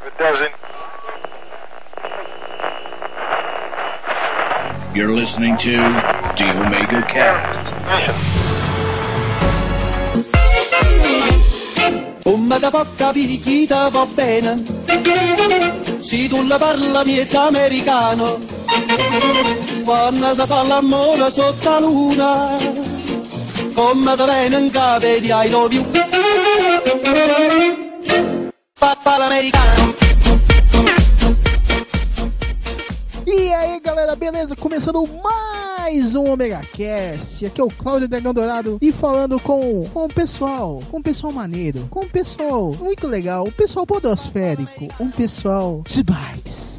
If it doesn't, You're listening to The Omega Cast. mission. Come da poca picchita va bene Se tu la parla miezza americano Quando si fa l'amore sotto la luna Come da bene in capo di I love you Papà l'americano galera, beleza? Começando mais um Omega Cast. Aqui é o Cláudio Dragão Dourado e falando com, o pessoal, com o pessoal maneiro, com o pessoal muito legal, o pessoal podosférico, um pessoal demais.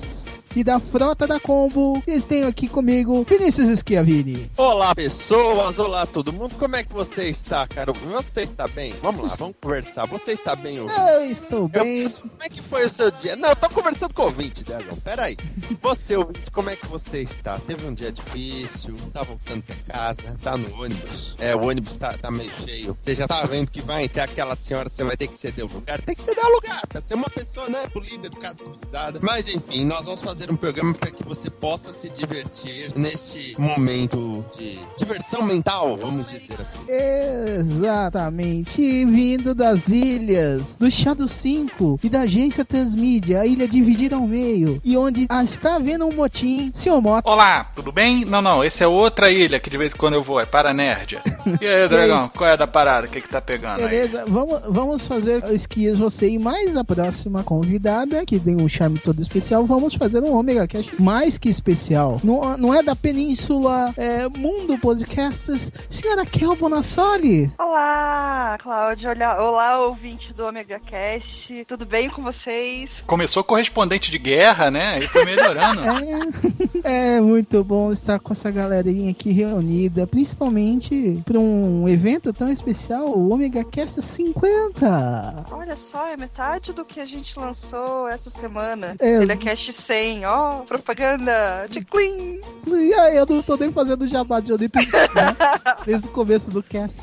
E da frota da Combo, eu tenho aqui comigo Vinícius Schiavini. Olá, pessoas! Olá, todo mundo! Como é que você está, cara? Você está bem? Vamos lá, vamos conversar. Você está bem hoje? Eu estou bem. Como é que foi o seu dia? Não, eu tô conversando com o ouvinte, Dragão. Peraí. Você, ouvinte, como é que você está? Teve um dia difícil? Tá voltando pra casa? Tá no ônibus? É, o ônibus tá, tá meio cheio. Você já tá vendo que vai ter aquela senhora, você vai ter que ceder o lugar? Tem que ceder o lugar pra ser uma pessoa, né? Polida, educada, civilizada. Mas, enfim, nós vamos fazer um programa para que você possa se divertir neste momento de diversão mental, vamos dizer assim. Exatamente, E vindo das ilhas do Shadow 5 e da agência Transmídia, a ilha dividida ao meio, e onde ah, está havendo um motim, senhor Mota. Olá, tudo bem? Não, não, esse é outra ilha que de vez em quando eu vou, é Paranérdia. E aí, Dragão, qual é da parada? O que que tá pegando aí? Beleza, vamos, vamos fazer esquias você e mais a próxima convidada, que tem um charme todo especial, vamos fazer um Omega Cash mais que especial. Não, não é da Península é, Mundo Podcasts, senhora Kel Bonassoli. Olá, Cláudia. Olá, olá, ouvinte do Omega Cast. Tudo bem com vocês? Começou correspondente de guerra, né? E foi melhorando. É, é muito bom estar com essa galerinha aqui reunida, principalmente para um evento tão especial, o Omega Cast 50. Olha só, é metade do que a gente lançou essa semana. É, Omega Cast 100, ó, propaganda de clean. E aí, eu não tô nem fazendo jabá de Olympics, né? Desde o começo do cast.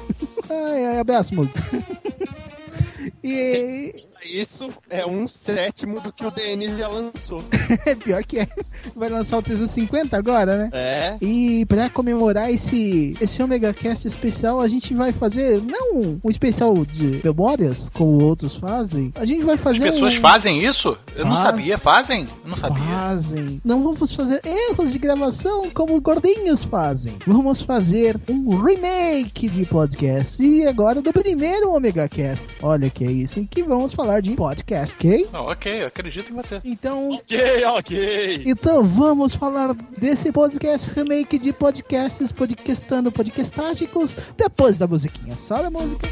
Ai, ai, abraço, Mug. E Isso é um sétimo do que o DN já lançou. é pior que é. Vai lançar o 350 agora, né? É. E pra comemorar esse, esse Omega Cast especial, a gente vai fazer não um especial de memórias, como outros fazem. A gente vai As fazer pessoas um... fazem isso? Eu não Faz. sabia. Fazem? Eu não sabia. Fazem. Não vamos fazer erros de gravação como gordinhos fazem. Vamos fazer um remake de podcast. E agora do primeiro Omega Cast. Olha que é isso. Que vamos falar de podcast, ok? Oh, ok, eu acredito em você. Então, Ok, ok. então vamos falar desse podcast remake de podcasts, podcastando podcastágicos, depois da musiquinha. Sobe a música.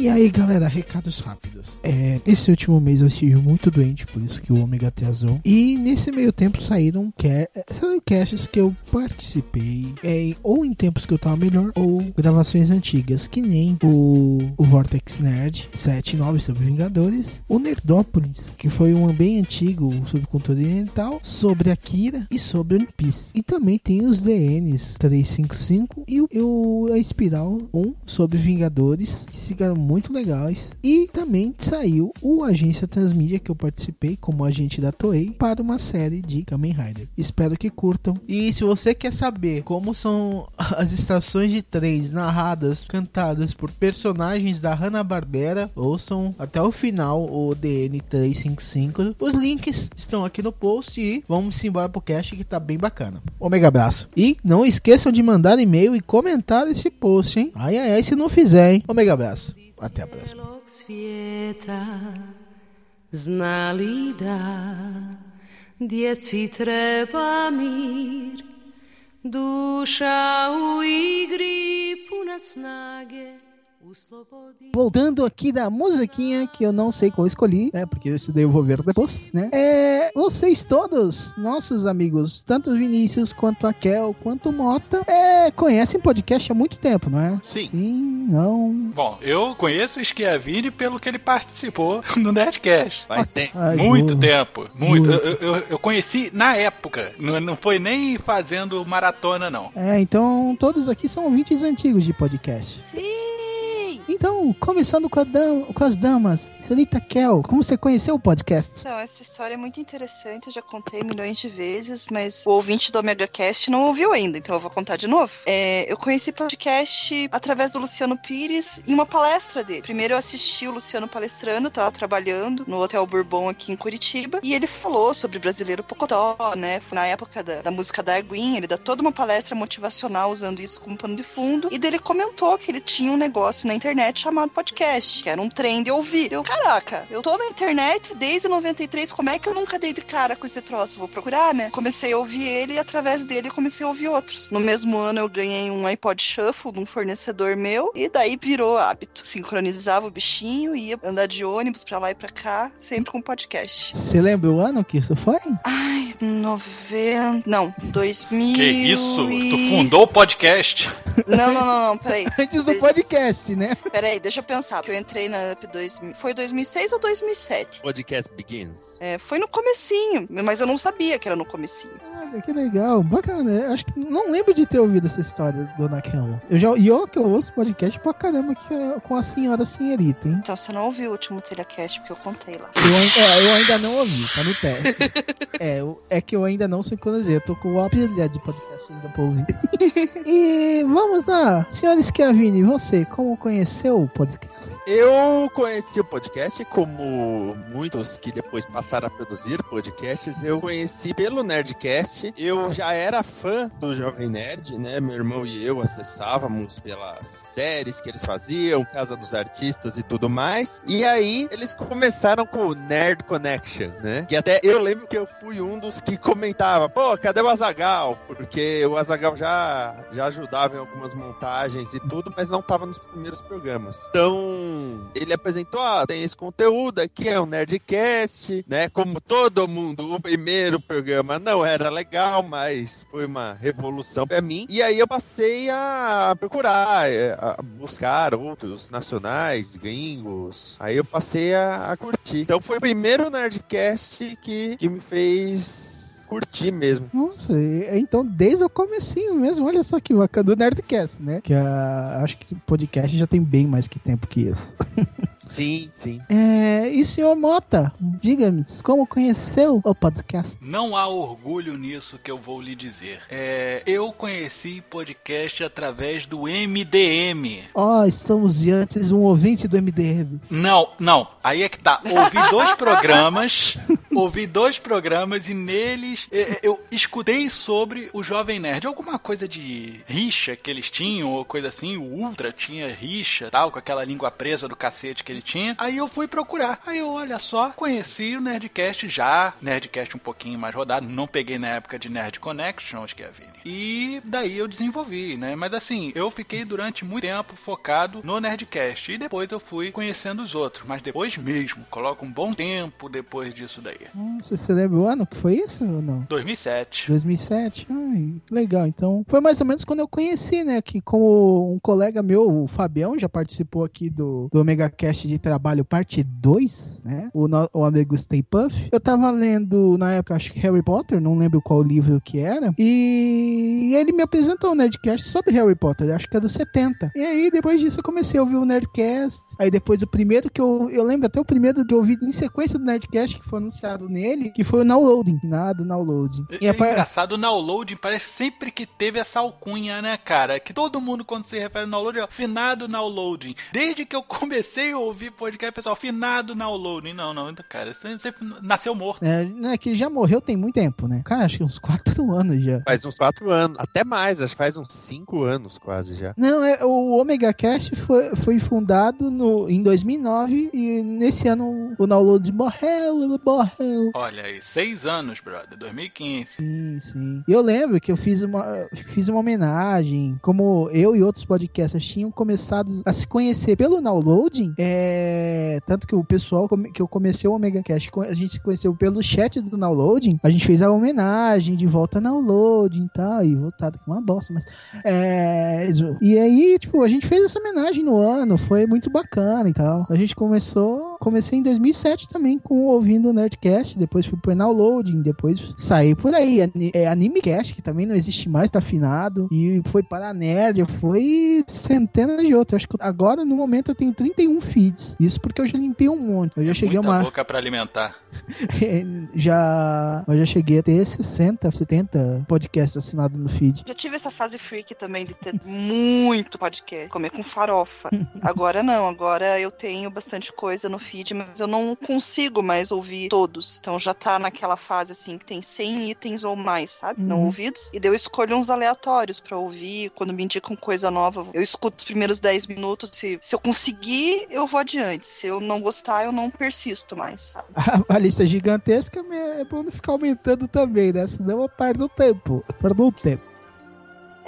E aí, galera, recados rápidos. É, esse último mês eu estive muito doente, por isso que o ômega atrasou. E nesse meio tempo saíram, ca saíram caches que eu participei, é, ou em tempos que eu tava melhor, ou gravações antigas, que nem o, o Vortex Nerd 79 sobre Vingadores, o Nerdópolis, que foi um bem antigo sobre cultura oriental, sobre Akira e sobre One Piece. E também tem os DNs 355 e o, o a Espiral 1 sobre Vingadores, que ficaram muito legais. E também saiu o Agência Transmídia que eu participei como agente da Toei para uma série de Kamen Rider. Espero que curtam. E se você quer saber como são as estações de trens narradas, cantadas por personagens da Hanna-Barbera, ouçam até o final o DN 355. Os links estão aqui no post e vamos embora pro cast que tá bem bacana. Omega abraço. E não esqueçam de mandar e-mail e comentar esse post, hein? Ai ai ai se não fizer, hein? Omega abraço. A próxima. celog svijeta znali da djeci treba mir duša u igri puna snage Voltando aqui da musiquinha que eu não sei qual escolhi, né? Porque esse daí eu vou ver depois, né? É, vocês todos, nossos amigos, tanto o Vinícius quanto a Kel, quanto o Mota, é, conhecem podcast há muito tempo, não é? Sim. Sim, não. Bom, eu conheço o Schiavini pelo que ele participou no Nerdcast. Faz tempo. Ai, Muito boa. tempo, muito. Muito. Eu, eu- eu conheci na época, não, não foi nem fazendo maratona, não. É, então todos aqui são ouvintes antigos de podcast. Sim! Então, começando com, a dam- com as damas. Senhorita Kel, como você conheceu o podcast? Então, essa história é muito interessante, eu já contei milhões de vezes, mas o ouvinte do Omega Cast não ouviu ainda, então eu vou contar de novo. É, eu conheci podcast através do Luciano Pires em uma palestra dele. Primeiro eu assisti o Luciano palestrando, tava trabalhando no Hotel Bourbon aqui em Curitiba, e ele falou sobre brasileiro Pocotó, né? Na época da, da música da Aguinha, ele dá toda uma palestra motivacional usando isso como pano de fundo, e dele comentou que ele tinha um negócio na internet chamado podcast, que era um trem de ouvir. Eu, caraca, eu tô na internet desde 93, como é que eu nunca dei de cara com esse troço? Vou procurar, né? Comecei a ouvir ele e através dele comecei a ouvir outros. No mesmo ano eu ganhei um iPod Shuffle de um fornecedor meu e daí virou hábito. Sincronizava o bichinho, ia andar de ônibus pra lá e pra cá, sempre com podcast. Você lembra o ano que isso foi? Ai, 90. Não, 2000. Que isso? e- Tu fundou o podcast? Não, não, não, não, peraí. Antes do Dois- podcast, né? Peraí, deixa eu pensar. Que eu entrei na Up 2000. Foi 2006 ou 2007? Podcast Begins. É, foi no comecinho, mas eu não sabia que era no comecinho. Olha, que legal, bacana. Eu acho que não lembro de ter ouvido essa história, dona Kel. Eu já, e ó, que eu ouço podcast pra caramba que é com a senhora senhorita, hein? Então você não ouviu o último Telecast, porque eu contei lá. Eu, é, eu ainda não ouvi, tá no teste. é, eu- é que eu ainda não sincronizei, eu tô com o apelido de podcast ainda pra ouvir. e vamos lá, senhora Schiavini, você, como conheceu o podcast? Eu conheci o podcast, como muitos que depois passaram a produzir podcasts, eu conheci pelo Nerdcast. Eu já era fã do Jovem Nerd, né? Meu irmão e eu acessávamos pelas séries que eles faziam, Casa dos Artistas e tudo mais. E aí eles começaram com o Nerd Connection, né? Que até eu lembro que eu fui um dos que comentava, pô, cadê o Azagal? Porque o Azagal já, já ajudava em algumas montagens e tudo, mas não tava nos primeiros programas. Então, ele apresentou, ah, tem esse conteúdo aqui, é um Nerdcast, né? Como todo mundo, o primeiro programa não era legal, mas foi uma revolução pra mim. E aí eu passei a procurar, é, a buscar outros nacionais, gringos. Aí eu passei a, a curtir. Então foi o primeiro Nerdcast que, que me fez curtir mesmo. Nossa, então desde o comecinho mesmo, olha só que bacana, do Nerdcast, né? Que a, acho que o podcast já tem bem mais que tempo que esse. Sim, sim. É, e senhor Mota, diga-me, como conheceu o podcast? Não há orgulho nisso que eu vou lhe dizer. É, eu conheci podcast através do MDM. Ó, estamos diante de um ouvinte do MDM. Não, não. Aí é que tá. Ouvi dois programas. ouvi dois programas e neles eh, eu escutei sobre o Jovem Nerd. Alguma coisa de rixa que eles tinham, ou coisa assim. O Ultra tinha rixa tal, com aquela língua presa do cacete que ele tinha. Aí eu fui procurar. Aí eu, olha só, conheci o Nerdcast já. Nerdcast um pouquinho mais rodado. Não peguei na época de Nerd Connection, acho que é a Vini. E daí eu desenvolvi, né? Mas assim, eu fiquei durante muito tempo focado no Nerdcast. E depois eu fui conhecendo os outros. Mas depois mesmo. Coloca um bom tempo depois disso daí. Hum, Você se lembra o ano que foi isso não? 2007. 2007? Ai, legal. Então, foi mais ou menos quando eu conheci, né? Que como um colega meu, o Fabião, já participou aqui do, do Omega Cast de Trabalho Parte 2, né? O, no- o amigo Stay Puff. Eu tava lendo, na época, acho que Harry Potter, não lembro qual livro que era. E ele me apresentou o Nerdcast sobre Harry Potter, acho que é dos 70. E aí, depois disso, eu comecei a ouvir o Nerdcast. Aí depois o primeiro que eu. Eu lembro até o primeiro que eu ouvi em sequência do Nerdcast, que foi anunciado nele, que foi o Downloading. Nada, Downloading. É, E é par- engraçado, o downloading parece sempre que teve essa alcunha, né, cara? Que todo mundo, quando se refere ao downloading, é finado downloading. Desde que eu comecei a ouvir podcast, pessoal, finado downloading. Não, não, cara, você, você nasceu morto. É, não é que ele já morreu tem muito tempo, né? Cara, acho que uns 4 anos já. Faz uns quatro anos, até mais, acho que faz uns cinco anos quase já. Não, é, o Omega Cast foi, foi fundado no, em 2009 e nesse ano o download morreu, ele morreu. Olha aí, seis anos, brother, 2015. Sim, sim. Eu lembro que eu fiz uma, fiz uma homenagem, como eu e outros podcasters tinham começado a se conhecer pelo downloading, é, tanto que o pessoal que eu comecei o Omega Cast, a gente se conheceu pelo chat do downloading, a gente fez a homenagem de volta ao downloading e tal, e voltado com uma bosta, mas é, e aí, tipo, a gente fez essa homenagem no ano, foi muito bacana e tal. A gente começou comecei em 2007 também com ouvindo o Nerdcast, depois fui pro Downloading, depois saí por aí. É Animecast, que também não existe mais, tá afinado. E foi para a Nerd, foi centenas de outros. Acho que agora, no momento, eu tenho 31 feeds. Isso porque eu já limpei um monte. Eu já cheguei a Muita uma. boca pra alimentar. já. Eu já cheguei a ter 60, 70 podcasts assinados no feed. Já tive essa fase freak também de ter muito podcast, comer com farofa. Agora não, agora eu tenho bastante coisa no feed, mas eu não consigo mais ouvir todos. Então já tá naquela fase assim que tem 100 itens ou mais, sabe? Não Uhum. ouvidos. E daí eu escolho uns aleatórios pra ouvir. Quando me indicam coisa nova, eu escuto os primeiros 10 minutos. Se, se eu conseguir, eu vou adiante. Se eu não gostar, eu não persisto mais, sabe? A, lista gigantesca mas é bom não ficar aumentando também, né? Senão eu perdo o tempo. Perdo o tempo.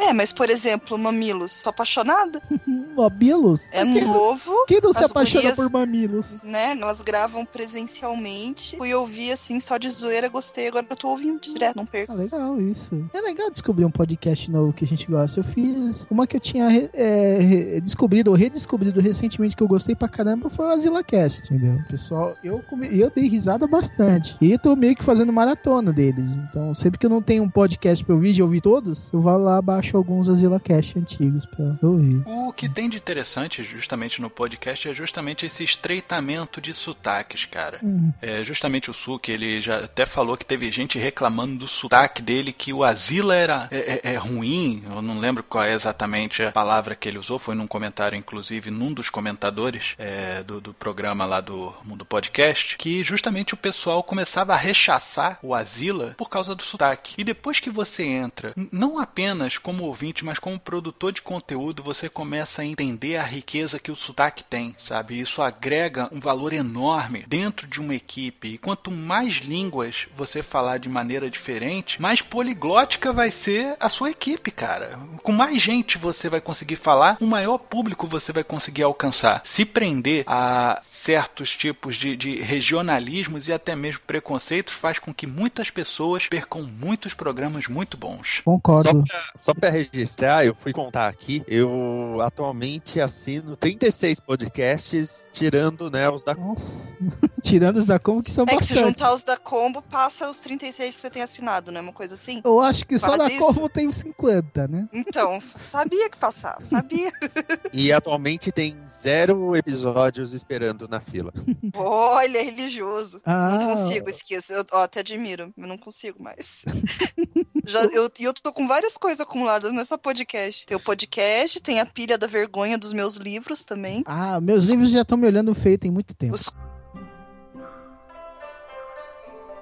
É, mas por exemplo, Mamilos, sou apaixonada. Mamilos? É Quem, novo. quem não se apaixona gurias- por mamilos? né? Elas gravam presencialmente. Fui ouvir assim, só de zoeira, gostei. Agora eu tô ouvindo direto, não perco. Ah, legal isso. É legal descobrir um podcast novo que a gente gosta. Eu fiz uma que eu tinha é, descobrido ou redescobrido recentemente que eu gostei pra caramba foi o AsilaCast, entendeu? Pessoal, eu, come... eu dei risada bastante. E eu tô meio que fazendo maratona deles. Então, sempre que eu não tenho um podcast pra ouvir, de ouvir todos, eu vou lá, baixo alguns AsilaCast antigos pra ouvir. O que tem de interessante justamente no podcast é justamente esse estreitamento de sotaques, cara. Hum. É justamente o Suki, ele já até falou que teve gente reclamando do sotaque dele, que o Asila era é, é- é ruim, eu não lembro qual é exatamente a palavra que ele usou, foi num comentário, inclusive, num dos comentadores é, do, do programa lá do, do podcast, que justamente o pessoal começava a rechaçar o Asila por causa do sotaque. E depois que você entra, não apenas como ouvinte, mas como produtor de conteúdo, você começa a entender a riqueza que o sotaque tem, sabe? Isso agrega um valor enorme dentro de uma equipe. E quanto mais línguas você falar de maneira diferente, mais poliglótica vai ser a sua equipe, cara. Com mais gente você vai conseguir falar, um maior público você vai conseguir alcançar. Se prender a certos tipos de, de regionalismos e até mesmo preconceitos faz com que muitas pessoas percam muitos programas muito bons. Só Concordo. pra, só pra registrar, eu fui contar aqui, eu atualmente assino 36 podcasts, tirando né, os da Nossa. Tirando os da como que são É que se juntar os da combo, passa os 36 que você tem assinado, né? Uma coisa assim. Eu acho que só Faz da isso. como tem uns 50, né? Então, sabia que passava, sabia. E atualmente tem zero episódios esperando na fila. Olha, é religioso. Ah. Não consigo, esqueça. Eu ó, até admiro, mas não consigo mais. Já, eu, e eu tô com várias coisas acumuladas, não é só podcast. Tem o podcast, tem a pilha da vergonha dos meus livros também. Ah, meus livros já estão me olhando feio tem muito tempo. Os-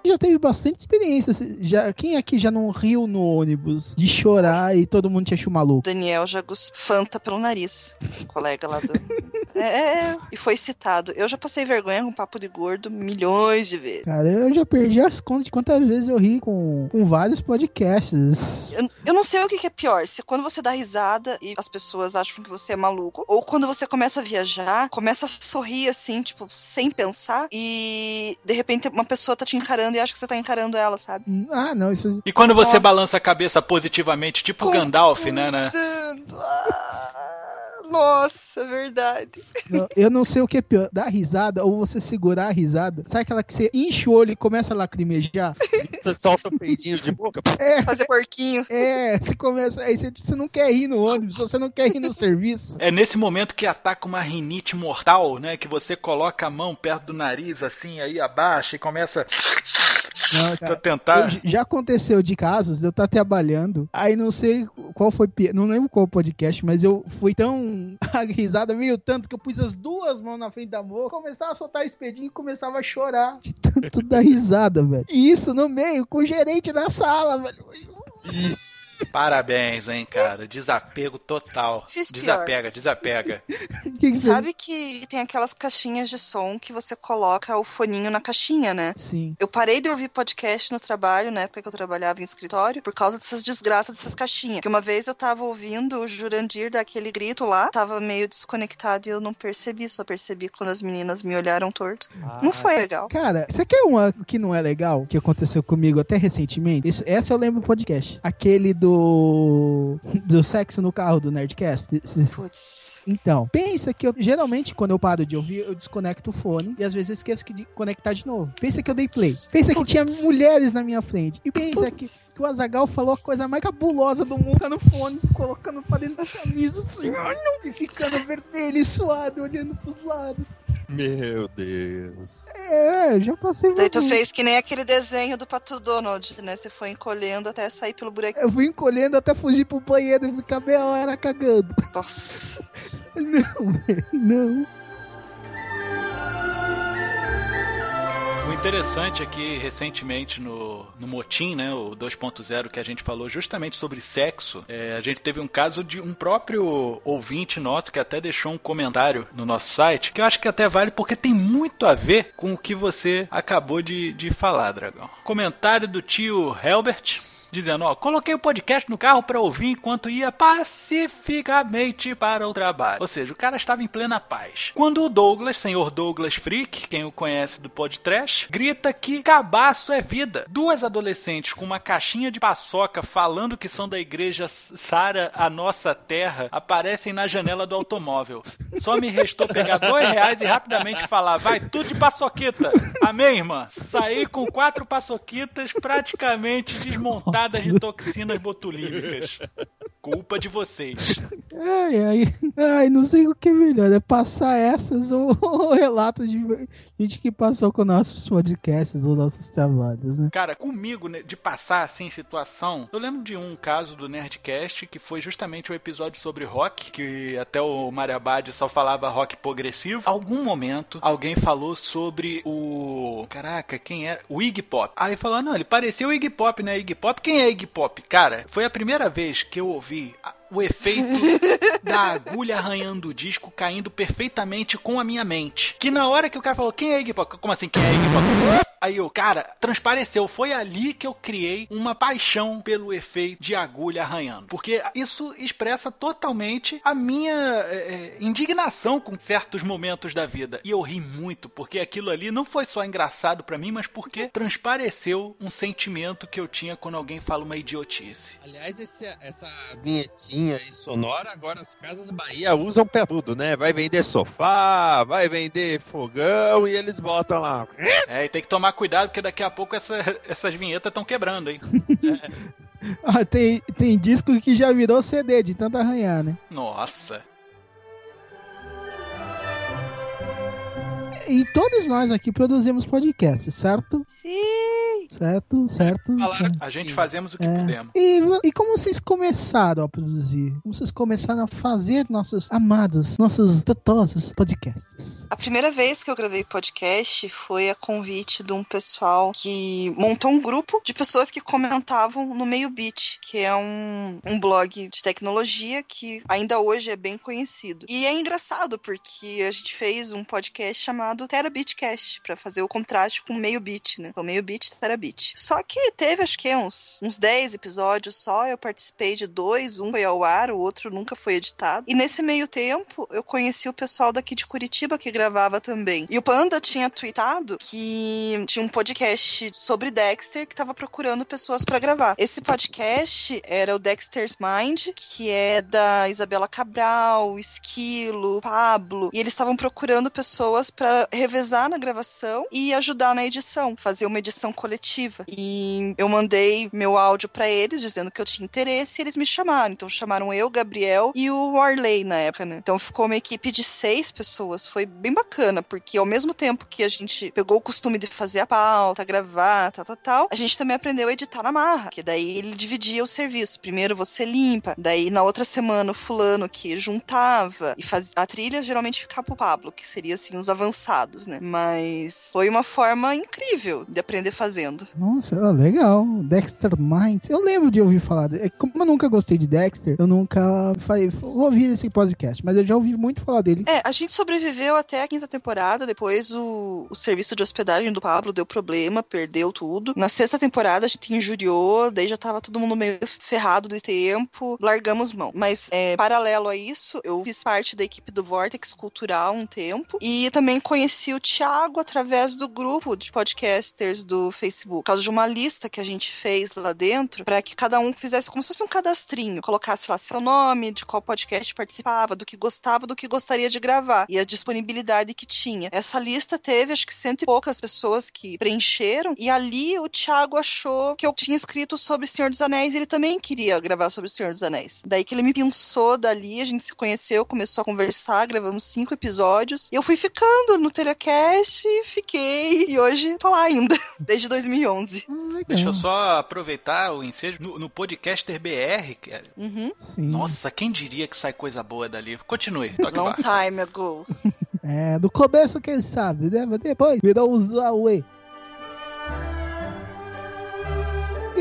Já teve bastante experiência. Já, quem aqui já não riu no ônibus de chorar e todo mundo te achou maluco? Daniel já fanta pelo nariz. Colega lá do. É, e foi citado. Eu já passei vergonha com papo de gordo milhões de vezes. Cara, eu já perdi as contas de quantas vezes eu ri com, com vários podcasts. Eu, eu não sei o que, que é pior, se quando você dá risada e as pessoas acham que você é maluco, ou quando você começa a viajar, começa a sorrir assim, tipo, sem pensar, e de repente uma pessoa tá te encarando e acha que você tá encarando ela, sabe? Ah, não, isso. E quando você Nossa. balança a cabeça positivamente, tipo o Gandalf, né, né? Nossa, é verdade. não, eu não sei o que é pior. Dar risada ou você segurar a risada. Sabe aquela que você enche o olho e começa a lacrimejar? Você solta um peidinho de boca. É, Fazer porquinho. é. Você começa. Aí você, você não quer rir no ônibus, você não quer rir no serviço. É nesse momento que ataca uma rinite mortal, né? Que você coloca a mão perto do nariz, assim, aí abaixa e começa Não, cara. tentar. Eu já aconteceu de casos de eu estar trabalhando, aí não sei qual foi, não lembro qual podcast, mas eu fui tão risada veio tanto que eu pus as duas mãos na frente da boca, começava a soltar espedinho e começava a chorar de tanto da risada, velho. E isso no meio com o gerente da sala, velho. Isso. Parabéns, hein, cara. Desapego total. Fiz pior. Desapega, desapega. Que que você- Sabe que tem aquelas caixinhas de som que você coloca o foninho na caixinha, né? Sim. Eu parei de ouvir podcast no trabalho, na época que eu trabalhava em escritório, por causa dessas desgraças dessas caixinhas. Porque uma vez eu tava ouvindo o Jurandir dar aquele grito lá, tava meio desconectado e eu não percebi, só percebi quando as meninas me olharam torto. Não foi legal. Cara, você quer uma que não é legal, que aconteceu comigo até recentemente? Isso, essa eu lembro do podcast. Aquele do do. do sexo no carro do Nerdcast? Putz. Então, pensa que eu geralmente quando eu paro de ouvir, eu desconecto o fone e às vezes eu esqueço que de conectar de novo. Pensa que eu dei play. Pensa que tinha mulheres na minha frente. E pensa que, que o Azagal falou a coisa mais cabulosa do mundo tá no fone, colocando pra dentro da camisa assim, e ficando vermelho e suado, olhando pros lados. Meu Deus. É, já passei Daí tu fez que nem aquele desenho do Pato Donald, né? Você foi encolhendo até sair pelo buraquinho. Eu fui encolhendo até fugir pro banheiro e ficar meia hora cagando. Nossa. Não, velho, não. O interessante é que recentemente no, no Motim, né, o 2.0 que a gente falou justamente sobre sexo, é, a gente teve um caso de um próprio ouvinte nosso que até deixou um comentário no nosso site, que eu acho que até vale porque tem muito a ver com o que você acabou de, de falar, Dragão. Comentário do tio Helbert. Dizendo, ó, coloquei o podcast no carro pra ouvir enquanto ia pacificamente para o trabalho. Ou seja, o cara estava em plena paz. Quando o Douglas, senhor Douglas Freak, quem o conhece do podcast, grita que cabaço é vida. Duas adolescentes com uma caixinha de paçoca falando que são da igreja Sara a Nossa Terra aparecem na janela do automóvel. Só me restou pegar dois reais e rapidamente falar, vai tudo de paçoquita. Amém, irmã? Saí com quatro paçoquitas praticamente desmontadas de toxinas botulínicas. Culpa de vocês. Ai, ai, ai, não sei o que é melhor, é passar essas ou, ou relatos de gente que passou com nossos podcasts ou nossos trabalhos, né? Cara, comigo, né, de passar assim situação, eu lembro de um caso do Nerdcast que foi justamente o episódio sobre rock, que até o Mariabad só falava rock progressivo. Algum momento, alguém falou sobre o. Caraca, quem é? O Iggy Pop. Aí falou: não, ele parecia o Iggy Pop, né? Iggy Pop? Quem é Iggy Pop? Cara, foi a primeira vez que eu ouvi. A- O efeito da agulha arranhando o disco caindo perfeitamente com a minha mente. Que na hora que o cara falou, quem é Iggy Pop? Como assim, quem é Iggy Pop? Aí eu, cara, transpareceu. Foi ali que eu criei uma paixão pelo efeito de agulha arranhando. Porque isso expressa totalmente a minha é, indignação com certos momentos da vida. E eu ri muito, porque aquilo ali não foi só engraçado pra mim, mas porque transpareceu um sentimento que eu tinha quando alguém fala uma idiotice. Aliás, esse- essa vinhetinha aí sonora, agora as casas Bahia usam pra tudo, né? Vai vender sofá, vai vender fogão e eles botam lá. É, e tem que tomar cuidado, porque daqui a pouco essa- essas vinhetas estão quebrando, hein? Ah, tem, tem disco que já virou CD de tanto arranhar, né? Nossa. E todos nós aqui produzimos podcasts, certo? Sim. Certo, certo. Falaram certo. A gente fazemos o que É. pudemos. E, e como vocês começaram a produzir? Como vocês começaram a fazer nossos amados, nossos totosos podcasts? A primeira vez que eu gravei podcast foi a convite de um pessoal que montou um grupo de pessoas que comentavam no Meio Beat, que é um, um blog de tecnologia que ainda hoje é bem conhecido. E é engraçado porque a gente fez um podcast chamado Terabitcast para fazer o contraste com Meio Beat, né? O Meio Beat Terabit. Só que teve acho que uns uns 10 episódios só, eu participei de dois, um foi ao ar, o outro nunca foi editado. E nesse meio tempo eu conheci o pessoal daqui de Curitiba que gravava também. E o Panda tinha tweetado que tinha um podcast sobre Dexter que tava procurando pessoas pra gravar. Esse podcast era o Dexter's Mind, que é da Isabela Cabral, Esquilo, Pablo, e eles estavam procurando pessoas pra revezar na gravação e ajudar na edição, fazer uma edição coletiva. E eu mandei meu áudio pra eles dizendo que eu tinha interesse e eles me chamaram. Então chamaram eu, Gabriel e o Warley na época, né? Então ficou uma equipe de seis pessoas. Foi bem bacana, porque ao mesmo tempo que a gente pegou o costume de fazer a pauta, gravar, tal, tal, tal, a gente também aprendeu a editar na marra, que daí ele dividia o serviço. Primeiro você limpa, daí na outra semana o fulano que juntava e fazia a trilha geralmente ficava pro Pablo, que seria assim os avançados, né? Mas foi uma forma incrível de aprender fazendo. Nossa, ó, legal. Dexter Minds. Eu lembro de ouvir falar. é, Como eu nunca gostei de Dexter, eu nunca falei, vou ouvir esse podcast, mas eu já ouvi muito falar dele. É, a gente sobreviveu até a quinta temporada, depois o, o serviço de hospedagem do Pablo deu problema, perdeu tudo. Na sexta temporada a gente injuriou, daí já tava todo mundo meio ferrado de tempo, largamos mão. Mas, é, paralelo a isso, eu fiz parte da equipe do Vortex Cultural um tempo e também conheci o Thiago através do grupo de podcasters do Facebook. por causa de uma lista que a gente fez lá dentro, para que cada um fizesse como se fosse um cadastrinho, colocasse lá seu nome, de qual podcast participava, do que gostava, do que gostaria de gravar e a disponibilidade que tinha. Essa lista teve acho que cento e poucas pessoas que preencheram e ali o Thiago achou que eu tinha escrito sobre o Senhor dos Anéis ele também queria gravar sobre o Senhor dos Anéis. Daí que ele me pensou dali, a gente se conheceu, começou a conversar, gravamos cinco episódios e eu fui ficando no Telecast e fiquei e hoje tô lá ainda, desde 2011. Ah, legal. Deixa eu só aproveitar o ensejo. No, no Podcaster BR, que é- Uhum. Sim. nossa, quem diria que sai coisa boa dali? Continue, Long time ago. É, do começo quem sabe, né? Mas depois virou os Huawei.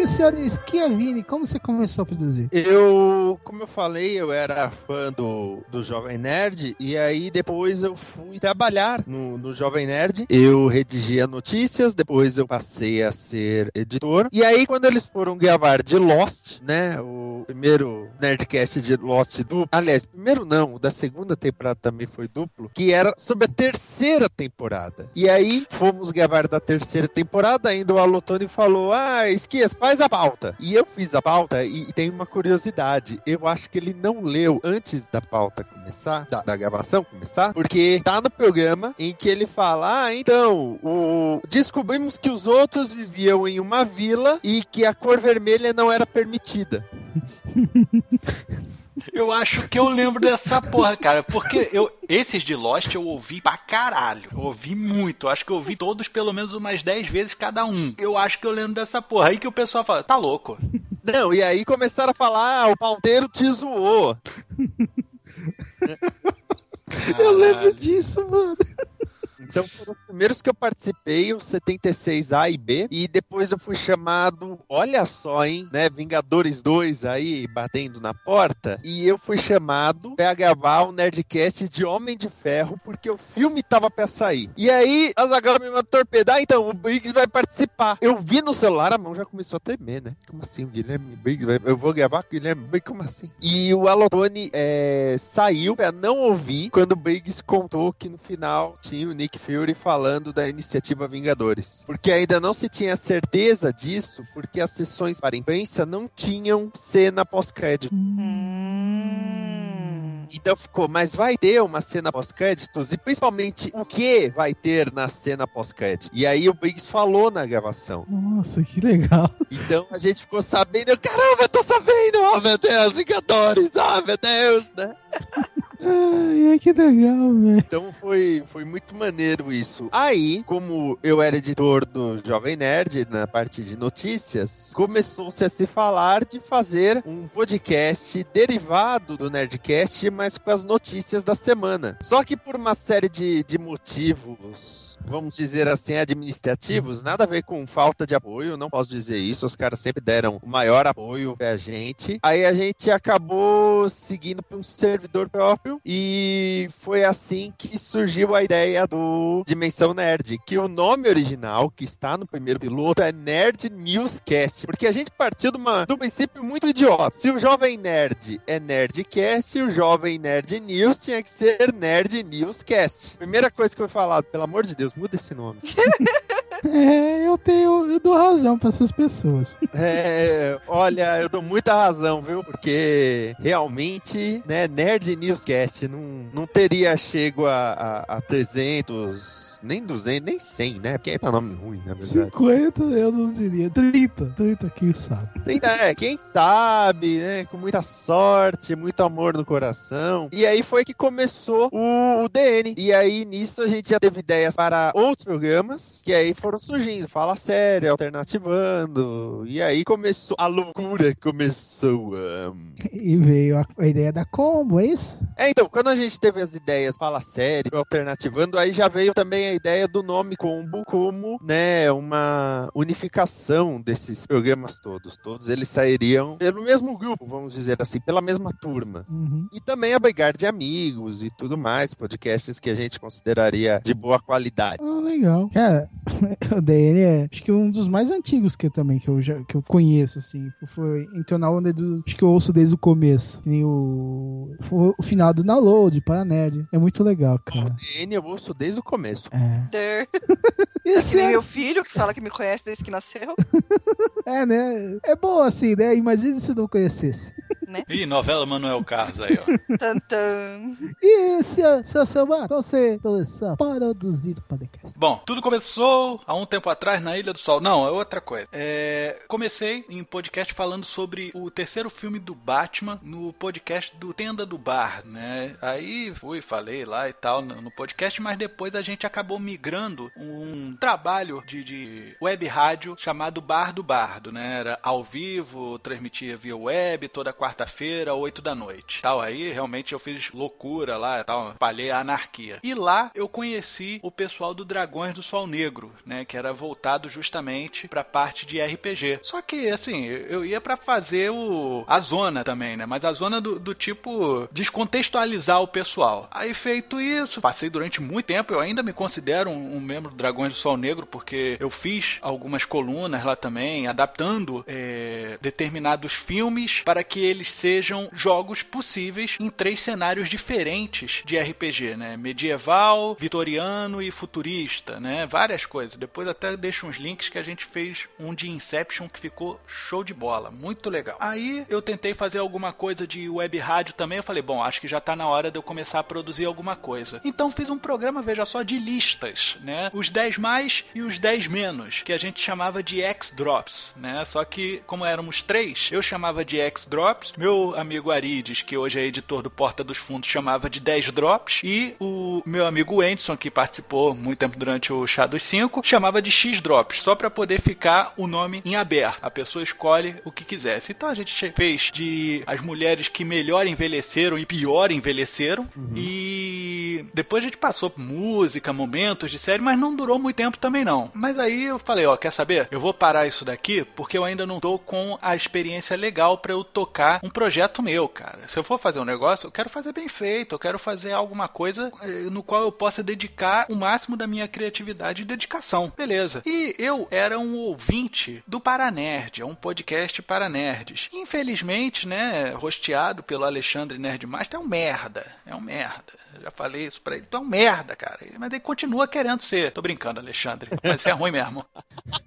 O senhor Schiavini, como você começou a produzir? Eu, como eu falei, eu era fã do, do Jovem Nerd, e aí depois eu fui trabalhar no, no Jovem Nerd. Eu redigia notícias, depois eu passei a ser editor. E aí, quando eles foram gravar de Lost, né? O primeiro Nerdcast de Lost duplo. Aliás, primeiro não, o da segunda temporada também foi duplo, que era sobre a terceira temporada. E aí, fomos gravar da terceira temporada, ainda o Alotone falou: Ah, Esquias, faz a pauta. E eu fiz a pauta e, e tem uma curiosidade. Eu acho que ele não leu antes da pauta começar, da, da gravação começar, porque tá no programa em que ele fala: Ah, então, o... descobrimos que os outros viviam em uma vila e que a cor vermelha não era permitida. Eu acho que eu lembro dessa porra, cara. Porque eu, esses de Lost eu ouvi pra caralho. Eu ouvi muito. Eu acho que eu ouvi todos pelo menos umas 10 vezes cada um. Eu acho que eu lembro dessa porra. Aí que o pessoal fala, tá louco. Não, e aí começaram a falar: Ah, o pauteiro te zoou. Eu lembro Caralho. disso, mano. Então foram os primeiros que eu participei, os 76A e B, e depois eu fui chamado, olha só, hein, né, Vingadores 2 aí batendo na porta, e eu fui chamado pra gravar o Nerdcast de Homem de Ferro, porque o filme tava pra sair. E aí, a Zagal me mandou torpedar, então o Briggs vai participar. Eu vi no celular, a mão já começou a tremer, né? Como assim, o Guilherme Briggs vai... Eu vou gravar com o Guilherme Briggs, como assim? E o Alotone é, saiu pra não ouvir quando o Briggs contou que no final tinha o Nick Fury falando da iniciativa Vingadores. Porque ainda não se tinha certeza disso, porque as sessões para a imprensa não tinham cena pós-crédito. Hum. Então ficou, mas vai ter uma cena pós-créditos e principalmente o que vai ter na cena pós-crédito. E aí o Briggs falou na gravação. Nossa, que legal. Então a gente ficou sabendo, caramba, eu tô sabendo, oh meu Deus, Vingadores, ah meu Deus, né? Ai, que legal, velho. Então foi, foi muito maneiro isso. Aí, como eu era editor do Jovem Nerd na parte de notícias, começou-se a se falar de fazer um podcast derivado do Nerdcast, mas com as notícias da semana. Só que por uma série de, de motivos. Vamos dizer assim, administrativos, nada a ver com falta de apoio, não posso dizer isso. Os caras sempre deram o maior apoio pra gente. Aí a gente acabou seguindo para um servidor próprio e foi assim que surgiu a ideia do Dimensão Nerd, que o nome original que está no primeiro piloto é Nerd Newscast, porque a gente partiu de, uma, de um princípio muito idiota. Se o Jovem Nerd é Nerdcast, o Jovem Nerd News tinha que ser Nerd Newscast. Primeira coisa que eu falar, pelo amor de Deus, muda esse nome. É, eu tenho, eu dou razão pra essas pessoas. É, olha, eu dou muita razão, viu? Porque realmente, né, Nerd Newscast não, não teria chego a, a, a 300, nem 200, nem 100, né? Porque é pra nome ruim, na verdade. 50 eu não diria. 30, 30, quem sabe. Ainda É, quem sabe, né? Com muita sorte, muito amor no coração. E aí foi que começou o, o DN. E aí nisso a gente já teve ideias para outros programas, que aí foram surgindo. Fala sério, alternativando. E aí começou, a loucura começou. ahn. E veio a, a ideia da combo, é isso? É, então, quando a gente teve as ideias Fala Sério, Alternativando, aí já veio também a ideia do nome Combo como, né, uma unificação desses programas todos. Todos eles sairiam pelo mesmo grupo, vamos dizer assim, pela mesma turma. Uhum. E também abrigar de amigos e tudo mais, podcasts que a gente consideraria de boa qualidade. Ah, legal. Cara, o DN é acho que um dos mais antigos que eu também, que eu, já, que eu conheço, assim. Foi entrou na onda do. Acho que eu ouço desde o começo. Nem o. foi o final do download, para nerd. É muito legal, O cara. DN eu ouço desde o começo. É. Isso nem é, meu filho, que fala que me conhece desde que nasceu. é, né? É bom assim, né? Imagina se não conhecesse. Ih, novela Manuel Carlos aí, ó. Tantan. E seu, seu Samar, você começou a produzir o podcast. Bom, tudo começou há um tempo atrás na Ilha do Sol. Não, é outra coisa. É, comecei em podcast falando sobre o terceiro filme do Batman no podcast do Tenda do Bar, né? Aí fui, falei lá e tal no, podcast, mas depois a gente acabou migrando um trabalho de, de web rádio chamado Bar do Bardo, né? Era ao vivo, transmitia via web toda quarta-feira, 8 da noite. Tal, aí realmente eu fiz loucura lá, tal, espalhei a anarquia. E lá eu conheci o pessoal do Dragões do Sol Negro, né, que era voltado justamente pra parte de RPG. Só que assim, eu ia pra fazer o a zona também, né? Mas a zona do, do tipo descontextualizar o pessoal. Aí feito isso, passei durante muito tempo, eu ainda me considero um, um membro do Dragões do Sol Negro porque eu fiz algumas colunas lá também, adaptando é, determinados filmes para que eles sejam jogos possíveis em três cenários diferentes de RPG, né? Medieval, vitoriano e futurista, né? Várias coisas. Depois até deixo uns links que a gente fez um de Inception que ficou show de bola, muito legal. Aí eu tentei fazer alguma coisa de web rádio também, eu falei, bom, acho que já tá na hora de eu começar a produzir alguma coisa. Então fiz um programa, veja só, de listas, né? Os 10 mais e os 10 menos, que a gente chamava de X-Drops, né? Só que, como éramos três, eu chamava de X-Drops, meu amigo Arides, que hoje é editor do Porta dos Fundos, chamava de 10 Drops, e o meu amigo Anderson, que participou muito tempo durante o Chá dos 5, chamava de X-Drops, só para poder ficar o nome em aberto. A pessoa escolhe o que quisesse. Então a gente fez de as mulheres que melhor envelheceram e pior envelheceram, e depois a gente passou por música, momentos de série, mas não durou muito tempo também não. Mas aí eu falei, ó, quer saber? Eu vou parar isso daqui porque eu ainda não tô com a experiência legal para eu tocar um projeto meu, cara. Se eu for fazer um negócio, eu quero fazer bem feito, eu quero fazer alguma coisa eh, no qual eu possa dedicar o máximo da minha criatividade e dedicação. Beleza. E eu era um ouvinte do Paranerd, é um podcast para nerds. Infelizmente, né, rosteado pelo Alexandre Nerdmaster, é um merda. É um merda. Já falei isso pra ele. Tu é um merda, cara. Mas ele continua querendo ser. Tô brincando, Alexandre. Mas é ruim mesmo.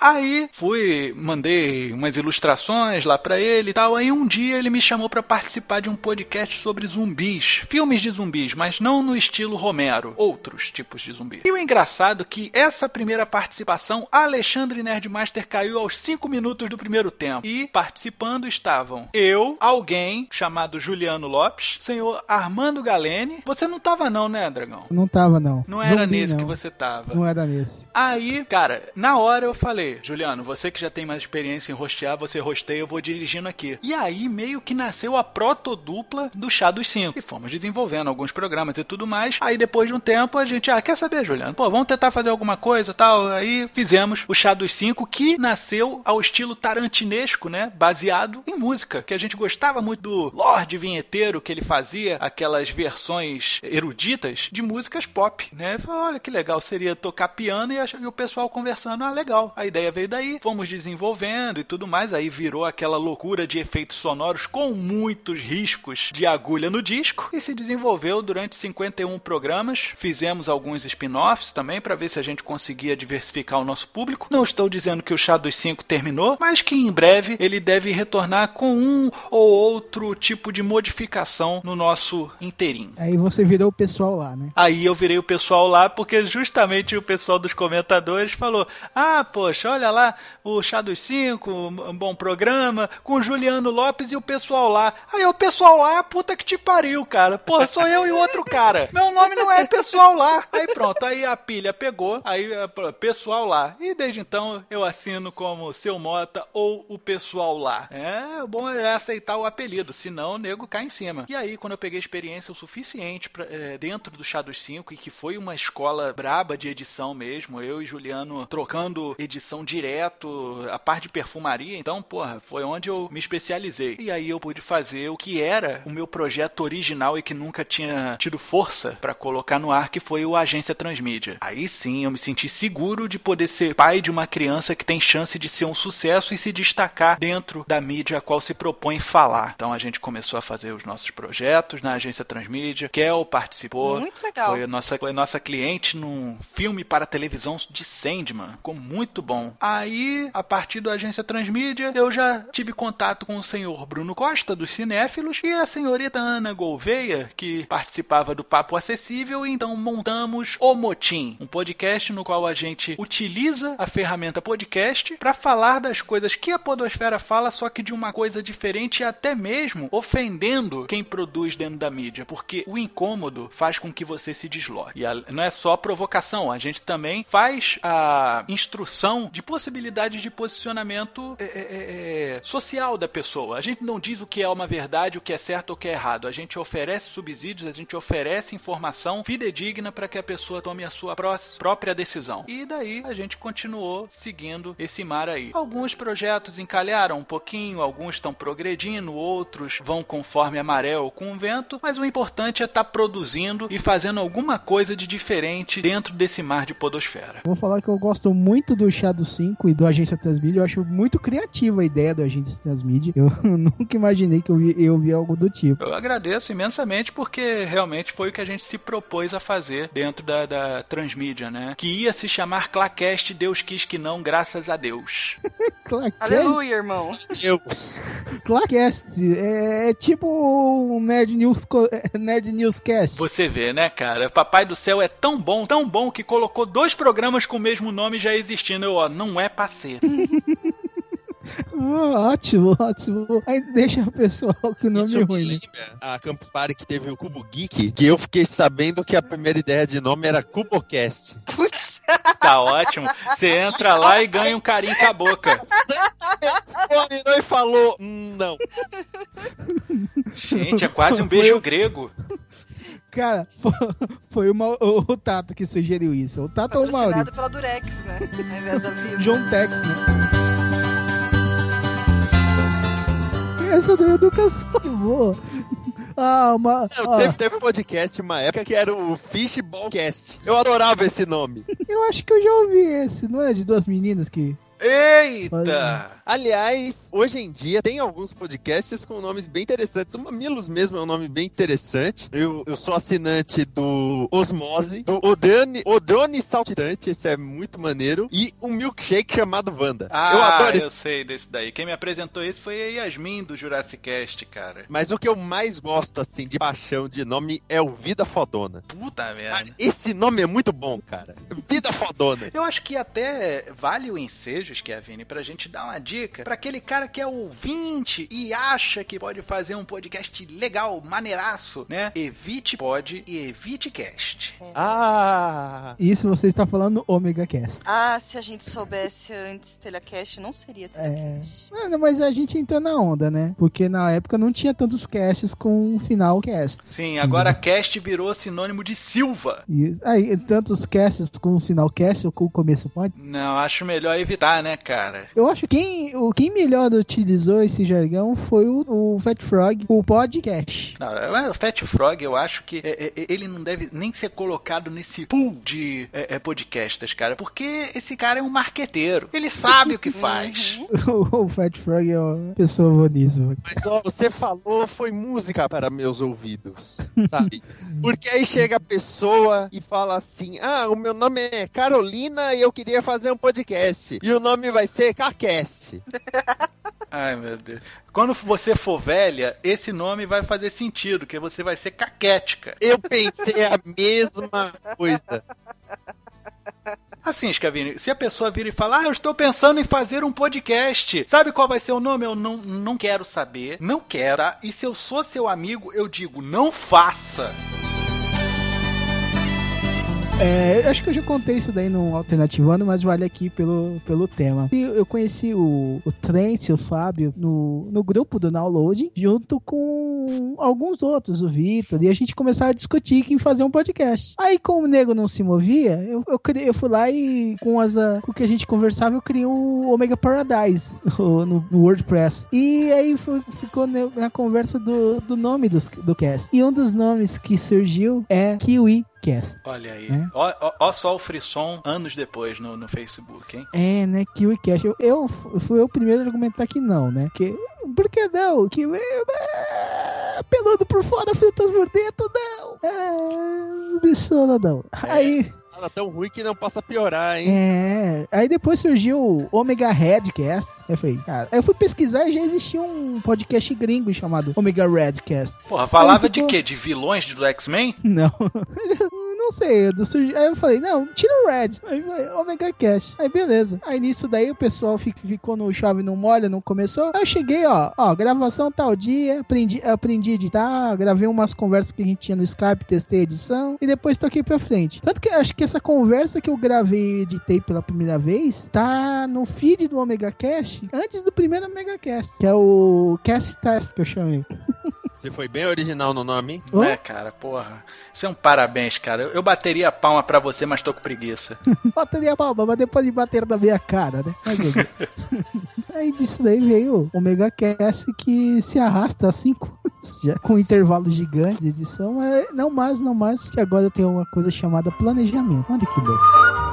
Aí fui, mandei umas ilustrações lá pra ele e tal. Aí um dia ele me chamou pra participar de um podcast sobre zumbis, filmes de zumbis, mas não no estilo Romero, outros tipos de zumbis. E o engraçado é que essa primeira participação, Alexandre Nerdmaster caiu aos 5 minutos do primeiro tempo. E participando estavam eu, alguém chamado Juliano Lopes, senhor Armando Galene. Você não tava não, né, Dragão? Não tava, não. Não era Zumbi, nesse não. que você tava. Não era nesse. Aí, cara, na hora eu falei, Juliano, você que já tem mais experiência em rostear, você rosteia, eu vou dirigindo aqui. E aí meio que nasceu a protodupla do Chá dos Cinco. E fomos desenvolvendo alguns programas e tudo mais. Aí depois de um tempo a gente, ah, quer saber, Juliano? Pô, vamos tentar fazer alguma coisa tal. Aí fizemos o Chá dos Cinco, que nasceu ao estilo tarantinesco, né? Baseado em música. Que a gente gostava muito do Lorde Vinheteiro, que ele fazia aquelas versões eruditas de músicas pop, né? Falei, olha que legal, seria tocar piano e o pessoal conversando. Ah, legal. A ideia veio daí, fomos desenvolvendo e tudo mais. Aí virou aquela loucura de efeitos sonoros com muitos riscos de agulha no disco e se desenvolveu durante 51 programas. Fizemos alguns spin-offs também para ver se a gente conseguia diversificar o nosso público. Não estou dizendo que o Chá dos 5 terminou, mas que em breve ele deve retornar com um ou outro tipo de modificação no nosso inteirinho. Aí você virou o pessoal lá, né? Aí eu virei o pessoal lá, porque justamente o pessoal dos comentadores falou: Ah, poxa, olha lá, o Chá dos Cinco, um bom programa, com o Juliano Lopes e o pessoal lá. Aí o pessoal lá, puta que te pariu, cara. Pô, sou eu e outro cara. Meu nome não é pessoal lá. Aí pronto, aí a pilha pegou, aí pô, pessoal lá. E desde então eu assino como seu Mota ou o pessoal lá. É, o bom é aceitar o apelido, senão o nego cai em cima. E aí, quando eu peguei experiência o suficiente pra, eh, dentro do Chá dos 5, e que foi uma escola braba de edição mesmo, eu e Juliano trocando edição direto, a parte de perfumaria, então, porra, foi onde eu me especializei. E aí eu pude fazer o que era o meu projeto original e que nunca tinha tido força pra colocar no ar, que foi o agência Transmídia. Aí sim eu me senti seguro de poder ser pai de uma criança que tem chance de ser um sucesso e se destacar dentro da mídia a qual se propõe falar. Então a gente começou a fazer os nossos projetos na agência Transmídia. Kel participou. Muito legal. Foi a nossa, foi nossa cliente num filme para televisão de Sandman. Ficou muito bom. Aí, a partir da agência Transmídia, eu já tive contato com o senhor Bruno Costa, dos Cinéfilos, e a senhorita Ana Gouveia, que participava do Papo Acessível, e então montamos o Motim, um podcast no qual a gente utiliza a ferramenta podcast para falar das coisas que a Podosfera fala, só que de uma coisa diferente e até mesmo ofendendo quem produz dentro da mídia, porque o incômodo faz com que você se desloque. E não é só provocação, a gente também faz a instrução de possibilidades de posicionamento é, é, é, é, social da pessoa. A gente não diz o que é uma verdade, o que é certo ou o que é errado. A gente oferece subsídios, a gente oferece informação fidedigna para que a pessoa tome a sua pró- própria decisão. E daí a gente continuou seguindo esse mar aí. Alguns projetos encalharam um pouquinho, alguns estão progredindo, outros vão conforme a maré ou com o vento, mas o importante é estar produzindo e fazendo alguma coisa de diferente dentro desse mar de podosfera. Vou falar que eu gosto muito do Shadow 5 e do Agência Transmídia. Eu acho muito criativa a ideia do Agência Transmídia. Eu nunca imaginei que eu ia eu vi algo do tipo. Eu agradeço imensamente porque realmente foi o que a gente se propôs a fazer dentro da, da Transmídia, né? Que ia se chamar Clacast, Deus quis que não, graças a Deus. Aleluia, irmão. Deus. Clacast é, é tipo um Nerd News, é, Nerd Newscast. Você vê, né, cara? Papai do Céu é tão bom, tão bom, que colocou dois programas com o mesmo nome já existindo. Eu, ó, não é pra ser. Ah, ótimo, ótimo. Aí deixa o pessoal com o nome Isso me ruim. né? lembra a Campus Party que teve o Cubo Geek, que eu fiquei sabendo que a primeira ideia de nome era CuboCast. Putz. Tá ótimo. Você entra lá e ganha um carinho com a boca. Virou e falou, não. Gente, é quase um beijo grego. Cara, foi, foi o, Mau- o, o Tato que sugeriu isso. O Tato ou o? Patrocinado pela Durex, né? Ao invés da Vivo. John Tex, né? Essa da educação boa. Ah, uma. Não, ó, teve, teve um podcast uma época que era o Fishballcast. Eu adorava esse nome. eu acho que eu já ouvi esse, não é? De duas meninas que. Eita! Aliás, hoje em dia tem alguns podcasts com nomes bem interessantes. O Mamilos mesmo é um nome bem interessante. Eu, eu sou assinante do Osmose, do Odone, Odone Saltitante, esse é muito maneiro. E um milkshake chamado Wanda. Ah, eu eu, adoro esse. sei desse daí. Quem me apresentou esse foi a Yasmin do Jurassic Cast, cara. Mas o que eu mais gosto, assim, de paixão de nome é o Vida Fodona. Puta merda. esse nome é muito bom, cara. Vida Fodona. Eu acho que até vale o ensejo, Schiavini, pra gente dar uma dica pra aquele cara que é ouvinte e acha que pode fazer um podcast legal, maneiraço, né? Evite Pod e Evite Cast. Ah! Isso você está falando Omega Cast. Ah, se a gente soubesse antes Telecast, não seria Telecast. Não, não, mas a gente entrou na onda, né? Porque na época não tinha tantos casts com um final cast. Sim, agora Cast virou sinônimo de Silva. E, aí, tantos casts com o final cast ou com o começo pode. Não, acho melhor evitar, né, cara? Eu acho que quem, o, quem melhor utilizou esse jargão foi o, o Fat Frog, o podcast. Não, o Fat Frog, eu acho que é, é, ele não deve nem ser colocado nesse pool de é, é, podcasters, cara, porque esse cara é um marqueteiro. Ele sabe o que faz. o, o Fat Frog é uma pessoa boníssima. Mas ó, você falou foi música para meus ouvidos, sabe? Porque aí chega a pessoa e fala assim: Ah, o meu nome é Carolina e eu queria fazer um podcast. E o nome vai ser Ai, meu Deus. Quando você for velha, esse nome vai fazer sentido, que você vai ser caquética. Eu pensei a mesma coisa. Assim, Scavini, se a pessoa vira e fala, ah, eu estou pensando em fazer um podcast, sabe qual vai ser o nome? Eu não, não quero saber, não quero, tá? E se eu sou seu amigo, eu digo, não faça. É, eu acho que eu já contei isso daí no Alternativando, mas vale aqui pelo, pelo tema. E Eu conheci o, o Trent o Fábio no, no grupo do Download, junto com alguns outros, o Vitor, e a gente começava a discutir em fazer um podcast. Aí, como o nego não se movia, eu, eu, criei, eu fui lá e com, as, com o que a gente conversava, eu criei o Omega Paradise no, no WordPress. E aí foi- ficou na conversa do, do nome dos, do cast. E um dos nomes que surgiu é Kiwi Cast. Olha aí. né? Ó, ó- ó só o frisson anos depois no, no Facebook, hein? É, né? KiwiCast. Eu, eu fui eu o primeiro a argumentar que não, né? Que, por que não? Que é, peludo por fora, frutas por dentro, não. É, bichona, não. Aí, Nada tão ruim que não possa piorar, hein? é, aí depois surgiu o Omega Redcast. Eu falei, cara, aí eu fui pesquisar e já existia um podcast gringo chamado Omega Redcast. Porra, falava de ficou- quê? De vilões do X-Men? Não. Não sei, do surgi- aí eu falei, não, tira o Red. Aí foi Omega Cash. Aí beleza. Aí nisso daí o pessoal fi- ficou no chave não molha, não começou. Aí eu cheguei, ó, ó, gravação tal dia, aprendi, aprendi a editar, gravei umas conversas que a gente tinha no Skype, testei a edição e depois toquei pra frente. Tanto que eu acho que essa conversa que eu gravei e editei pela primeira vez tá no feed do Omega Cash antes do primeiro Omega Cast, que é o Cast Test que eu chamei. Você foi bem original no nome, hein? É, cara, porra. Isso é um parabéns, cara. Eu, eu bateria a palma pra você, mas tô com preguiça. Bateria a palma, mas depois de bater na minha cara, né? Mas, eu- Aí disso daí veio o Omega Cast que se arrasta há cinco anos já, com um intervalo gigante de edição. Mas não mais, não mais, que agora eu tenho uma coisa chamada planejamento. Olha que louco.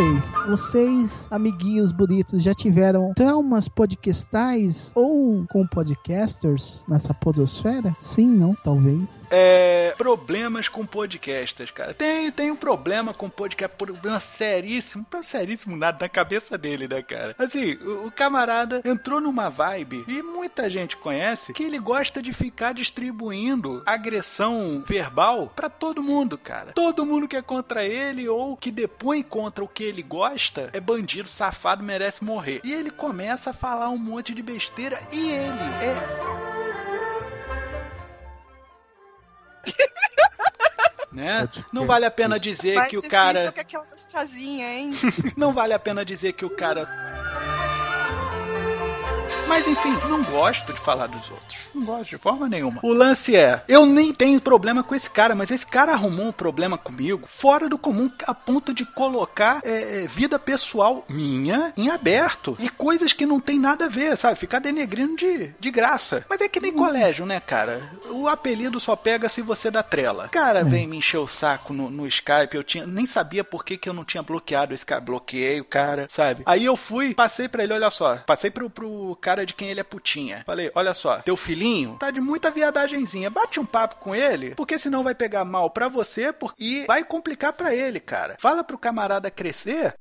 Vocês, vocês, amiguinhos bonitos, já tiveram traumas podcastais ou com podcasters nessa podosfera? Sim, não, talvez. É, problemas com podcasters, cara. Tem, tem um problema com podcast, problema seríssimo, problema seríssimo nada na cabeça dele, né, cara? Assim, o, o camarada entrou numa vibe e muita gente conhece que ele gosta de ficar distribuindo agressão verbal pra todo mundo, cara. Todo mundo que é contra ele ou que depõe contra o que ele gosta é bandido, safado, merece morrer. E ele começa a falar um monte de besteira e ele é né? Não vale a pena dizer Mais que o cara. que hein? Não vale a pena dizer que o cara. Mas enfim, não gosto de falar dos outros. Não gosto de forma nenhuma. O lance é, eu nem tenho problema com esse cara, mas esse cara arrumou um problema comigo fora do comum a ponto de colocar é, é, vida pessoal minha em aberto. E coisas que não tem nada a ver, sabe? Ficar denegrindo de, de graça. Mas é que nem colégio, né, cara? O apelido só pega se você dá trela. Cara, vem me encher o saco no, no Skype, eu tinha nem sabia por que, que eu não tinha bloqueado esse cara. Bloqueei o cara, sabe? Aí eu fui, passei pra ele, olha só. Passei pro, pro cara de quem ele é putinha. Falei, olha só, teu filhinho tá de muita viadagenzinha. Bate um papo com ele, porque senão vai pegar mal pra você e vai complicar pra ele, cara. Fala pro camarada crescer.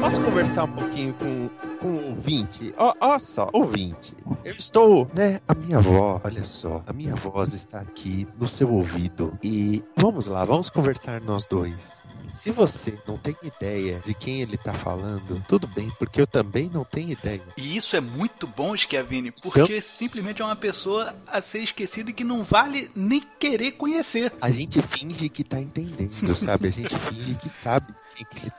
Posso conversar um pouquinho com, com o ouvinte? Ó, ó só, ouvinte. Eu estou, né? A minha voz, olha só. A minha voz está aqui no seu ouvido. E vamos lá, vamos conversar nós dois. Se você não tem ideia de quem ele tá falando, tudo bem, porque eu também não tenho ideia. E isso é muito bom, Schiavini, porque simplesmente é uma pessoa a ser esquecida e que não vale nem querer conhecer. A gente finge que tá entendendo, sabe? A gente finge que sabe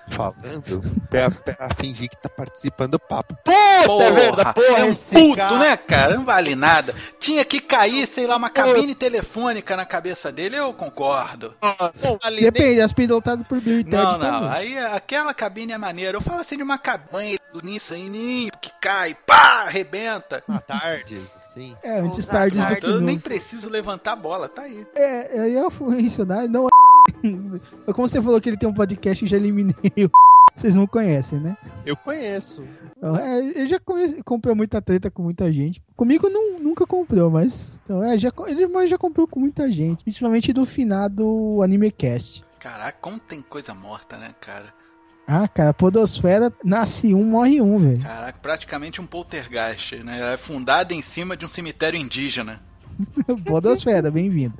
falando pra, pra fingir que tá participando do papo. Puta, é verdade, porra, é um puto, cara- né, cara? Não vale nada. Tinha que cair, sei lá, uma cabine telefônica na cabeça dele, eu concordo. Não, nem Depende, as pilotadas por Bill e Ted Não, não, também. aí aquela cabine é maneira. Eu falo assim de uma cabine do nisso aí, que cai, pá, arrebenta. à tardes, assim. É, antes tarde do tarde. que Eu nem preciso levantar a bola, tá aí. É, aí eu fui ensinar, não é. Como você falou que ele tem um podcast, eu já eliminei o. Vocês não conhecem, né? Eu conheço. É, ele já conhece- comprou muita treta com muita gente. Comigo não, nunca comprou, mas. Então, é, já, ele mas já comprou com muita gente. Principalmente do finado AnimeCast. Caraca, como tem coisa morta, né, cara? Ah, cara, Podosfera nasce um, morre um, velho. Caraca, praticamente um poltergeist, né? É fundada em cima de um cemitério indígena. Podosfera, bem-vindo.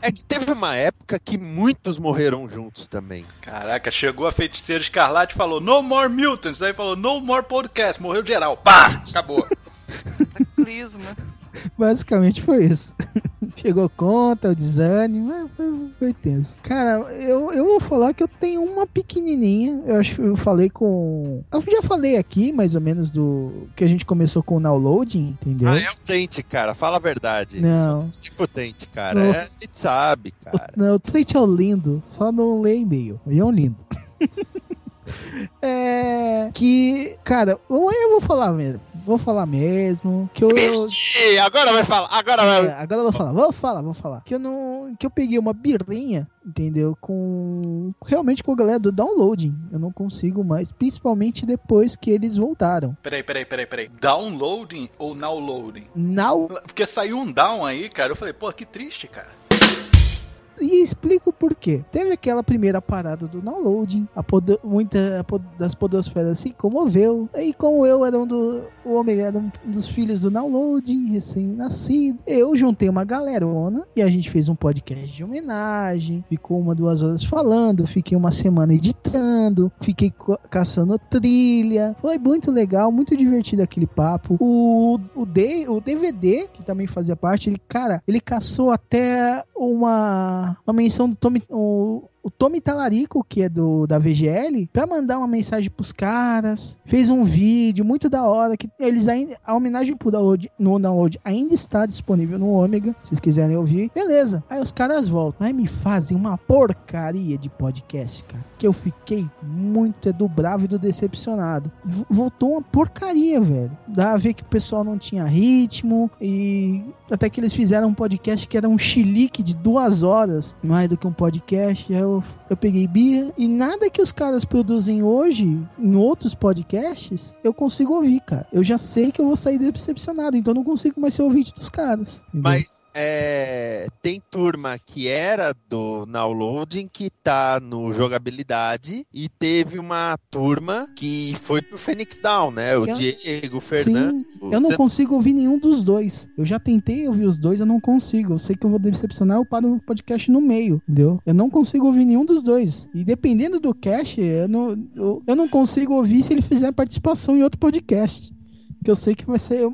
É que teve uma época que muitos morreram juntos também. Caraca, chegou a feiticeira escarlate e falou No more mutants. Aí falou No more podcast. Morreu geral. Pá! Acabou. Clisma. Basicamente foi isso. Chegou conta, o desânimo, é, foi, foi tenso. Cara, eu, eu vou falar que eu tenho uma pequenininha. Eu acho que eu falei com. Eu já falei aqui, mais ou menos, do. Que a gente começou com o downloading, entendeu? Ah, é o Tente, cara. Fala a verdade. Não. Sou Tipo Tente, cara. Não. É, a gente sabe, cara. Não, o tweet é o lindo, só não lê e-mail. Ele é um lindo. é. Que, cara, eu vou falar mesmo. Vou falar mesmo. Que eu. Ixi, agora vai falar, agora vai. é, agora eu vou falar, vou falar, vou falar. Que eu não. Que eu peguei uma birrinha, entendeu? Com. Realmente com a galera do downloading. Eu não consigo mais. Principalmente depois que eles voltaram. Peraí, peraí, peraí, peraí. Downloading ou nowloading? Now. Porque saiu um down aí, cara. Eu falei, pô, que triste, cara. E explico por quê. Teve aquela primeira parada do downloading, a podo- muita a pod- das podosferas se comoveu. E como eu era um do o Omega era um dos filhos do downloading, recém-nascido, eu juntei uma galerona e a gente fez um podcast de homenagem. Ficou uma, duas horas falando, fiquei uma semana editando, fiquei caçando trilha. Foi muito legal, muito divertido aquele papo. O, o, o DVD, que também fazia parte, ele, cara, ele caçou até uma, uma menção do Tommy. O, o Tommy Talarico, que é do da VGL, pra mandar uma mensagem pros caras, fez um vídeo muito da hora, que eles ainda, a homenagem pro download, no download ainda está disponível no Ômega, se vocês quiserem ouvir, beleza, aí os caras voltam, aí me fazem uma porcaria de podcast, cara, que eu fiquei muito é do bravo e do decepcionado, V- voltou uma porcaria, velho, dá a ver que o pessoal não tinha ritmo, e até que eles fizeram um podcast que era um chilique de duas horas, mais do que um podcast. Eu, eu peguei birra e nada que os caras produzem hoje em outros podcasts eu consigo ouvir, cara. Eu já sei que eu vou sair decepcionado, então eu não consigo mais ser ouvinte dos caras. entendeu? Mas é, tem turma que era do downloading que tá no jogabilidade e teve uma turma que foi pro Phoenix Down, né? O Eu- Diego, o Fernando. Sim, eu não consigo ouvir nenhum dos dois. Eu já tentei ouvir os dois, eu não consigo. Eu sei que eu vou decepcionar, eu paro o podcast no meio, entendeu? Eu não consigo ouvir nenhum dos dois. E dependendo do cast, eu não, eu, eu não consigo ouvir se ele fizer participação em outro podcast. Que eu sei que vai ser.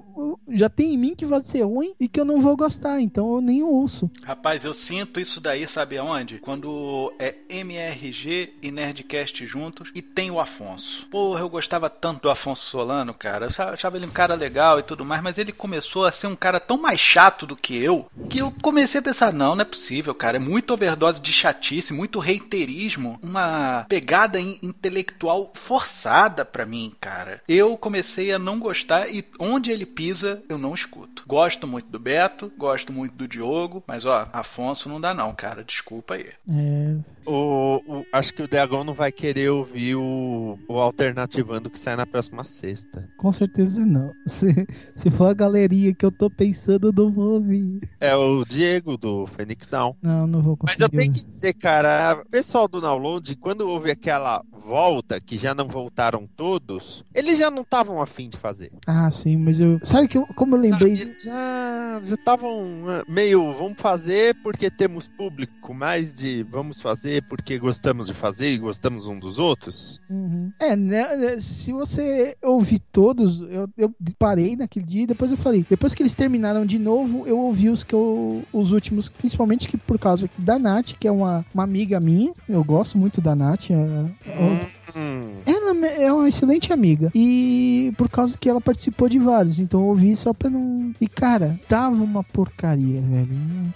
já tem em mim que vai ser ruim e que eu não vou gostar, então eu nem ouço. Rapaz, eu sinto isso daí, sabe aonde? Quando é MRG e Nerdcast juntos e tem o Afonso. Porra, eu gostava tanto do Afonso Solano, cara. Eu achava- ele um cara legal e tudo mais, mas ele começou a ser um cara tão mais chato do que eu, que eu comecei a pensar, não, não é possível, cara. É muito overdose de chatice, muito reiterismo, uma pegada in- intelectual forçada pra mim, cara. Eu comecei a não gostar e onde ele pisa, eu não escuto. Gosto muito do Beto, gosto muito do Diogo, mas ó, Afonso não dá não, cara. Desculpa aí. É, O, o- acho que o Dragão não vai querer ouvir o, o Alternativando que sai na próxima sexta. com certeza não. Se, se for a galeria que eu tô pensando, eu não vou ouvir. É o Diego do Down. Não, não vou Mas conseguir. eu tenho que dizer, cara, o pessoal do download, quando houve aquela volta, que já não voltaram todos, eles já não estavam afim de fazer. Ah, sim, mas eu. Sabe que eu, como eu lembrei. Sabe, Eles já estavam ah, meio, vamos fazer porque temos público, mais de vamos fazer porque gostamos de fazer e gostamos um dos outros. Uhum. É, né, né, se você ouvir todos, eu, eu parei naquele dia e depois eu falei. Depois que eles terminaram de novo, eu ouvi os que eu. Os últimos, principalmente que por causa da Nath, que é uma, uma amiga minha. Eu gosto muito da Nath. é- Hum, Ela me- é uma excelente amiga. E por causa que ela participou de vários. Então eu ouvi só pra não. E cara, tava uma porcaria, velho.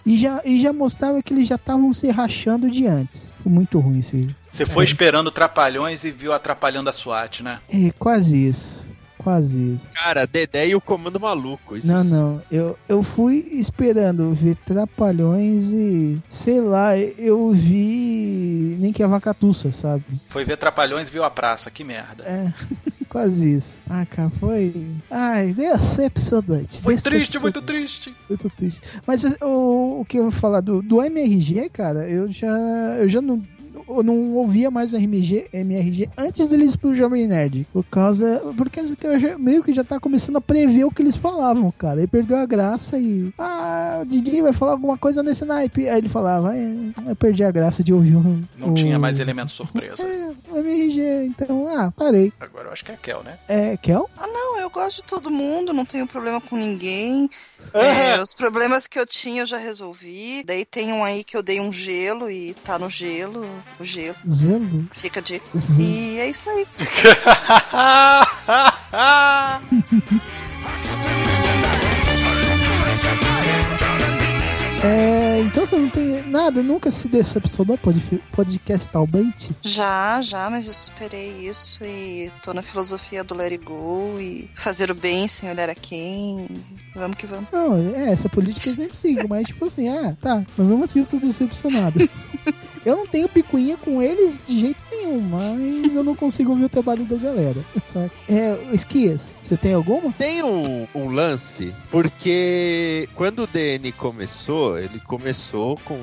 E já, e já mostrava que eles já estavam se rachando de antes. Foi muito ruim isso aí. Você foi É. esperando Trapalhões e viu atrapalhando a SWAT, né? É, quase isso. Quase isso. cara, Dedé e o Comando Maluco. Isso Não, sim. não. Eu, eu fui esperando ver Trapalhões e. Sei lá, eu vi. Nem que a vacatuça, sabe? Foi ver Trapalhões e viu a praça, que merda. É. Quase isso. Ah, cara, foi. Ai, decepcionante. Foi triste, decepcionante. muito triste. Muito triste. Mas o, o que eu vou falar do, do MRG, cara, eu já, eu já não, eu não ouvia mais o MRG, MRG antes deles ir pro Jovem Nerd. Por causa. Porque eu já- meio que já tá começando a prever o que eles falavam, cara. Aí perdeu a graça e. Ah, o Didi vai falar alguma coisa nesse naipe. Aí ele falava, é, eu perdi a graça de ouvir o. Não o- tinha mais elemento surpresa. É, o MRG, então, ah, parei. Agora eu acho que é a Kel, né? É, Kel? Ah, não, eu gosto de todo mundo, não tenho problema com ninguém. É, os problemas que eu tinha eu já resolvi. Daí tem um aí que eu dei um gelo e tá no gelo. O gelo. Zelo? Fica de. Uhum. E é isso aí. É. Então você não tem nada, nunca se decepcionou pod- podcastalmente? Já, já, mas eu superei isso e tô na filosofia do let it go e fazer o bem sem olhar a quem. Vamos que vamos. Não, é, essa política eu sempre sigo, mas tipo assim, ah, tá, mas mesmo assim eu tô decepcionado. Eu não tenho picuinha com eles de jeito nenhum, mas eu não consigo ouvir o trabalho da galera. saca? É, Esquias, você tem alguma? Tem um, um lance, porque quando o DN começou, ele começou com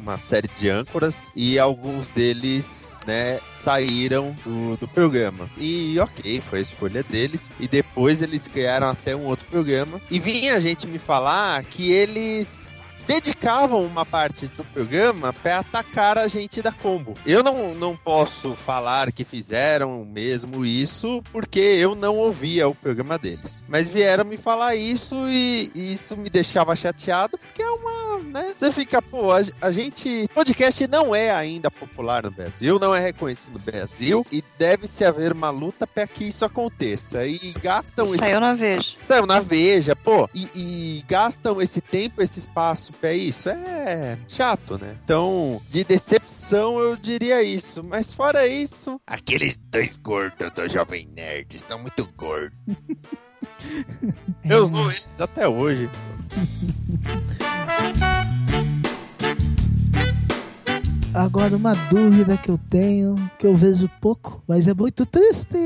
uma série de âncoras e alguns deles, né, saíram do, do programa. E ok, foi a escolha deles. E depois eles criaram até um outro programa. E vinha a gente me falar que eles dedicavam uma parte do programa para atacar a gente da Combo. Eu não, não posso falar que fizeram mesmo isso, porque eu não ouvia o programa deles. Mas vieram me falar isso e, e isso me deixava chateado, porque é uma, né? Você fica, pô, a, a gente. Podcast não é ainda popular no Brasil, não é reconhecido no Brasil, e deve-se haver uma luta para que isso aconteça. E gastam esse Saiu na Veja. Saiu na Veja, pô, e, e gastam esse tempo, esse espaço pra isso. É chato, né? Então, de decepção eu diria isso. Mas fora isso, aqueles dois gordos do Jovem Nerd são muito gordos. eu sou eles até hoje. Agora, uma dúvida que eu tenho, que eu vejo pouco, mas é muito triste.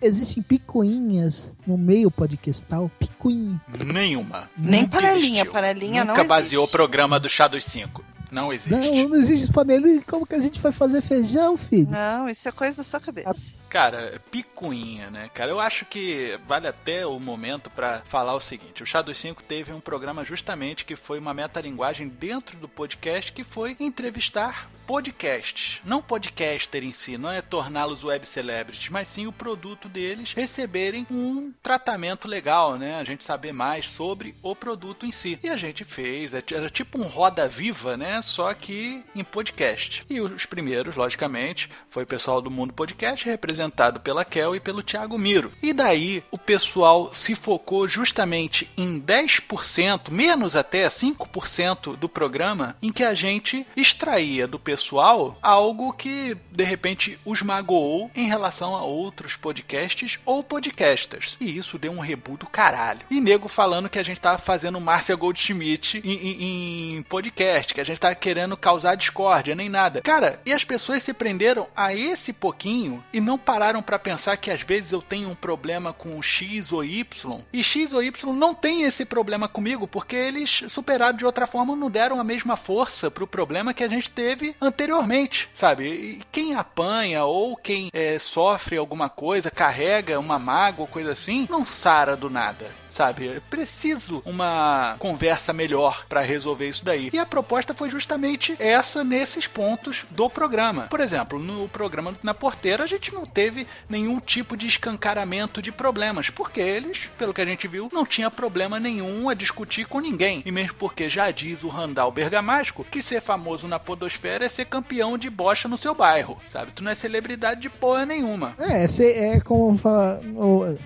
Existem picuinhas no meio podcastal? Picuinha. Nenhuma. Nem Nunca panelinha. existiu. Panelinha Nunca não baseou o existe. programa do Chá dos Cinco. Não existe. Não, não existe panela. Como que a gente vai fazer feijão, filho? Não, isso é coisa da sua cabeça. Cara, picuinha, né, cara? Eu acho que vale até o momento pra falar o seguinte: o Chá dos 5 teve um programa justamente que foi uma metalinguagem dentro do podcast que foi entrevistar podcasts. Não podcaster em si, não é torná-los web celebrities, mas sim o produto deles receberem um tratamento legal, né? A gente saber mais sobre o produto em si. E a gente fez, era tipo um roda viva, né? Só que em podcast. E os primeiros, logicamente, foi o pessoal do Mundo Podcast, representado pela Kel e pelo Thiago Miro. E daí o pessoal se focou justamente em 10%, menos até 5% do programa, em que a gente extraía do pessoal algo que de repente os magoou em relação a outros podcasts ou podcasters. E isso deu um rebu do caralho. E nego falando que a gente tava fazendo Márcia Goldschmidt em, em- em podcast, que a gente tava querendo causar discórdia, nem nada. Cara, e as pessoas se prenderam a esse pouquinho e não pararam pra pensar que às vezes eu tenho um problema com X ou Y. E X ou Y não tem esse problema comigo, porque eles superaram de outra forma, não deram a mesma força pro problema que a gente teve anteriormente, sabe? E quem apanha ou quem é, sofre alguma coisa, carrega uma mágoa coisa assim, não sara do nada sabe? É preciso uma conversa melhor para resolver isso daí. E a proposta foi justamente essa nesses pontos do programa. Por exemplo, no programa na porteira a gente não teve nenhum tipo de escancaramento de problemas, porque eles, pelo que a gente viu, não tinha problema nenhum a discutir com ninguém. E mesmo porque já diz o Randall Bergamasco que ser famoso na podosfera é ser campeão de bocha no seu bairro, sabe? Tu não é celebridade de porra nenhuma. É, é, ser, é como fala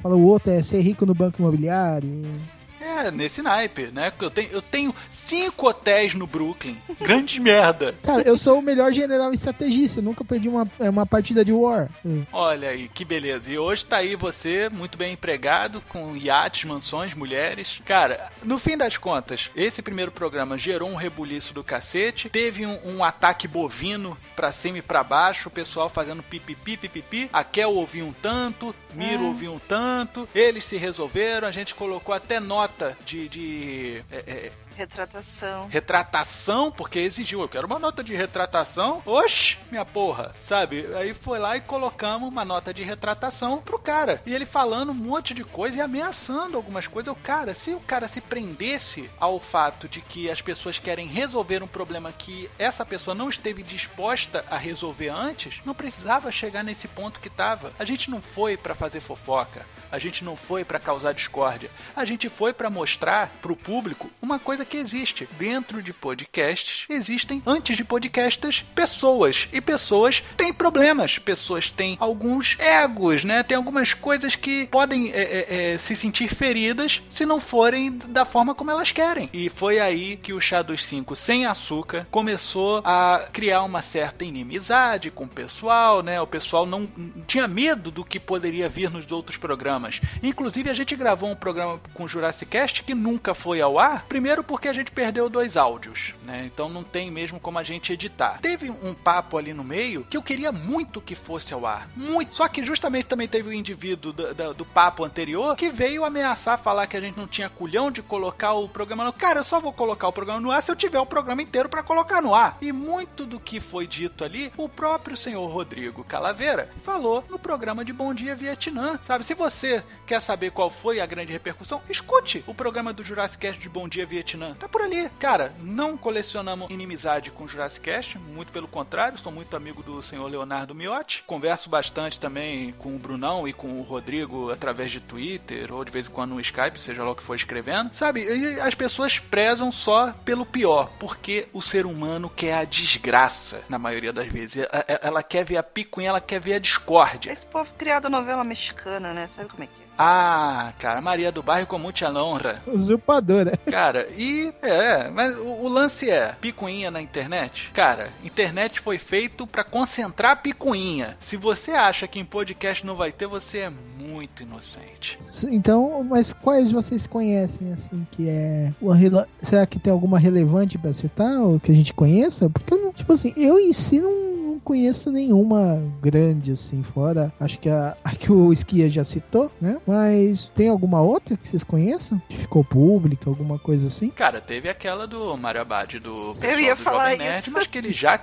fala o outro, é ser rico no banco imobiliário. Yeah. É, nesse naipe, né? Eu tenho, eu tenho cinco hotéis no Brooklyn. Grande merda. Cara, eu sou o melhor general estrategista, eu nunca perdi uma, é, uma partida de War. Olha aí, que beleza. E hoje tá aí você, muito bem empregado, com iates, mansões, mulheres. Cara, no fim das contas, esse primeiro programa gerou um rebuliço do cacete. Teve um, um ataque bovino pra cima e pra baixo, o pessoal fazendo pipipi, pipipi. A Kel ouviu um tanto, Miro ouviu um tanto. Eles se resolveram, a gente colocou até nota de. de é, é, Retratação. retratação, porque exigiu, eu quero uma nota de retratação. Oxe, minha porra, sabe? Aí foi lá e colocamos uma nota de retratação pro cara. E ele falando um monte de coisa e ameaçando algumas coisas. O cara, se o cara se prendesse ao fato de que as pessoas querem resolver um problema que essa pessoa não esteve disposta a resolver antes, não precisava chegar nesse ponto que tava. A gente não foi pra fazer fofoca. A gente não foi pra causar discórdia. A gente foi pra mostrar pro público uma coisa coisa que existe. Dentro de podcasts existem, antes de podcasts, pessoas. E pessoas têm problemas. Pessoas têm alguns egos, né? Tem algumas coisas que podem é, é, é, se sentir feridas se não forem da forma como elas querem. E foi aí que o Chá dos Cinco Sem Açúcar começou a criar uma certa inimizade com o pessoal, né? O pessoal não tinha medo do que poderia vir nos outros programas. Inclusive, a gente gravou um programa com o Jurassic Cast que nunca foi ao ar. Primeiro porque a gente perdeu dois áudios, né? Então não tem mesmo como a gente editar. Teve um papo ali no meio que eu queria muito que fosse ao ar. Muito. Só que justamente também teve o um indivíduo do, do, do, papo anterior que veio ameaçar falar que a gente não tinha culhão de colocar o programa no. Cara, eu só vou colocar o programa no ar se eu tiver o programa inteiro para colocar no ar. E muito do que foi dito ali, o próprio senhor Rodrigo Calaveira falou no programa de Bom Dia Vietnã. Sabe, se você quer saber qual foi a grande repercussão, escute o programa do Jurassic Cast de Bom Dia Vietnã. Tá por ali. Cara, não colecionamos inimizade com o Jurassic Cast, muito pelo contrário, sou muito amigo do senhor Leonardo Miotti. Converso bastante também com o Brunão e com o Rodrigo através de Twitter ou de vez em quando no Skype, seja lá o que for escrevendo. Sabe, e as pessoas prezam só pelo pior, porque o ser humano quer a desgraça na maioria das vezes. Ela quer ver a picuinha, ela quer ver a discórdia. Esse povo criado novela mexicana, né? Sabe como é que é? Ah, cara, Maria do Bairro com muita honra. Usurpadora. Cara, e é, mas o, o, lance é picuinha na internet. Cara, internet foi feito para concentrar picuinha. Se você acha que em podcast não vai ter, você é muito inocente. Então, mas quais vocês conhecem assim que é rela... será que tem alguma relevante para citar ou que a gente conheça? Porque eu não, tipo assim, eu em si não não conheço nenhuma grande assim fora. Acho que a, a que o Esquia já citou, né? Mas tem alguma outra que vocês conheçam? Que ficou pública, alguma coisa assim? Cara, teve aquela do Mario Abad do Eu ia do falar Nerd, isso. mas que ele já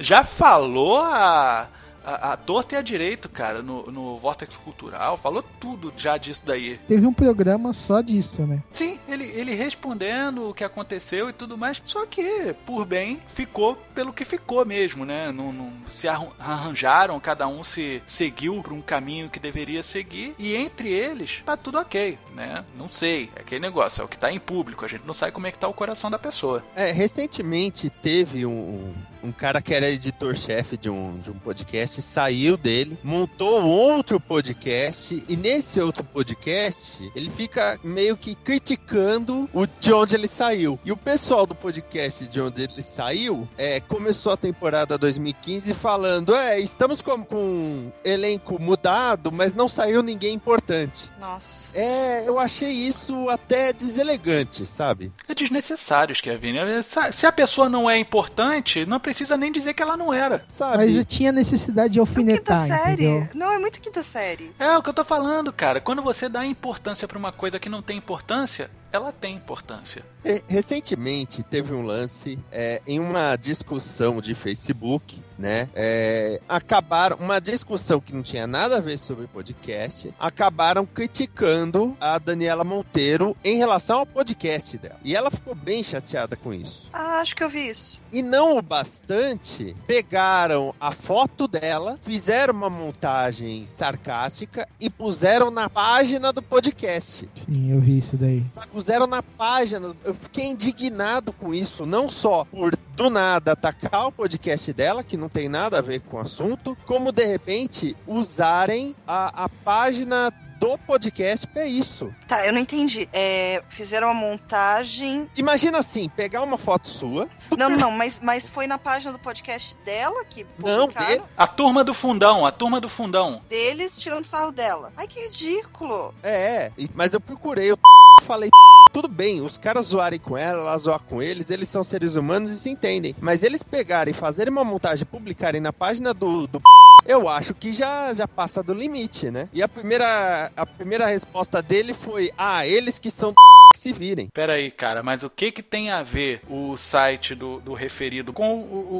já falou a a, a torta e a direito, cara, no, no Vortex Cultural, falou tudo já disso daí. Teve um programa só disso, né? Sim, ele, ele respondendo o que aconteceu e tudo mais, só que, por bem, ficou pelo que ficou mesmo, né? Não, não se arranjaram, cada um se seguiu por um caminho que deveria seguir, e entre eles, tá tudo ok, né? Não sei, é aquele negócio, é o que tá em público, a gente não sabe como é que tá o coração da pessoa. É, recentemente teve um, um cara que era editor-chefe de um, de um podcast saiu dele, montou outro podcast e nesse outro podcast ele fica meio que criticando o de onde ele saiu. E o pessoal do podcast de onde ele saiu é, começou a temporada 2015 falando: é, estamos com, com um elenco mudado, mas não saiu ninguém importante. Nossa. É, eu achei isso até deselegante, sabe? É desnecessário, Kevin. Se a pessoa não é importante, não precisa nem dizer que ela não era. Sabe? Mas tinha necessidade de alfinetar, quinta série. entendeu? Não, é muito quinta série. É o que eu tô falando, cara. Quando você dá importância pra uma coisa que não tem importância, ela tem importância. Re- Recentemente teve um lance é, em uma discussão de Facebook, né? É, acabaram uma discussão que não tinha nada a ver sobre podcast. Acabaram criticando a Daniela Monteiro em relação ao podcast dela. E ela ficou bem chateada com isso. Ah, acho que eu vi isso. E não o bastante, pegaram a foto dela, fizeram uma montagem sarcástica e puseram na página do podcast. Sim, eu vi isso daí. Puseram na página. Eu fiquei indignado com isso, não só por do nada atacar o podcast dela, que não tem nada a ver com o assunto, como de repente usarem a, a página do podcast pra isso. Tá, eu não entendi. É, fizeram uma montagem. Imagina assim, pegar uma foto sua. Não, não, não, mas, mas foi na página do podcast dela que Não, publicaram A turma do fundão, a turma do fundão. deles tirando sarro dela. Ai, que ridículo. É, e- mas eu procurei, eu falei, tudo bem, os caras zoarem com ela, ela zoar com eles, eles são seres humanos e se entendem. Mas eles pegarem, fazerem uma montagem e publicarem na página do, do eu acho que já, já passa do limite, né? E a primeira, a primeira resposta dele foi, ah, eles que são que se virem. Pera aí, cara, mas o que que tem a ver o site do, do referido com o, o,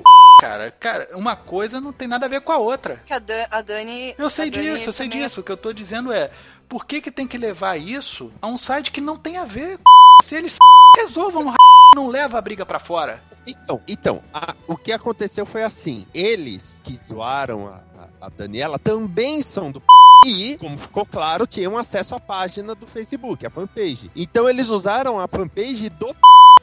o- Cara, cara, uma coisa não tem nada a ver com a outra. A, Dan- a Dani. Eu sei Dani disso, eu sei também- disso. O que eu tô dizendo é, por que que tem que levar isso a um site que não tem a ver? Se eles resolvam, não leva a briga pra fora. Então, então a- o que aconteceu foi assim: eles que zoaram a, a- a Daniela também são do E, como ficou claro, tinham acesso à página do Facebook, a fanpage. Então eles usaram a fanpage do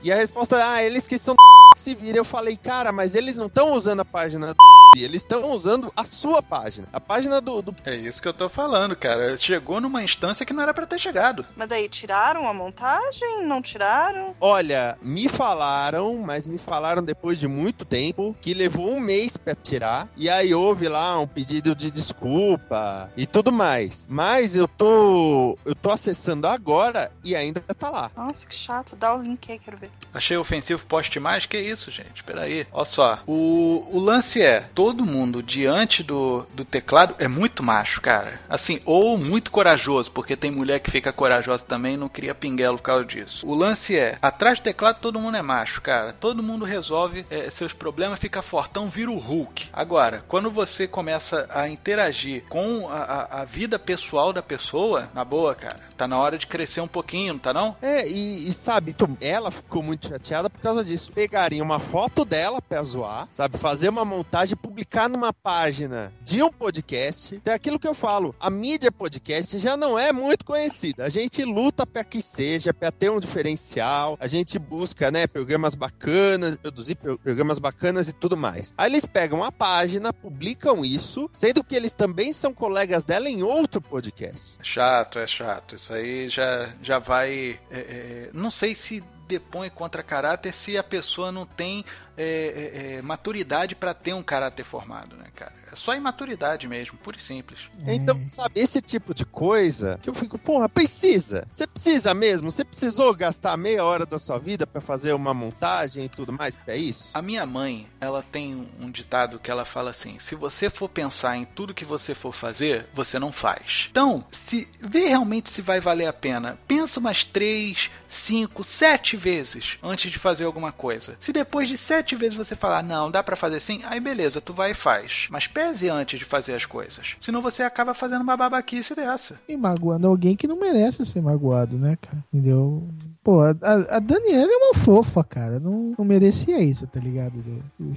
e a resposta ah, eles que são se viram. Eu falei, cara, mas eles não estão usando a página do eles estão usando a sua página. A página do, do, É isso que eu tô falando, cara. Chegou numa instância que não era para ter chegado. Mas daí tiraram a montagem? Não tiraram? Olha, me falaram, mas me falaram depois de muito tempo, que levou um mês pra tirar. E aí houve lá um pedido de desculpa e tudo mais. Mas eu tô. Eu tô acessando agora e ainda tá lá. Nossa, que chato. Dá o link aí, quero ver. Achei ofensivo poste mais? Que isso, gente? Peraí. Olha só. O, o lance é: todo mundo diante do, do teclado é muito macho, cara. Assim, ou muito corajoso, porque tem mulher que fica corajosa também e não cria pinguelo por causa disso. O lance é: atrás do teclado todo mundo é macho, cara. Todo mundo resolve é, seus problemas, fica fortão, vira o Hulk. Agora, quando você começa a interagir com a, a, a vida pessoal da pessoa, na boa, cara, tá na hora de crescer um pouquinho, não tá não? É, e, e sabe, então, ela ficou muito chateada por causa disso. Pegaria uma foto dela pra zoar, sabe? Fazer uma montagem, publicar numa página de um podcast. É aquilo que eu falo, a mídia podcast já não é muito conhecida. A gente luta pra que seja, pra ter um diferencial. A gente busca, né, programas bacanas, produzir pro- programas bacanas e tudo mais. Aí eles pegam a página, publicam isso, sendo que eles também são colegas dela em outro podcast. É Chato, é chato. Isso aí já, já vai. é, é, não sei se depõe contra caráter se a pessoa não tem é, é, é, maturidade pra ter um caráter formado, né, cara? É só imaturidade mesmo, puro e simples. Então, sabe, esse tipo de coisa que eu fico, porra, precisa. Você precisa mesmo? Você precisou gastar meia hora da sua vida pra fazer uma montagem e tudo mais? É isso? A minha mãe, ela tem um ditado que ela fala assim: se você for pensar em tudo que você for fazer, você não faz. Então, se vê realmente se vai valer a pena. Pensa umas três, cinco, sete vezes antes de fazer alguma coisa. Se depois de sete vezes você falar, não, dá pra fazer assim, aí beleza, tu vai e faz. Mas antes de fazer as coisas. Senão você acaba fazendo uma babaquice dessa. E magoando alguém que não merece ser magoado, né, cara? Entendeu? Pô, a, a Daniela é uma fofa, cara. Não, não merecia isso, tá ligado?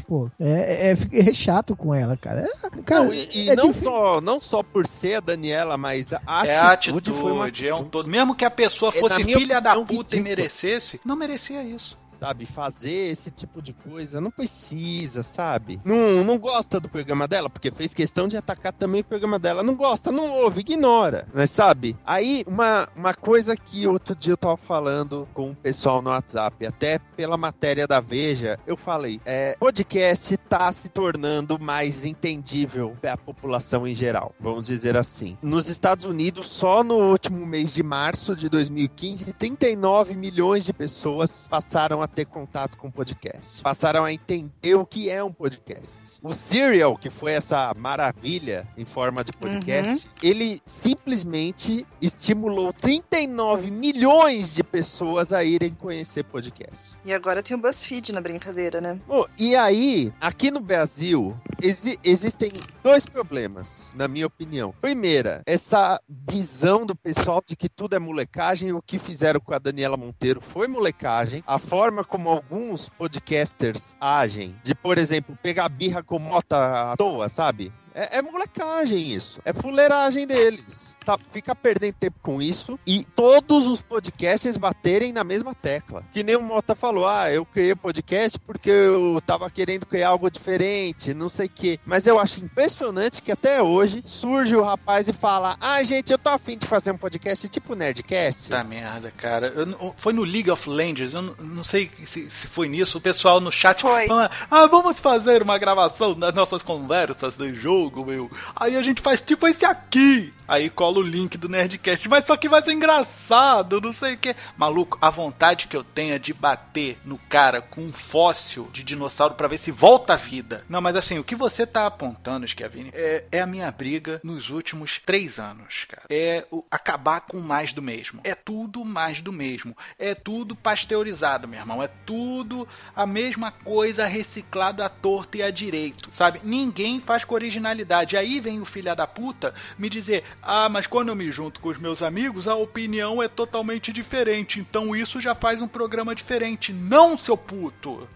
Pô, é, é, é chato com ela, cara. É, cara não, e e é não, difícil- só, não só por ser a Daniela, mas a é a atitude, atitude, foi uma é um atitude. todo. Mesmo que a pessoa É, fosse filha da puta e ridícula. merecesse, não merecia isso. sabe? Fazer esse tipo de coisa não precisa, sabe? Não, não gosta do programa dela, porque fez questão de atacar também o programa dela. Não gosta, não ouve, ignora, né, sabe? Aí, uma, uma coisa que outro dia eu tava falando com o pessoal no WhatsApp, até pela matéria da Veja, eu falei, é, podcast tá se tornando mais entendível pra população em geral, vamos dizer assim. Nos Estados Unidos, só no último mês de março de 2015, 39 milhões de pessoas passaram a ter contato com podcast. Passaram a entender o que é um podcast. O Serial, que foi essa maravilha em forma de podcast, ele simplesmente estimulou 39 milhões de pessoas a irem conhecer podcast. E agora tem o BuzzFeed na brincadeira, né? Bom, e aí, aqui no Brasil, exi- existem dois problemas, na minha opinião. Primeira, essa visão do pessoal de que tudo é molecagem. O que fizeram com a Daniela Monteiro foi molecagem. A forma como alguns podcasters agem, de, por exemplo, pegar birra com mota à toa, sabe? É, é molecagem isso. É fuleiragem deles. Tá, fica perdendo tempo com isso e todos os podcasts baterem na mesma tecla. Que nem o Mota falou: ah, eu criei podcast porque eu tava querendo criar algo diferente, não sei o quê. Mas eu acho impressionante que até hoje surge o rapaz e fala: ah, gente, eu tô afim de fazer um podcast tipo Nerdcast. Tá merda, cara. Eu foi no League of Legends, eu não, não sei se, se foi nisso. O pessoal no chat Foi. fala, ah, vamos fazer uma gravação das nossas conversas de jogo, meu. Aí a gente faz tipo esse aqui. Aí cola o link do Nerdcast, mas só que vai ser engraçado, não sei o que. Maluco, a vontade que eu tenho é de bater no cara com um fóssil de dinossauro pra ver se volta à vida. Não, mas assim, o que você tá apontando, Schiavini, é, é a minha briga nos últimos três anos, cara. É o- acabar com mais do mesmo. É tudo mais do mesmo. É tudo pasteurizado, meu irmão. É tudo a mesma coisa reciclado à torta e à direito, sabe? Ninguém faz com originalidade. Aí vem o filho da puta me dizer: ah, mas quando eu me junto com os meus amigos, a opinião é totalmente diferente. Então isso já faz um programa diferente. Não, seu puto!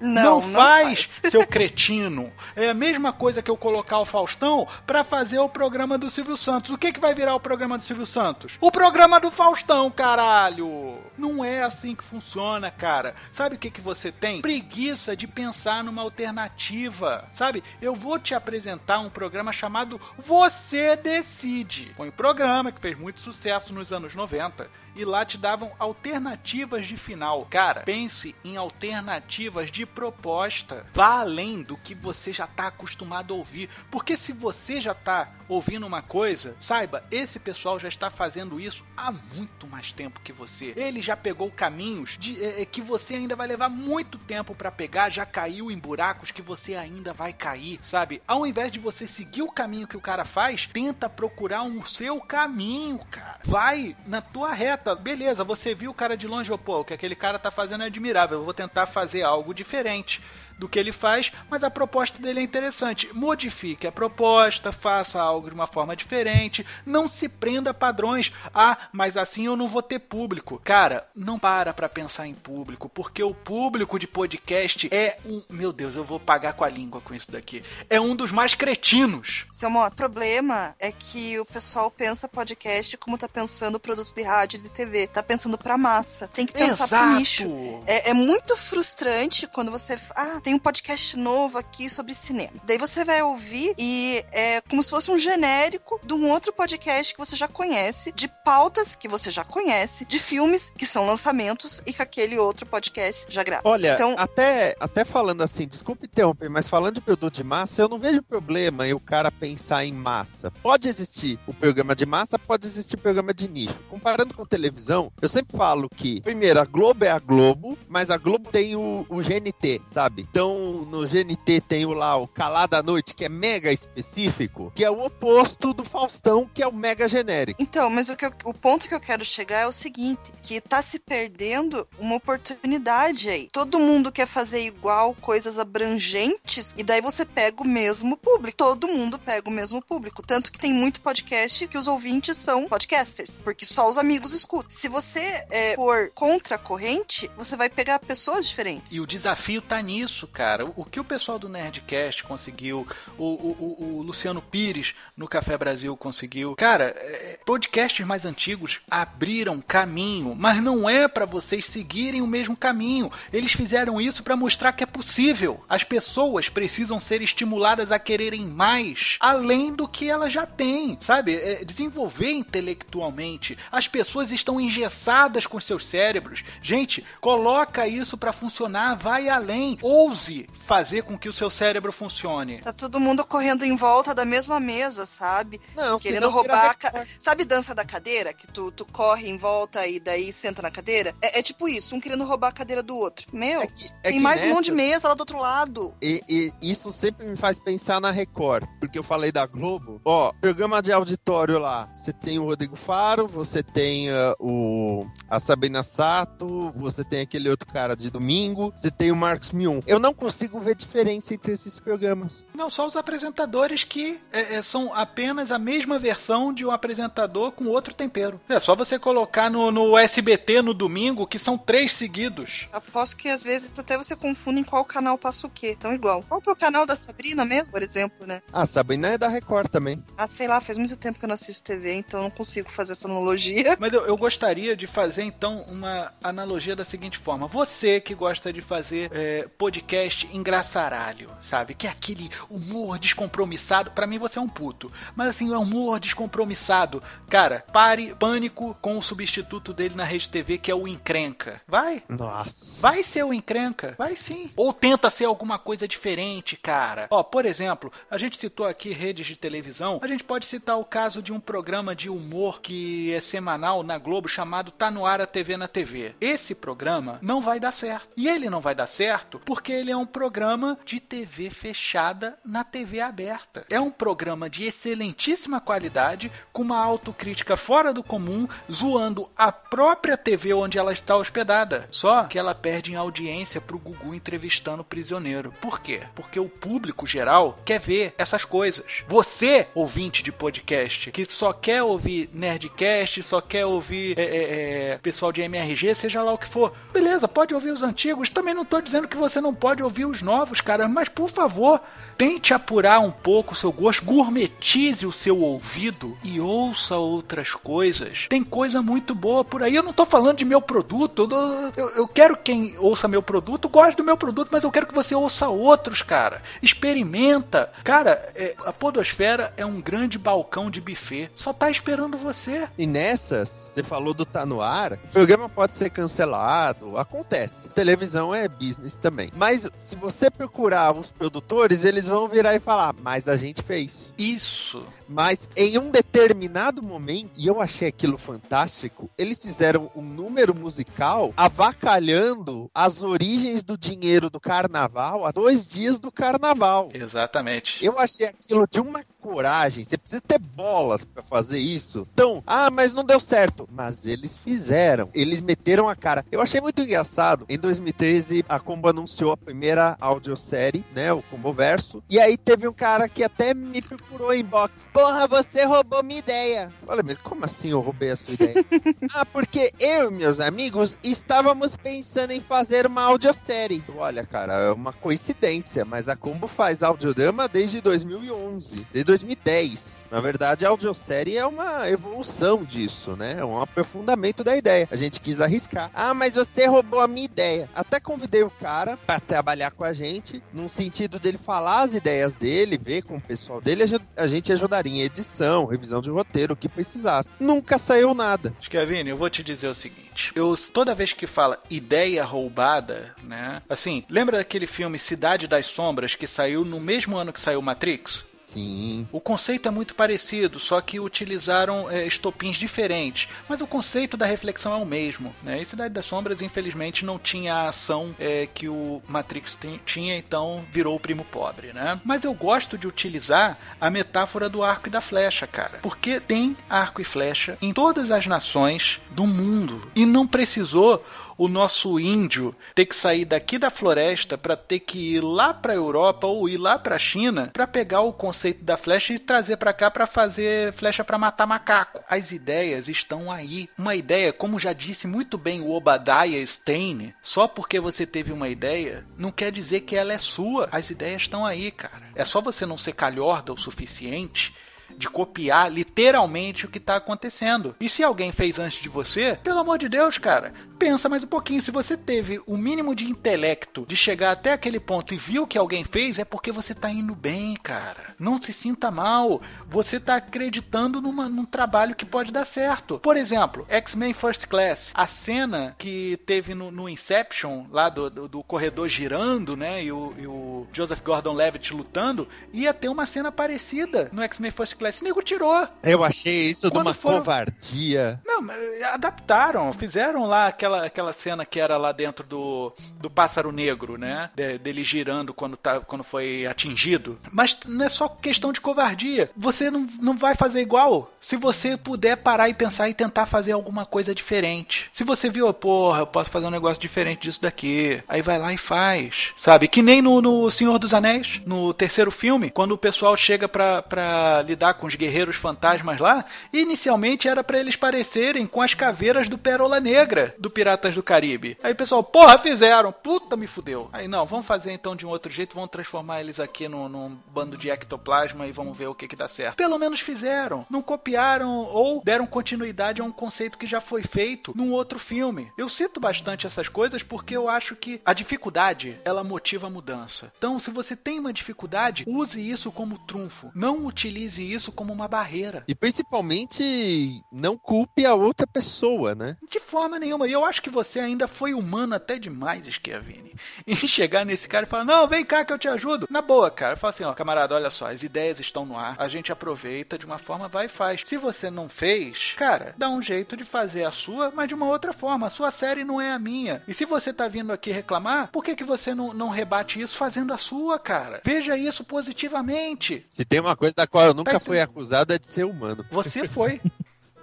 Não, não não faz, faz. seu cretino. É a mesma coisa que eu colocar o Faustão pra fazer o programa do Silvio Santos. O que, que vai virar o programa do Silvio Santos? O programa do Faustão, caralho! Não é assim que funciona, cara. Sabe o que, que você tem? Preguiça de pensar numa alternativa. Sabe? Eu vou te apresentar um programa chamado Você Decide. Foi um programa que fez muito sucesso nos anos 90 e lá te davam alternativas de final. Cara, pense em alternativas de proposta. Vá além do que você já está acostumado a ouvir, porque se você já está ouvindo uma coisa, saiba, esse pessoal já está fazendo isso há muito mais tempo que você. Ele já pegou caminhos de, é, que você ainda vai levar muito tempo para pegar, já caiu em buracos que você ainda vai cair, sabe? Ao invés de você seguir o caminho que o cara faz, tenta procurar um seu caminho, cara. Vai na tua reta beleza, você viu o cara de longe, pô, o que aquele cara tá fazendo é admirável, eu vou tentar fazer algo diferente do que ele faz, mas a proposta dele é interessante. Modifique a proposta, faça algo de uma forma diferente, não se prenda a padrões. Ah, mas assim eu não vou ter público. Cara, não para pra pensar em público, porque o público de podcast é um. Meu Deus, eu vou pagar com a língua com isso daqui. É um dos mais cretinos. Seu moto, o problema é que o pessoal pensa podcast como tá pensando produto de rádio e de TV. Tá pensando pra massa. Tem que pensar Exato. pro nicho. É, é muito frustrante quando você. Ah, tem um podcast novo aqui sobre cinema. Daí você vai ouvir e é como se fosse um genérico de um outro podcast que você já conhece, de pautas que você já conhece, de filmes que são lançamentos e que aquele outro podcast já grava. Olha, Então- até, até falando assim, desculpe interromper, mas falando de produto de massa, eu não vejo problema em o cara pensar em massa. Pode existir o programa de massa, pode existir o programa de nicho. Comparando com televisão, eu sempre falo que, primeiro, a Globo é a Globo, mas a Globo tem o, o GNT, sabe? Então, no GNT tem o lá, o Calada à Noite, que é mega específico, que é o oposto do Faustão, que é o mega genérico. Então, mas o, que eu- o ponto que eu quero chegar é o seguinte: que tá se perdendo uma oportunidade aí. Todo mundo quer fazer igual, coisas abrangentes, e daí você pega o mesmo público. Todo mundo pega o mesmo público. Tanto que tem muito podcast que os ouvintes são podcasters, porque só os amigos escutam. Se você é, for contra a corrente, você vai pegar pessoas diferentes. E o desafio tá nisso, cara. O, que o pessoal do Nerdcast conseguiu, o, o- o- Luciano Pires no Café Brasil conseguiu. Cara, é, podcasts mais antigos abriram caminho, mas não é pra vocês seguirem o mesmo caminho. Eles fizeram isso pra mostrar que é possível. As pessoas precisam ser estimuladas a quererem mais, além do que elas já têm, sabe? É, desenvolver intelectualmente. As pessoas estão engessadas com seus cérebros. Gente, coloca isso pra funcionar, vai além. Ouse fazer com que o seu cérebro funcione. Tá todo mundo correndo em volta da mesma mesa, sabe? Não, Querendo vira roubar. a ca-. Sabe dança da cadeira? Que tu, tu corre em volta e daí senta na cadeira? É, é tipo isso, um querendo roubar a cadeira do outro. Meu, É que- é tem que mais um nessa- monte de mesa lá do outro lado. E, e isso sempre me faz pensar na Record, porque eu falei da Globo. Ó, programa de auditório lá, você tem o Rodrigo Faro, você tem ah, o a Sabrina Sato, você tem aquele outro cara de domingo, você tem o Marcos Mion. Eu não consigo ver diferença entre esses programas. Não, só os apresentadores que é, é, são apenas a mesma versão de um apresentador com outro tempero. É só você colocar no, no SBT no domingo, que são três seguidos. Aposto que às vezes até você confunde em qual canal passa o quê. Tão igual. Qual que é o canal da Sabrina mesmo, por exemplo, né? Ah, Sabrina é da Record também. Ah, sei lá, faz muito tempo que eu não assisto TV, então eu não consigo fazer essa analogia. Mas eu, eu gostaria de fazer então uma analogia da seguinte forma: você que gosta de fazer é, podcast engraçaralho, sabe? Que é aquele humor descompromissado. Pra mim você é um puto, mas assim, é um humor descompromissado. Cara, pare pânico com o substituto dele na rede TV, que é o Encrenca. Vai? Nossa. Vai ser o encrenca? Vai sim. Ou tenta ser alguma coisa diferente, cara. Ó, por exemplo, a gente citou aqui redes de televisão. A gente pode citar o caso de um programa de humor que é semanal na Globo chamado Tá no Ar a TV na TV. Esse programa não vai dar certo. E ele não vai dar certo porque ele é um programa de TV fechada na TV aberta. É um programa de excelentíssima qualidade, com uma autocrítica fora do comum, zoando a própria TV onde ela está hospedada. Só que ela perde em audiência pro Gugu entrevistando o prisioneiro. Por quê? Porque o público geral quer ver essas coisas. Você, ouvinte de podcast, que só quer ouvir Nerdcast, só quer ouvir é, é, é, pessoal de MRG, seja lá o que for. Beleza, pode ouvir os antigos. Também não tô dizendo que você não pode pode ouvir os novos, cara. Mas por favor, tente apurar um pouco o seu gosto, gourmetize o seu ouvido e ouça outras coisas. Tem coisa muito boa por aí. Eu não tô falando de meu produto. Eu, eu, eu quero quem ouça meu produto, goste do meu produto, mas eu quero que você ouça outros, cara. Experimenta. Cara, é, a Podosfera é um grande balcão de buffet. Só tá esperando você. E nessas, você falou do Tá No Ar, o programa pode ser cancelado, acontece. Televisão é business também. Mas se você procurar os produtores, eles vão virar e falar, mas a gente fez. Isso. Mas em um determinado momento, e eu achei aquilo fantástico, eles fizeram um número musical avacalhando as origens do dinheiro do carnaval a dois dias do carnaval. Exatamente. Eu achei aquilo de uma coragem. Você precisa ter bolas pra fazer isso. Então, ah, mas não deu certo. Mas eles fizeram. Eles meteram a cara. Eu achei muito engraçado. Em 2013, a Combo anunciou a primeira audiosérie, né? O Combo Verso. E aí teve um cara que até me procurou em box. Porra, você roubou minha ideia. Olha, mas como assim eu roubei a sua ideia? ah, porque eu e meus amigos estávamos pensando em fazer uma audiosérie. Olha, cara, é uma coincidência, mas a Combo faz audiodrama desde 2011. Desde 2010. Na verdade, a audiosérie é uma evolução disso, né? É um aprofundamento da ideia. A gente quis arriscar. Ah, mas você roubou a minha ideia. Até convidei o cara para trabalhar com a gente, num sentido dele falar as ideias dele, ver com o pessoal dele, a gente ajudaria em edição, revisão de roteiro, o que precisasse. Nunca saiu nada. Kevin, eu vou te dizer o seguinte. Eu, toda vez que fala ideia roubada, né? Assim, lembra daquele filme Cidade das Sombras que saiu no mesmo ano que saiu Matrix? Sim. O conceito é muito parecido, só que utilizaram é, estopins diferentes. Mas o conceito da reflexão é o mesmo. Né? E Cidade das Sombras, infelizmente, não tinha a ação é, que o Matrix tinha, então virou o primo pobre. Né? Mas eu gosto de utilizar a metáfora do arco e da flecha, cara. Porque tem arco e flecha em todas as nações do mundo. E não precisou o nosso índio ter que sair daqui da floresta para ter que ir lá para a Europa ou ir lá para a China para pegar o conceito da flecha e trazer para cá para fazer flecha para matar macaco. As ideias estão aí. Uma ideia, como já disse muito bem o Obadiah Stein, só porque você teve uma ideia não quer dizer que ela é sua. As ideias estão aí, cara. É só você não ser calhorda o suficiente de copiar literalmente o que está acontecendo. E se alguém fez antes de você, pelo amor de Deus, cara, pensa mais um pouquinho. Se você teve o mínimo de intelecto de chegar até aquele ponto e viu que alguém fez, é porque você está indo bem, cara. Não se sinta mal. Você está acreditando numa, num trabalho que pode dar certo. Por exemplo, X-Men First Class. A cena que teve no, no Inception, lá do, do, do, corredor girando, né? E o, e o Joseph Gordon-Levitt lutando, ia ter uma cena parecida no X-Men First Esse nego tirou. Eu achei isso Quando de uma foram... covardia. Não, adaptaram, fizeram lá aquela, aquela cena que era lá dentro do, do pássaro negro, né? De, dele girando quando, tá, quando foi atingido. Mas não é só questão de covardia. Você não, não vai fazer igual se você puder parar e pensar e tentar fazer alguma coisa diferente. Se você viu, porra, eu posso fazer um negócio diferente disso daqui. Aí vai lá e faz. Sabe? Que nem no, no Senhor dos Anéis, no terceiro filme, quando o pessoal chega pra, pra lidar com os guerreiros fantasmas lá, inicialmente era para eles parecerem com as caveiras do Pérola Negra do Piratas do Caribe. Aí o pessoal, porra, fizeram, puta me fudeu. Aí não, vamos fazer então de um outro jeito, vamos transformar eles aqui num, num bando de ectoplasma e vamos ver o que que dá certo. Pelo menos fizeram, não copiaram ou deram continuidade a um conceito que já foi feito num outro filme. Eu cito bastante essas coisas porque eu acho que a dificuldade, ela motiva a mudança. Então, se você tem uma dificuldade, use isso como trunfo. Não utilize isso isso como uma barreira. E principalmente não culpe a outra pessoa, né? De forma nenhuma. E eu acho que você ainda foi humano até demais, Schiavini. Em chegar nesse cara e falar: Não, vem cá que eu te ajudo. Na boa, cara. Fala assim: Ó, camarada, olha só, as ideias estão no ar. A gente aproveita de uma forma, vai e faz. Se você não fez, cara, dá um jeito de fazer a sua, mas de uma outra forma. A sua série não é a minha. E se você tá vindo aqui reclamar, por que, que você não, não rebate isso fazendo a sua, cara? Veja isso positivamente. Se tem uma coisa da qual eu nunca fui acusada de ser humano. Você foi.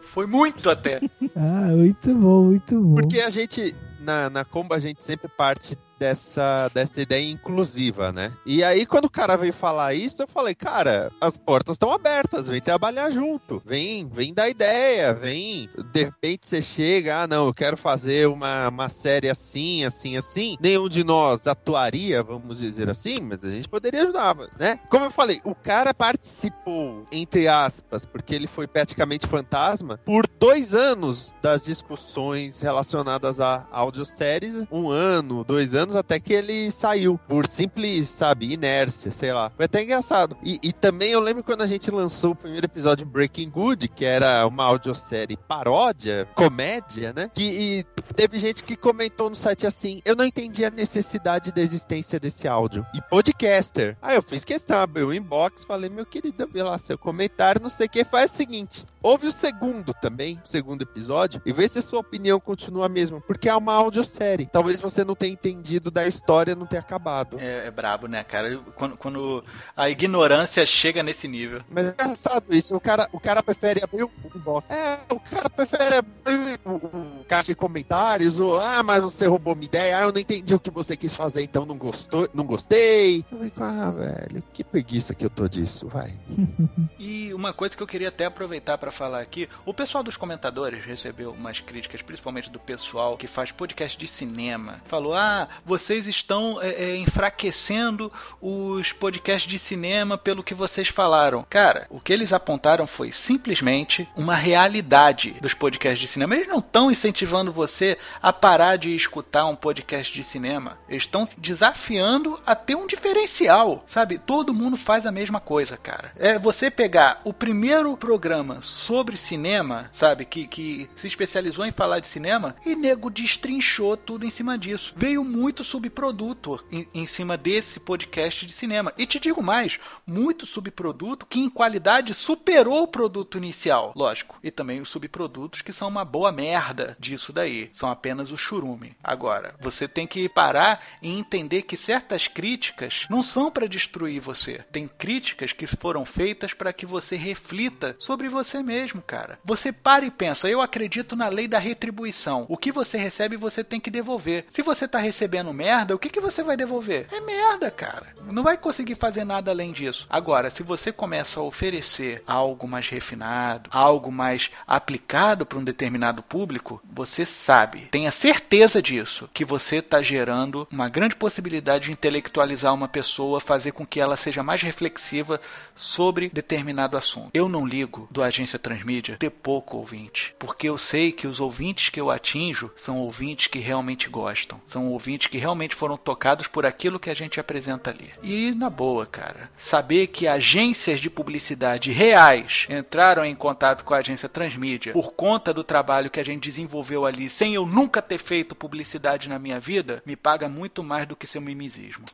Foi muito até. Ah, muito bom, muito bom. Porque a gente, na, na Combo, a gente sempre parte dessa, dessa ideia inclusiva, né? E aí, quando o cara veio falar isso, eu falei, cara, as portas estão abertas, vem trabalhar junto, vem, vem dar ideia, vem. De repente você chega, ah, não, eu quero fazer uma, uma série assim, assim, assim. Nenhum de nós atuaria, vamos dizer assim, mas a gente poderia ajudar, né? Como eu falei, o cara participou, entre aspas, porque ele foi praticamente fantasma, por dois anos das discussões relacionadas a audioséries, um ano, dois anos, até que ele saiu, por simples, sabe, inércia, sei lá. Foi até engraçado. E, e também eu lembro quando a gente lançou o primeiro episódio de Breaking Good, que era uma audiosérie paródia, comédia, né? Que teve gente que comentou no site assim: eu não entendi a necessidade da existência desse áudio. E podcaster. Aí eu fiz questão, abri o inbox, falei, meu querido, vê lá seu comentário, não sei o que. Faz o seguinte: ouve o segundo também, o segundo episódio, e vê se sua opinião continua a mesma. Porque é uma audiosérie. Talvez você não tenha entendido da história não ter acabado. É, é brabo, né, cara? Quando, quando a ignorância chega nesse nível. Mas é engraçado isso. O cara, o cara prefere abrir o inbox. É, o cara prefere abrir o, o caixa de comentários. Ou, ah, mas você roubou minha ideia. Ah, eu não entendi o que você quis fazer, então não gostou, não gostei. Eu fico, ah, velho, que preguiça que eu tô disso, vai. e uma coisa que eu queria até aproveitar para falar aqui, o pessoal dos comentadores recebeu umas críticas, principalmente do pessoal que faz podcast de cinema. Falou, ah, vocês estão é, é, enfraquecendo os podcasts de cinema pelo que vocês falaram. Cara, o que eles apontaram foi simplesmente uma realidade dos podcasts de cinema. Eles não estão incentivando você a parar de escutar um podcast de cinema. Eles estão desafiando a ter um diferencial, sabe? Todo mundo faz a mesma coisa, cara. É você pegar o primeiro programa sobre cinema, sabe? Que, que se especializou em falar de cinema e nego destrinchou tudo em cima disso. Veio muito subproduto em, em cima desse podcast de cinema. E te digo mais, muito subproduto que em qualidade superou o produto inicial, lógico. E também os subprodutos que são uma boa merda disso daí. São apenas o churume. Agora, você tem que parar e entender que certas críticas não são para destruir você. Tem críticas que foram feitas para que você reflita sobre você mesmo, cara. Você para e pensa, eu acredito na lei da retribuição. O que você recebe, você tem que devolver. Se você tá recebendo merda, o que, que você vai devolver? É merda, cara. Não vai conseguir fazer nada além disso. Agora, se você começa a oferecer algo mais refinado, algo mais aplicado para um determinado público, você sabe, tenha certeza disso, que você está gerando uma grande possibilidade de intelectualizar uma pessoa, fazer com que ela seja mais reflexiva sobre determinado assunto. Eu não ligo do Agência Transmídia ter pouco ouvinte, porque eu sei que os ouvintes que eu atinjo são ouvintes que realmente gostam, são ouvintes que realmente foram tocados por aquilo que a gente apresenta ali. E na boa, cara, saber que agências de publicidade reais entraram em contato com a agência Transmídia por conta do trabalho que a gente desenvolveu ali, sem eu nunca ter feito publicidade na minha vida, me paga muito mais do que seu mimizismo.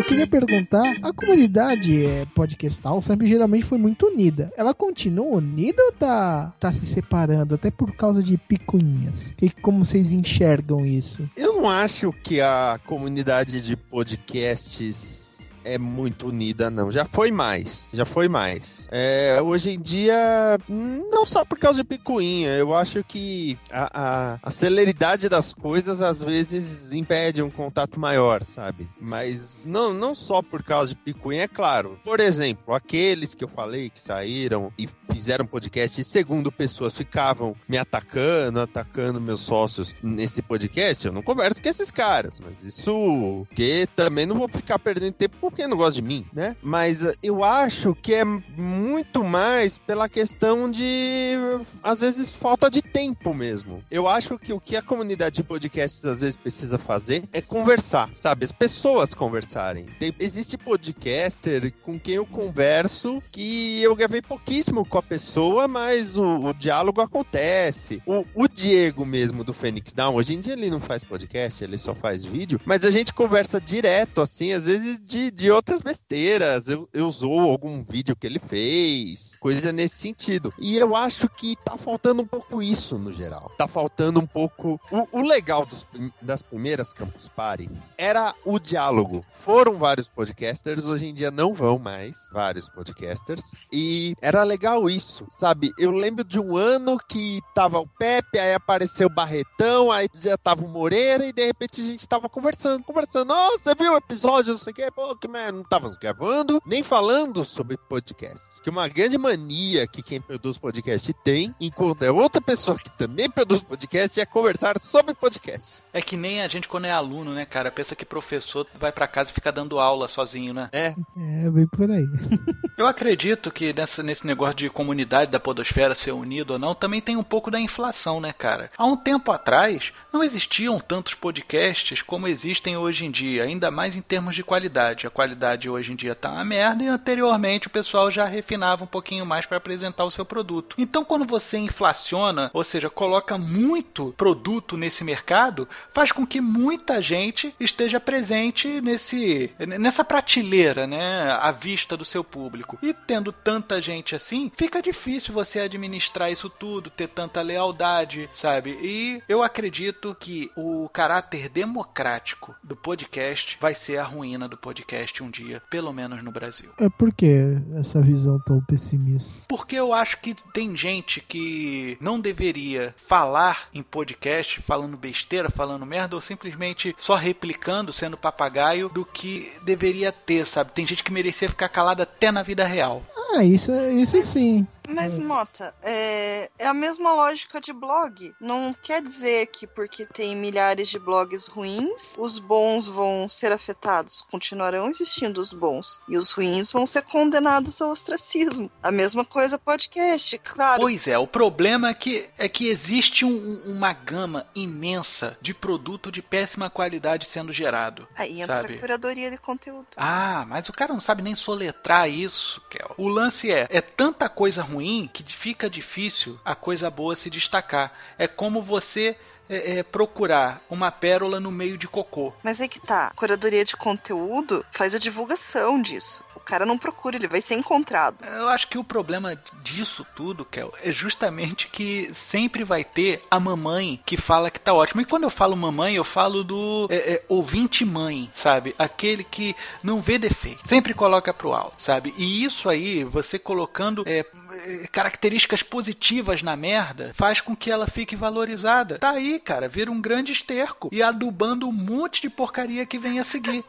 Eu queria perguntar, a comunidade é, podcastal sempre geralmente foi muito unida. Ela continua unida ou tá, tá se separando, até por causa de picuinhas? Que, como vocês enxergam isso? Eu não acho que a comunidade de podcasts é muito unida, não. Já foi mais. Já foi mais. É, hoje em dia, não só por causa de picuinha, eu acho que a, a, a celeridade das coisas às vezes impede um contato maior, sabe? Mas não, não só por causa de picuinha, é claro. Por exemplo, aqueles que eu falei que saíram e fizeram podcast e segundo pessoas ficavam me atacando, atacando meus sócios nesse podcast, eu não converso com esses caras, mas isso que também não vou ficar perdendo tempo porque não gosta de mim, né? Mas eh, eu acho que é muito mais pela questão de, às vezes, falta de tempo mesmo. Eu acho que o que a comunidade de podcasts às vezes precisa fazer é conversar, sabe? As pessoas conversarem. Tem, existe podcaster com quem eu converso que eu gravei pouquíssimo com a pessoa, mas o, o diálogo acontece. O, o Diego mesmo do Phoenix Down, hoje em dia ele não faz podcast, ele só faz vídeo, mas a gente conversa direto, assim, às vezes de de outras besteiras. Eu, eu usou algum vídeo que ele fez, coisa nesse sentido. E eu acho que tá faltando um pouco isso no geral. Tá faltando um pouco. O, o legal dos, das primeiras Campus Party era o diálogo. Foram vários podcasters, hoje em dia não vão mais vários podcasters. E era legal isso, sabe? Eu lembro de um ano que tava o Pepe, aí apareceu o Barretão, aí já tava o Moreira, e de repente a gente tava conversando, conversando. Oh, você viu o episódio? Não sei o que, pô, que merda. Não tava gravando, nem falando sobre podcast. Que uma grande mania que quem produz podcast tem, enquanto é outra pessoa que também produz podcast, é conversar sobre podcast. É que nem a gente quando é aluno, né, cara? Pensa que professor vai pra casa e fica dando aula sozinho, né? É, É, bem por aí. Eu acredito que nessa, nesse negócio de comunidade da podosfera ser unido ou não, também tem um pouco da inflação, né, cara? Há um tempo atrás, não existiam tantos podcasts como existem hoje em dia, ainda mais em termos de qualidade. A qualidade hoje em dia tá uma merda e anteriormente o pessoal já refinava um pouquinho mais para apresentar o seu produto. Então, quando você inflaciona, ou seja, coloca muito produto nesse mercado, faz com que muita gente esteja presente nesse nessa prateleira, né, à vista do seu público. E tendo tanta gente assim, fica difícil você administrar isso tudo, ter tanta lealdade, sabe? E eu acredito que o caráter democrático do podcast vai ser a ruína do podcast um dia, pelo menos no Brasil. É por que essa visão tão pessimista? Porque eu acho que tem gente que não deveria falar em podcast, falando besteira, falando merda, ou simplesmente só replicando, sendo papagaio, do que deveria ter, sabe? Tem gente que merecia ficar calada até na vida real. Ah, isso, isso sim. Mas, Mota, é, é a mesma lógica de blog. Não quer dizer que porque tem milhares de blogs ruins, os bons vão ser afetados. Continuarão existindo os bons. E os ruins vão ser condenados ao ostracismo. A mesma coisa podcast, claro. Pois é, o problema é que, é que existe um- uma gama imensa de produto de péssima qualidade sendo gerado. Aí entra sabe? a curadoria de conteúdo. Ah, mas o cara não sabe nem soletrar isso, Kel. O lance é, é tanta coisa ruim que fica difícil a coisa boa se destacar. É como você é, é, procurar uma pérola no meio de cocô. Mas aí que tá. A curadoria de conteúdo faz a divulgação disso. O cara não procura, ele vai ser encontrado. Eu acho que o problema disso tudo, Kel, é justamente que sempre vai ter a mamãe que fala que tá ótimo. E quando eu falo mamãe, eu falo do é, é, ouvinte mãe, sabe? Aquele que não vê defeito, sempre coloca pro alto, sabe? E isso aí, você colocando é, é, características positivas na merda, faz com que ela fique valorizada. Tá aí, cara, vira um grande esterco e adubando um monte de porcaria que vem a seguir.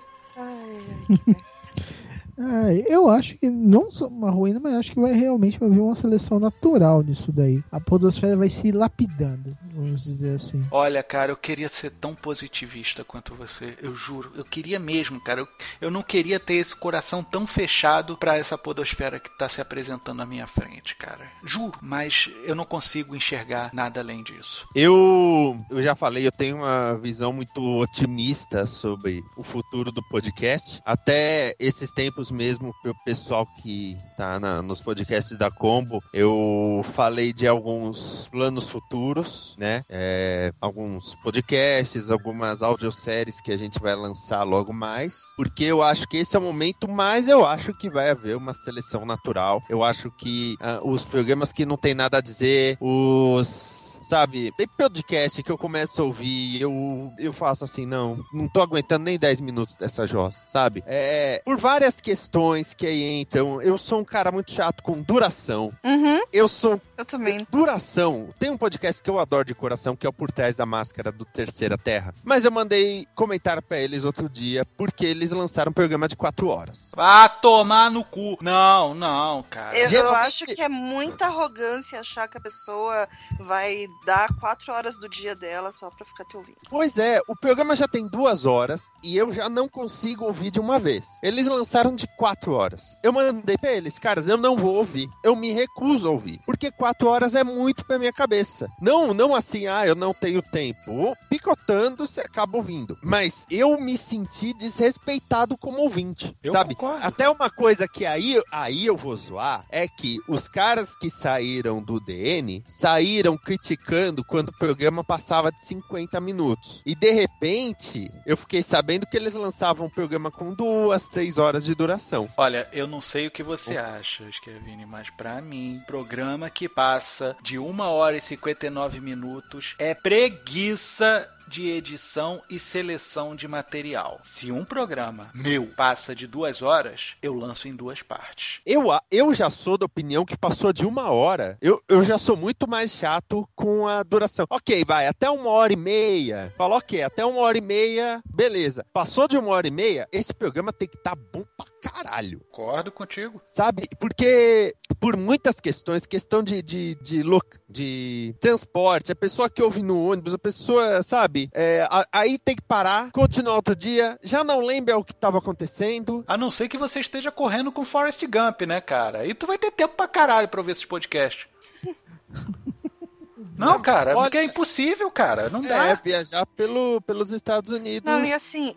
Ah, eu acho que não só uma ruína, mas acho que vai realmente vai haver uma seleção natural nisso daí. A podosfera vai se lapidando, vamos dizer assim. Olha, cara, eu queria ser tão positivista quanto você. Eu juro. Eu queria mesmo, cara. Eu, eu não queria ter esse coração tão fechado pra essa podosfera que tá se apresentando à minha frente, cara. Juro. Mas eu não consigo enxergar nada além disso. Eu, eu já falei, eu tenho uma visão muito otimista sobre o futuro do podcast. Até esses tempos mesmo, pro pessoal que tá na- nos podcasts da Combo, eu falei de alguns planos futuros, né? É, alguns podcasts, algumas audioséries que a gente vai lançar logo mais. Porque eu acho que esse é o momento, mas eu acho que vai haver uma seleção natural. Eu acho que ah, os programas que não tem nada a dizer, os Sabe, tem podcast que eu começo a ouvir eu, eu faço assim, não, não tô aguentando nem 10 minutos dessa jossa, sabe? É, por várias questões que aí entram, eu sou um cara muito chato com duração. Uhum, Eu sou eu também. Duração. Tem um podcast que eu adoro de coração, que é o Por Trás da Máscara do Terceira Terra. Mas eu mandei comentário pra eles outro dia, porque eles lançaram um programa de quatro horas. Vá tomar no cu. Não, não, cara. Eu, eu acho que é muita arrogância achar que a pessoa vai dar quatro horas do dia dela só pra ficar te ouvindo. Pois é, o programa já tem duas horas e eu já não consigo ouvir de uma vez. Eles lançaram de quatro horas. Eu mandei pra eles, caras, eu não vou ouvir. Eu me recuso a ouvir. Porque quatro horas é muito pra minha cabeça. Não, não assim, ah, eu não tenho tempo. Picotando, você acaba ouvindo. Mas eu me senti desrespeitado como ouvinte. Eu sabe? concordo. Até uma coisa que aí, aí eu vou zoar é que os caras que saíram do DN saíram criticando quando o programa passava de 50 minutos. E de repente, eu fiquei sabendo que eles lançavam um programa com duas, três horas de duração. Olha, eu não sei o que você acha, Kevin, mas pra mim, programa que passa de 1 hora e 59 minutos é preguiça de edição e seleção de material. Se um programa meu passa de duas horas, eu lanço em duas partes. Eu, eu já sou da opinião que passou de uma hora. Eu, eu já sou muito mais chato com a duração. Ok, vai, até uma hora e meia. Fala, ok, até uma hora e meia, beleza. Passou de uma hora e meia, esse programa tem que estar bom pra caralho. Concordo contigo. Sabe? Porque por muitas questões, questão de, de, de, de transporte, a pessoa que ouve no ônibus, a pessoa, sabe? É, a- aí tem que parar, continuar outro dia, já não lembra o que estava acontecendo. A não ser que você esteja correndo com Forrest Gump, né, cara? E tu vai ter tempo pra caralho pra ouvir esses podcasts. Não, cara, olha- porque é impossível, cara. Não dá. É, viajar pelo, pelos Estados Unidos. Não, e assim,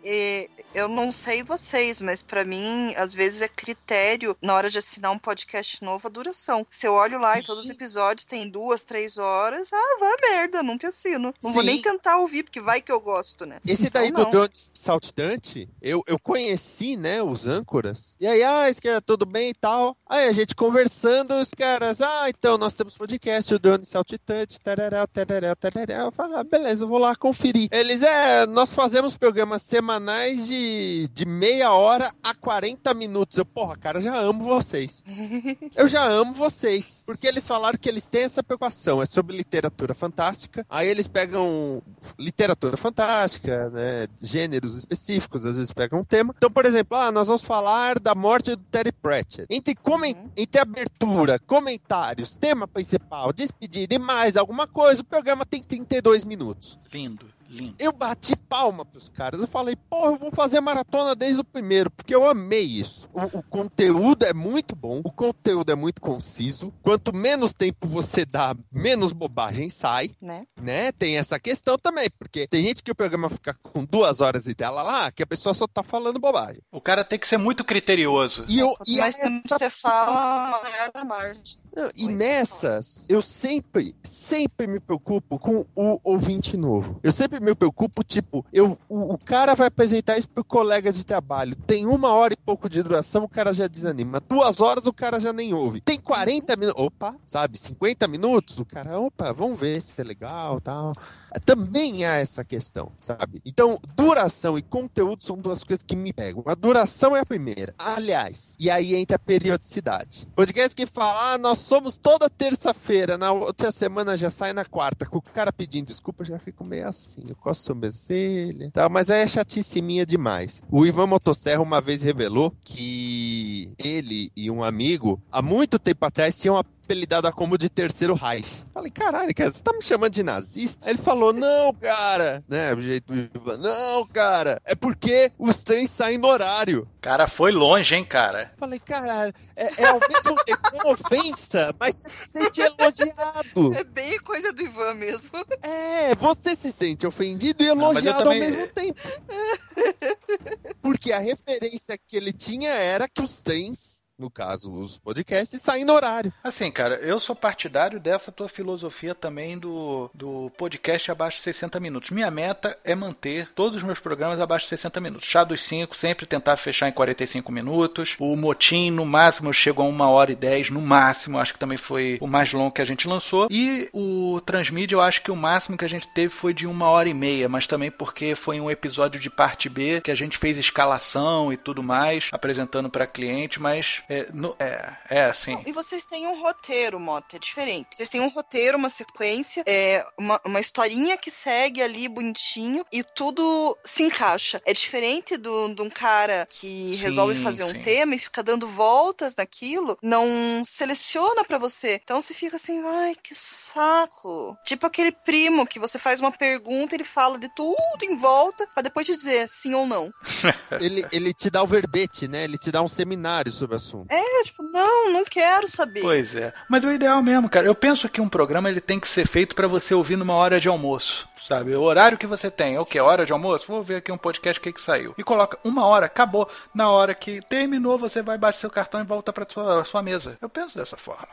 eu não sei vocês, mas pra mim, às vezes é critério na hora de assinar um podcast novo a duração. Se eu olho lá e Sim. todos os episódios têm duas, três horas, ah, vai merda, não te assino. Não vou Sim. nem tentar ouvir, porque vai que eu gosto, né? Esse daí Então, do Saltitante, eu, eu conheci, né, os âncoras. E aí, ah, isso que é tudo bem e tal. Aí a gente conversando, os caras, ah, então nós temos podcast, o Drone Saltitante, tarará, tarará, tarará. Eu falei, ah, beleza, eu vou lá conferir. Eles, é, nós fazemos programas semanais de, de meia hora a 40 minutos. Eu, porra, cara, já amo vocês. Eu já amo vocês. Porque eles falaram que eles têm essa preocupação. É sobre literatura fantástica. Aí eles pegam literatura fantástica, né? Gêneros específicos, às vezes pegam um tema. Então, por exemplo, ah, nós vamos falar da morte do Terry Pratchett. Entre, comen Uhum. entre abertura, comentários, tema principal, despedida e mais alguma coisa, o programa tem 32 minutos. Lindo, lindo. Eu bati palma pros caras. Eu falei, porra, eu vou fazer maratona desde o primeiro, porque eu amei isso. O, o conteúdo é muito bom, o conteúdo é muito conciso. Quanto menos tempo você dá, menos bobagem sai, Né? né? Tem essa questão também, porque tem gente que o programa fica com duas horas e dela lá, que a pessoa só tá falando bobagem. O cara tem que ser muito criterioso. E eu. Quanto E mais tempo essa você fala, maior a margem. Não, e nessas, eu sempre, sempre me preocupo com o ouvinte novo. Eu sempre me preocupo, tipo, eu, o, o cara vai apresentar isso pro colega de trabalho. Tem uma hora e pouco de duração, o cara já desanima. Duas horas, o cara já nem ouve. Tem 40 minutos, opa, sabe, 50 minutos, o cara, opa, vamos ver se é legal tal. Também há essa questão, sabe? Então, duração e conteúdo são duas coisas que me pegam. A duração é a primeira. Aliás, e aí entra a periodicidade. Podcast que fala, ah, nós somos toda terça-feira, na outra semana já sai na quarta. Com o cara pedindo desculpa, eu já fico meio assim. Eu coço sobrancelha. Tá, mas aí é chatice minha demais. O Ivan Motosserra uma vez revelou que ele e um amigo, há muito tempo atrás, tinham apelidado como de terceiro Reich. Falei, caralho, cara, você tá me chamando de nazista? Aí ele falou, não, cara, né, o jeito do Ivan, não, cara, é porque os trens saem no horário. Cara, foi longe, hein, cara. Falei, caralho, é, é ao mesmo tempo uma ofensa, mas você se sente elogiado. É bem coisa do Ivan mesmo. É, você se sente ofendido e Não, elogiado também- ao mesmo tempo. Porque a referência que ele tinha era que os trens, no caso os podcasts, saem no horário. Assim, cara, eu sou partidário dessa tua filosofia também do, do podcast abaixo de 60 minutos. Minha meta é manter todos os meus programas abaixo de 60 minutos. Chá dos 5, sempre tentar fechar em 45 minutos. O Motim, no máximo, eu chego a 1 hora e 10, no máximo. Acho que também foi o mais longo que a gente lançou. E o Transmídia, eu acho que o máximo que a gente teve foi de 1 hora e meia, mas também porque foi um episódio de parte B que a gente fez escalação e tudo mais, apresentando para cliente, mas é, no- é, é assim. E vocês têm um roteiro, Mota, é diferente. Vocês têm um roteiro, uma sequência, é, uma, uma historinha que segue ali bonitinho e tudo se encaixa. É diferente do- de um cara que Sim, resolve fazer um sim. tema e fica dando voltas naquilo, não seleciona pra você. Então você fica assim, ai, que saco. Tipo aquele primo que você faz uma pergunta, ele fala de tudo em volta, pra depois te dizer sim ou não. Ele, ele te dá o verbete, né? Ele te dá um seminário sobre o assunto. É, tipo, não, não quero saber. Pois é. Mas o ideal mesmo, cara. Eu penso que um programa ele tem que ser feito pra você ouvir numa hora de almoço. Sabe? O horário que você tem, o que? Hora de almoço? Vou ver aqui um podcast, o que que saiu. E coloca uma hora, acabou. Na hora que terminou, você vai baixar seu cartão e volta pra sua, sua mesa. Eu penso dessa forma.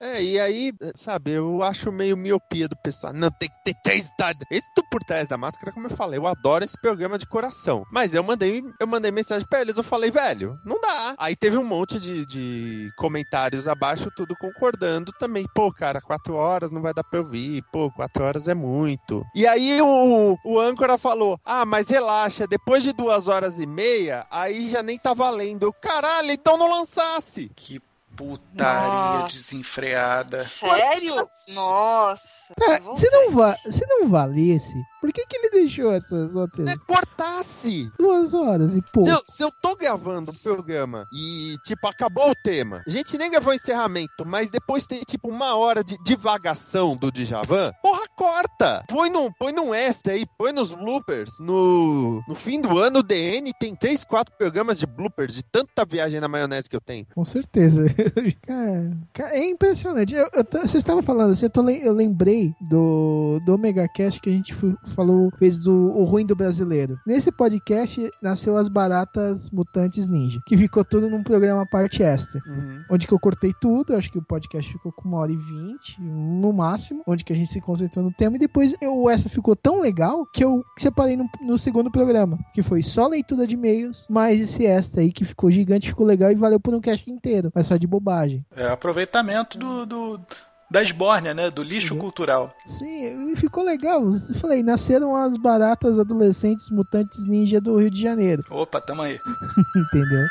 É, e aí, sabe, eu acho meio miopia do pessoal. Não, tem que ter três. Esse do Por Trás da Máscara, como eu falei, eu adoro esse programa de coração. Mas eu mandei, eu mandei mensagem pra eles, eu falei, velho, não dá. Aí teve um monte de, de comentários abaixo, tudo concordando também. Pô, cara, quatro horas não vai dar pra eu vir. Pô, quatro horas é muito. E aí o, o âncora falou, ah, mas relaxa, depois de duas horas e meia, aí já nem tá valendo. Eu, Caralho, então não lançasse. Que putaria Nossa. desenfreada. Sério? Nossa. Vou se, não va se não valesse, por que, que ele deixou essas outras Né, cortasse. duas horas e pouco? Se eu, se eu tô gravando o programa e, tipo, acabou o tema, a gente nem gravou o encerramento, mas depois tem, tipo, uma hora de divagação do Djavan, porra, corta! Põe num, põe num extra aí, põe nos bloopers. No, no fim do ano, o DN tem três, quatro programas de bloopers, de tanta viagem na maionese que eu tenho. Com certeza. Cara, é impressionante. Eu, eu tô- você estava falando assim, eu, tô eu lembrei do, do Omega Cast que a gente falou, fez do O Ruim do Brasileiro. Nesse podcast nasceu as Baratas Mutantes Ninja, que ficou tudo num programa parte extra. Uhum. Onde que eu cortei tudo, acho que o podcast ficou com uma hora e vinte, no máximo, onde que a gente se concentrou no tema, e depois eu- o extra ficou tão legal que eu separei no, no segundo programa, que foi só leitura de e-mails, mais esse extra aí que ficou gigante, ficou legal e valeu por um cast inteiro, mas só de bobagem. É aproveitamento do, do- da esbórnia, né? Do lixo Uhum. cultural. Sim, e ficou legal. Eu falei, nasceram as baratas adolescentes mutantes ninja do Rio de Janeiro, Opa, tamo aí. entendeu?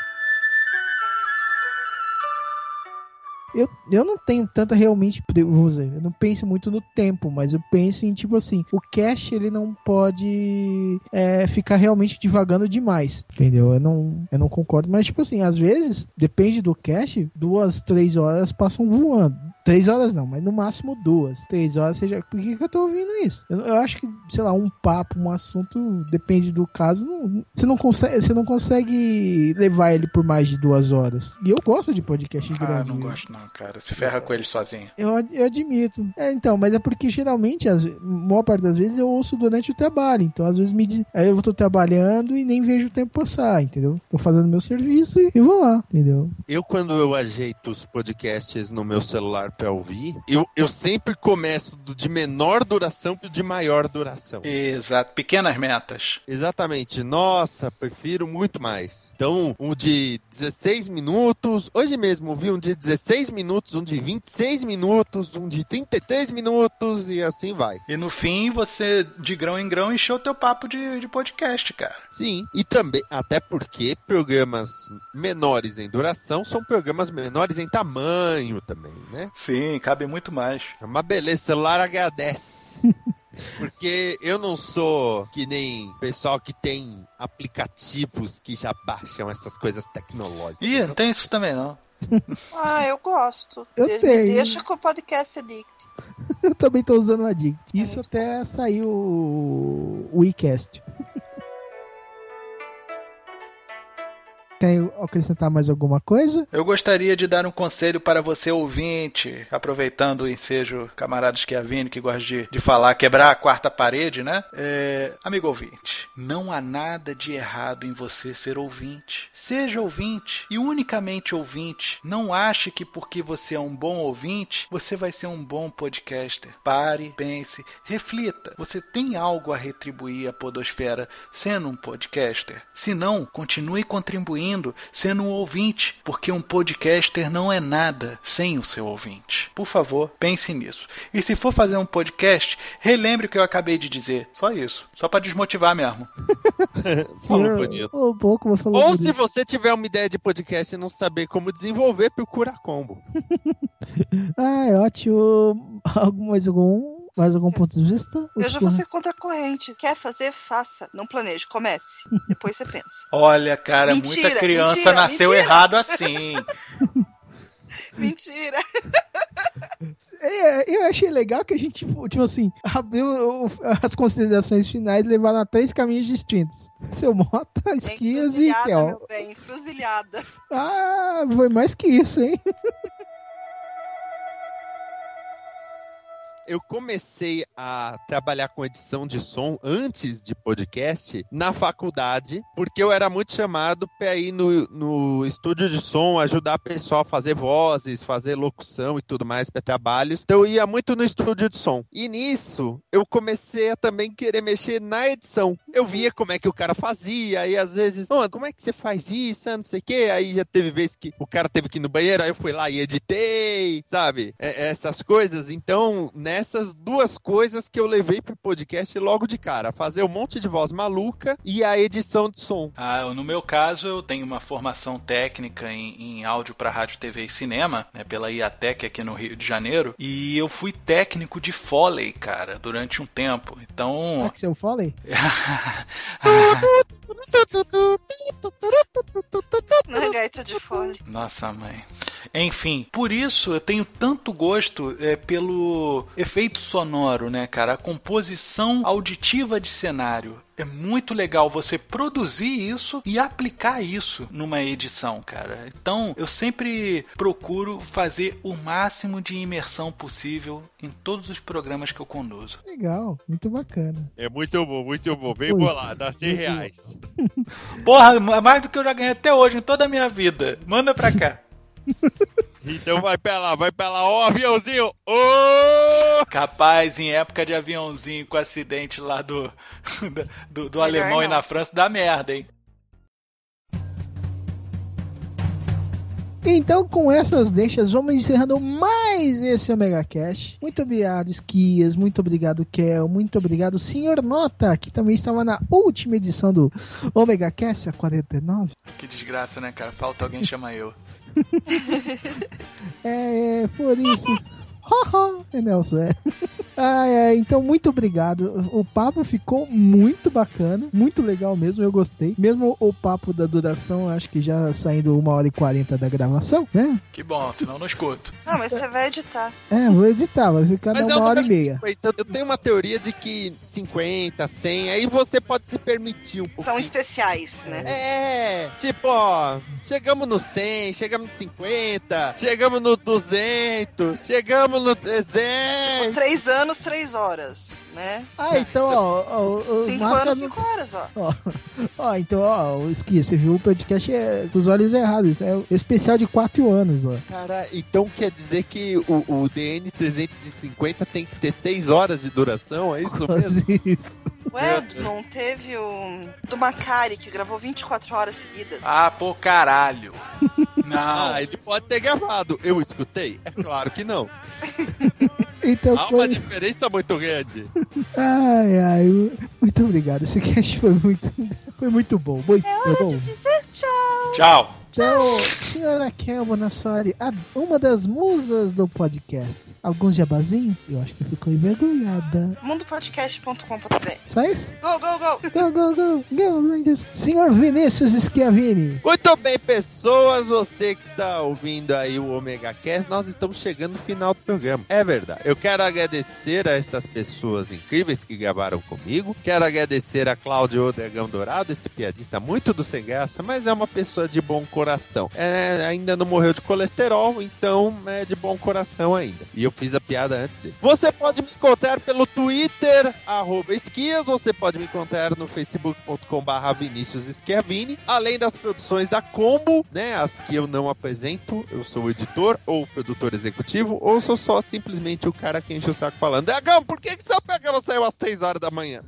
Eu, eu não tenho tanta realmente, eu não penso muito no tempo, mas eu penso em tipo assim, o cache ele não pode é, ficar realmente divagando demais, entendeu? Eu não, eu não concordo, mas tipo assim, às vezes, depende do cache, duas, três horas passam voando. Três horas não, mas no máximo duas. Três horas seja. Por que, que eu tô ouvindo isso? Eu, eu acho que, sei lá, um papo, um assunto, depende do caso. não- você, não consegue, você não consegue levar ele por mais de duas horas. E eu gosto de podcast Ah, grande. não gosto não, cara. Se ferra com ele sozinho. Eu, eu admito. É, então, mas é porque geralmente, a maior parte das vezes, eu ouço durante o trabalho. Então, às vezes, me diz, aí eu tô trabalhando e nem vejo o tempo passar, entendeu? Tô fazendo meu serviço e, e vou lá, entendeu? Eu, quando eu ajeito os podcasts no meu celular pra ouvir, eu, eu sempre começo do de menor duração pro de maior duração. Exato. Pequenas metas. Exatamente. Nossa, prefiro muito mais. Então, um de 16 minutos. Hoje mesmo vi um de 16 minutos, um de 26 minutos, um de 33 minutos e assim vai. E no fim, você, de grão em grão, encheu o teu papo de, de podcast, cara. Sim. E também, até porque programas menores em duração são programas menores em tamanho também, né? Sim, cabe muito mais. É uma beleza, o celular agradece. Porque eu não sou que nem pessoal que tem aplicativos que já baixam essas coisas tecnológicas. Ih, não tem isso também não. Ah, eu gosto. Eu De- tenho. Me deixa com o podcast addict. Eu também tô usando o Addict. Isso até saiu o o WeCast. Quer acrescentar mais alguma coisa? Eu gostaria de dar um conselho para você ouvinte, aproveitando o ensejo camarada Schiavini que gosta de, de falar, quebrar a quarta parede, né? É, amigo ouvinte, não há nada de errado em você ser ouvinte. Seja ouvinte e unicamente ouvinte. Não ache que porque você é um bom ouvinte, você vai ser um bom podcaster. Pare, pense, reflita. Você tem algo a retribuir à podosfera sendo um podcaster? Se não, continue contribuindo sendo um ouvinte, porque um podcaster não é nada sem o seu ouvinte. Por favor, pense nisso. E se for fazer um podcast, relembre o que eu acabei de dizer. Só isso. Só para desmotivar mesmo. Falou bonito. Falou pouco, mas falou Ou bonito. se você tiver uma ideia de podcast e não saber como desenvolver, procura combo. Ah, é ótimo. Algum, mais algum? Mais algum ponto de vista? Eu já vou ser contra a corrente. Quer fazer? Faça. Não planeje. Comece. Depois você pensa. Olha, cara, Mentira, muita criança mentira, nasceu mentira. errado assim. Mentira. É, eu achei legal que a gente, tipo assim, abriu as considerações finais e levaram a três caminhos distintos. Seu Mota, É Esquias e encruzilhada, Kel. meu bem. Encruzilhada. Ah, foi mais que isso, hein? Eu comecei a trabalhar com edição de som antes de podcast na faculdade, porque eu era muito chamado pra ir no, no estúdio de som, ajudar o pessoal a fazer vozes, fazer locução e tudo mais para trabalhos. Então eu ia muito no estúdio de som. E nisso, eu comecei a também querer mexer na edição. Eu via como é que o cara fazia, e às vezes, oh, como é que você faz isso, ah, não sei o quê. Aí já teve vezes que o cara teve que ir no banheiro, aí eu fui lá e editei, sabe? É- essas coisas. Então, nessas duas coisas que eu levei pro podcast logo de cara: fazer um monte de voz maluca e a edição de som. Ah, no meu caso, eu tenho uma formação técnica em, em áudio para rádio, TV e cinema, né, pela IATEC aqui no Rio de Janeiro, e eu fui técnico de Foley, cara, durante um tempo. Ah, Então. que eu é gaita de fole. Nossa, mãe. Enfim, por isso eu tenho tanto gosto é, pelo efeito sonoro, né, cara? A composição auditiva de cenário. É muito legal você produzir isso e aplicar isso numa edição, cara. Então, eu sempre procuro fazer o máximo de imersão possível em todos os programas que eu conduzo. Legal, muito bacana. É muito bom, muito bom. Bem Oi. bolado, dá 100 reais. Porra, mais do que eu já ganhei até hoje em toda a minha vida. Manda pra cá. Então vai pra lá, vai pra lá. Ó, aviãozinho! Ô! Capaz, em época de aviãozinho com acidente lá do, do, do alemão e não. na França, dá merda, hein? Então, com essas deixas, vamos encerrando mais esse Omega Cash. Muito obrigado, Esquias. Muito obrigado, Kel. Muito obrigado, Senhor Nota, que também estava na última edição do Omega Cast, a 49. Que desgraça, né, cara? Falta alguém chama eu. É, é por isso. É Nelson, é. Ah, é. Então, muito obrigado. O papo ficou muito bacana, muito legal mesmo, eu gostei. Mesmo o papo da duração, acho que já saindo uma hora e quarenta da gravação, né? Que bom, senão não escuto. Não, mas você vai editar. É, vou editar, vai ficar Mas é uma o hora e meia. 50. Eu tenho uma teoria de que 50, 100, aí você pode se permitir um pouco. São especiais, né? É, tipo, ó, chegamos no 100, chegamos no 50, chegamos no 200, chegamos no 300. Três anos, três horas, né? Ah, então, ó, ó, ó, Cinco anos, no- cinco horas, ó. Ó, ó, então, ó, Esquia, você viu o podcast é, com os olhos errados. É o especial de 4 anos, ó. Cara, então quer dizer que o, o DN 350 tem que ter 6 horas de duração, é isso mesmo? Isso. Ué, não teve o do Macari, que gravou 24 horas seguidas. Ah, pô, caralho. Não. Ah, ele pode ter gravado. Eu escutei? É claro que não. Então, Há foi... uma diferença muito grande. Ai, ai, muito obrigado. Esse cast foi muito, foi muito bom. Muito É hora bom. de dizer tchau. Tchau. Tchau, senhora Kel Bonassori, a- uma das musas do podcast. Alguns jabazinho? Eu acho que ficou envergonhada. mundopodcast.com.br Só isso? Go, go, go! Go, go, go, go, Rangers. Senhor Vinícius Schiavini. Muito bem, pessoas, você que está ouvindo aí o Omega Cast, nós estamos chegando no final do programa. É verdade. Eu quero agradecer a estas pessoas incríveis que gravaram comigo. Quero agradecer a Cláudio Dragão Dourado, esse piadista muito do sem graça, mas é uma pessoa de bom coração. É, ainda não morreu de colesterol, então é de bom coração ainda. E eu fiz a piada antes dele. Você pode me encontrar pelo Twitter, arroba esquias, você pode me encontrar no facebook.com barra Vinícius Schiavini, além das produções da Combo, né, as que eu não apresento, eu sou o editor ou produtor executivo, ou sou só simplesmente o cara que enche o saco falando, Dragão, por que, que seu programa saiu às 3 horas da manhã?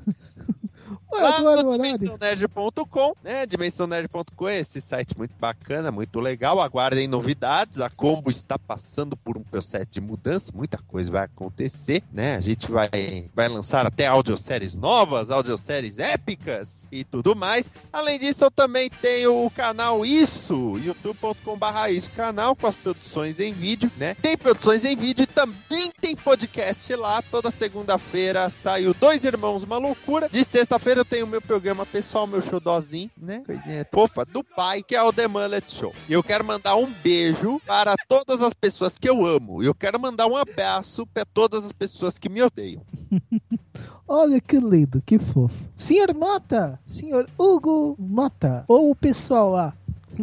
Lá no dimensãonerd.com, né? Dimensãonerd.com é esse site muito bacana, muito legal. Aguardem novidades. A Combo está passando por um processo de mudança, muita coisa vai acontecer, né? A gente vai, vai lançar até audioséries novas, audioséries épicas e tudo mais. Além disso, eu também tenho o canal Isso, youtube.com.br Isso, canal com as produções em vídeo, né? Tem produções em vídeo e também tem podcast lá. Toda segunda-feira sai o Dois Irmãos Uma Loucura. De sexta-feira eu tenho o meu programa pessoal, meu showzinho, né? Coisinha fofa do pai, que é o The Mullet Show. E eu quero mandar um beijo para todas as pessoas que eu amo. E eu quero mandar um abraço para todas as pessoas que me odeiam. Olha que lindo, que fofo. Senhor Mota, senhor Hugo Mota, ou o pessoal lá,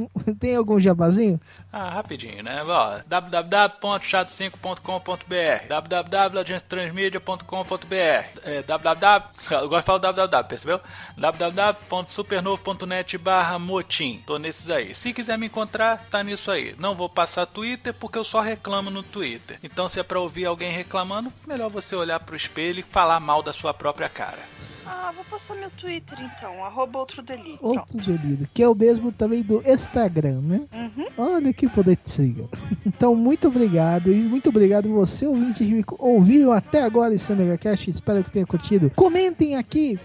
Tem algum jabazinho? Ah, rapidinho, né? Ó, www.chato5.com.br www.agenciatransmedia.com.br é, www... Eu gosto de falar www, percebeu? www.supernovo.net barra motim. Tô nesses aí. Se quiser me encontrar, tá nisso aí. Não vou passar Twitter porque eu só reclamo no Twitter. Então se é pra ouvir alguém reclamando, melhor você olhar pro espelho e falar mal da sua própria cara. Ah, vou passar meu Twitter então, arroba outro delírio. Outro delírio, que é o mesmo também do Instagram, né? Uhum. Olha que bonitinho. Então, muito obrigado. E muito obrigado você, ouvinte, que ouviu até agora esse MegaCast. Espero que tenha curtido. Comentem aqui.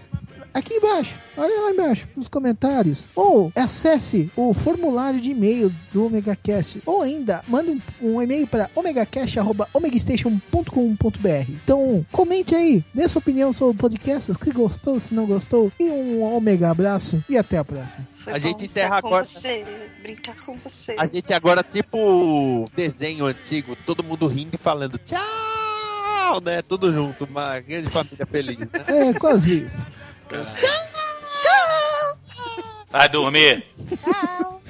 Aqui embaixo, olha lá embaixo, nos comentários. Ou acesse o formulário de e-mail do OmegaCast. Ou ainda, mande um, um e-mail para omegacast.omegastation.com.br. Então, comente aí, dê sua opinião sobre o podcast, se gostou, se não gostou. E um Omega abraço e até a próxima. Foi A gente encerra com agora. você, brincar com você. A gente agora, tipo desenho antigo, todo mundo rindo e falando tchau, né? Tudo junto, uma grande família feliz, né? É, quase isso. Vai dormir. Tchau. Tchau.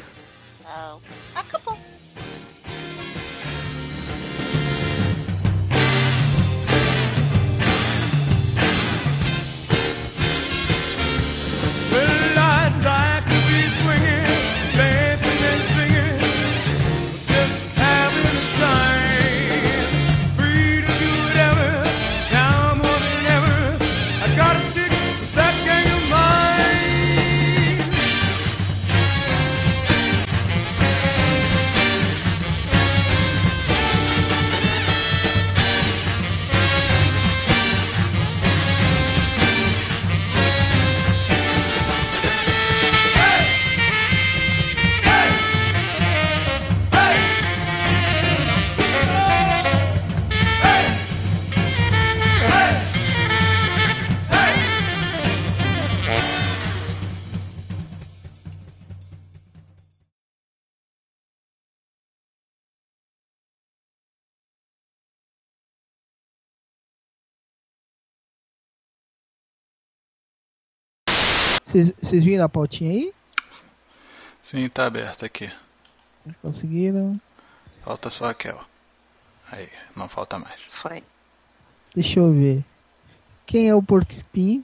Vocês viram a pautinha aí? Sim, tá aberto aqui. Conseguiram? Falta só a Raquel. Aí, não falta mais. Foi. Deixa eu ver. Quem é o porco espinho?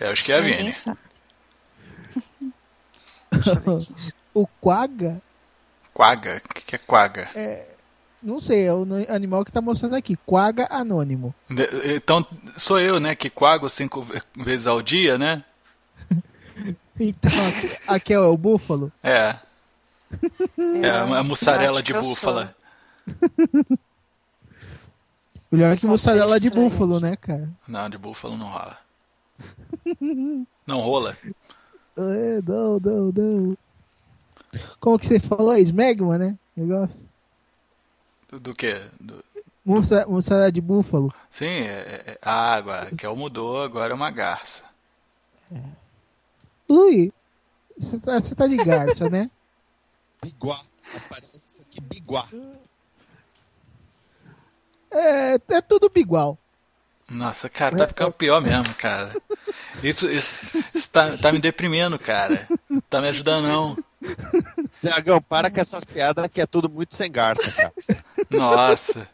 Eu acho que é a Ninguém Vini. sabe. Deixa eu ver aqui. O quagga? Quaga? O que, que é quaga? Não sei, é o animal que tá mostrando aqui. Quagga anônimo. De- Então, sou eu, né, que quago cinco ve- vezes ao dia, né? Então, aqui, é o búfalo. É. É uma mussarela acho de que búfala. Melhor que Só mussarela de búfalo, né, cara? Não, de búfalo não rola. Não rola? É, não, não, não. Como que você falou? Smegma, né? Negócio. Do, do quê? Do- Mussa- Mussarela de búfalo. Sim, é, é- a água. Que mudou, agora é uma garça. Ui, você tá, você tá de garça, né? Biguá. Aparece aqui, biguá. É, é tudo igual. Nossa, cara, tá ficando pior mesmo, cara. Isso, isso, isso tá, tá me deprimindo, cara. Não tá me ajudando, não. Tiagão, para com essas piadas que é tudo muito sem garça, cara. Nossa.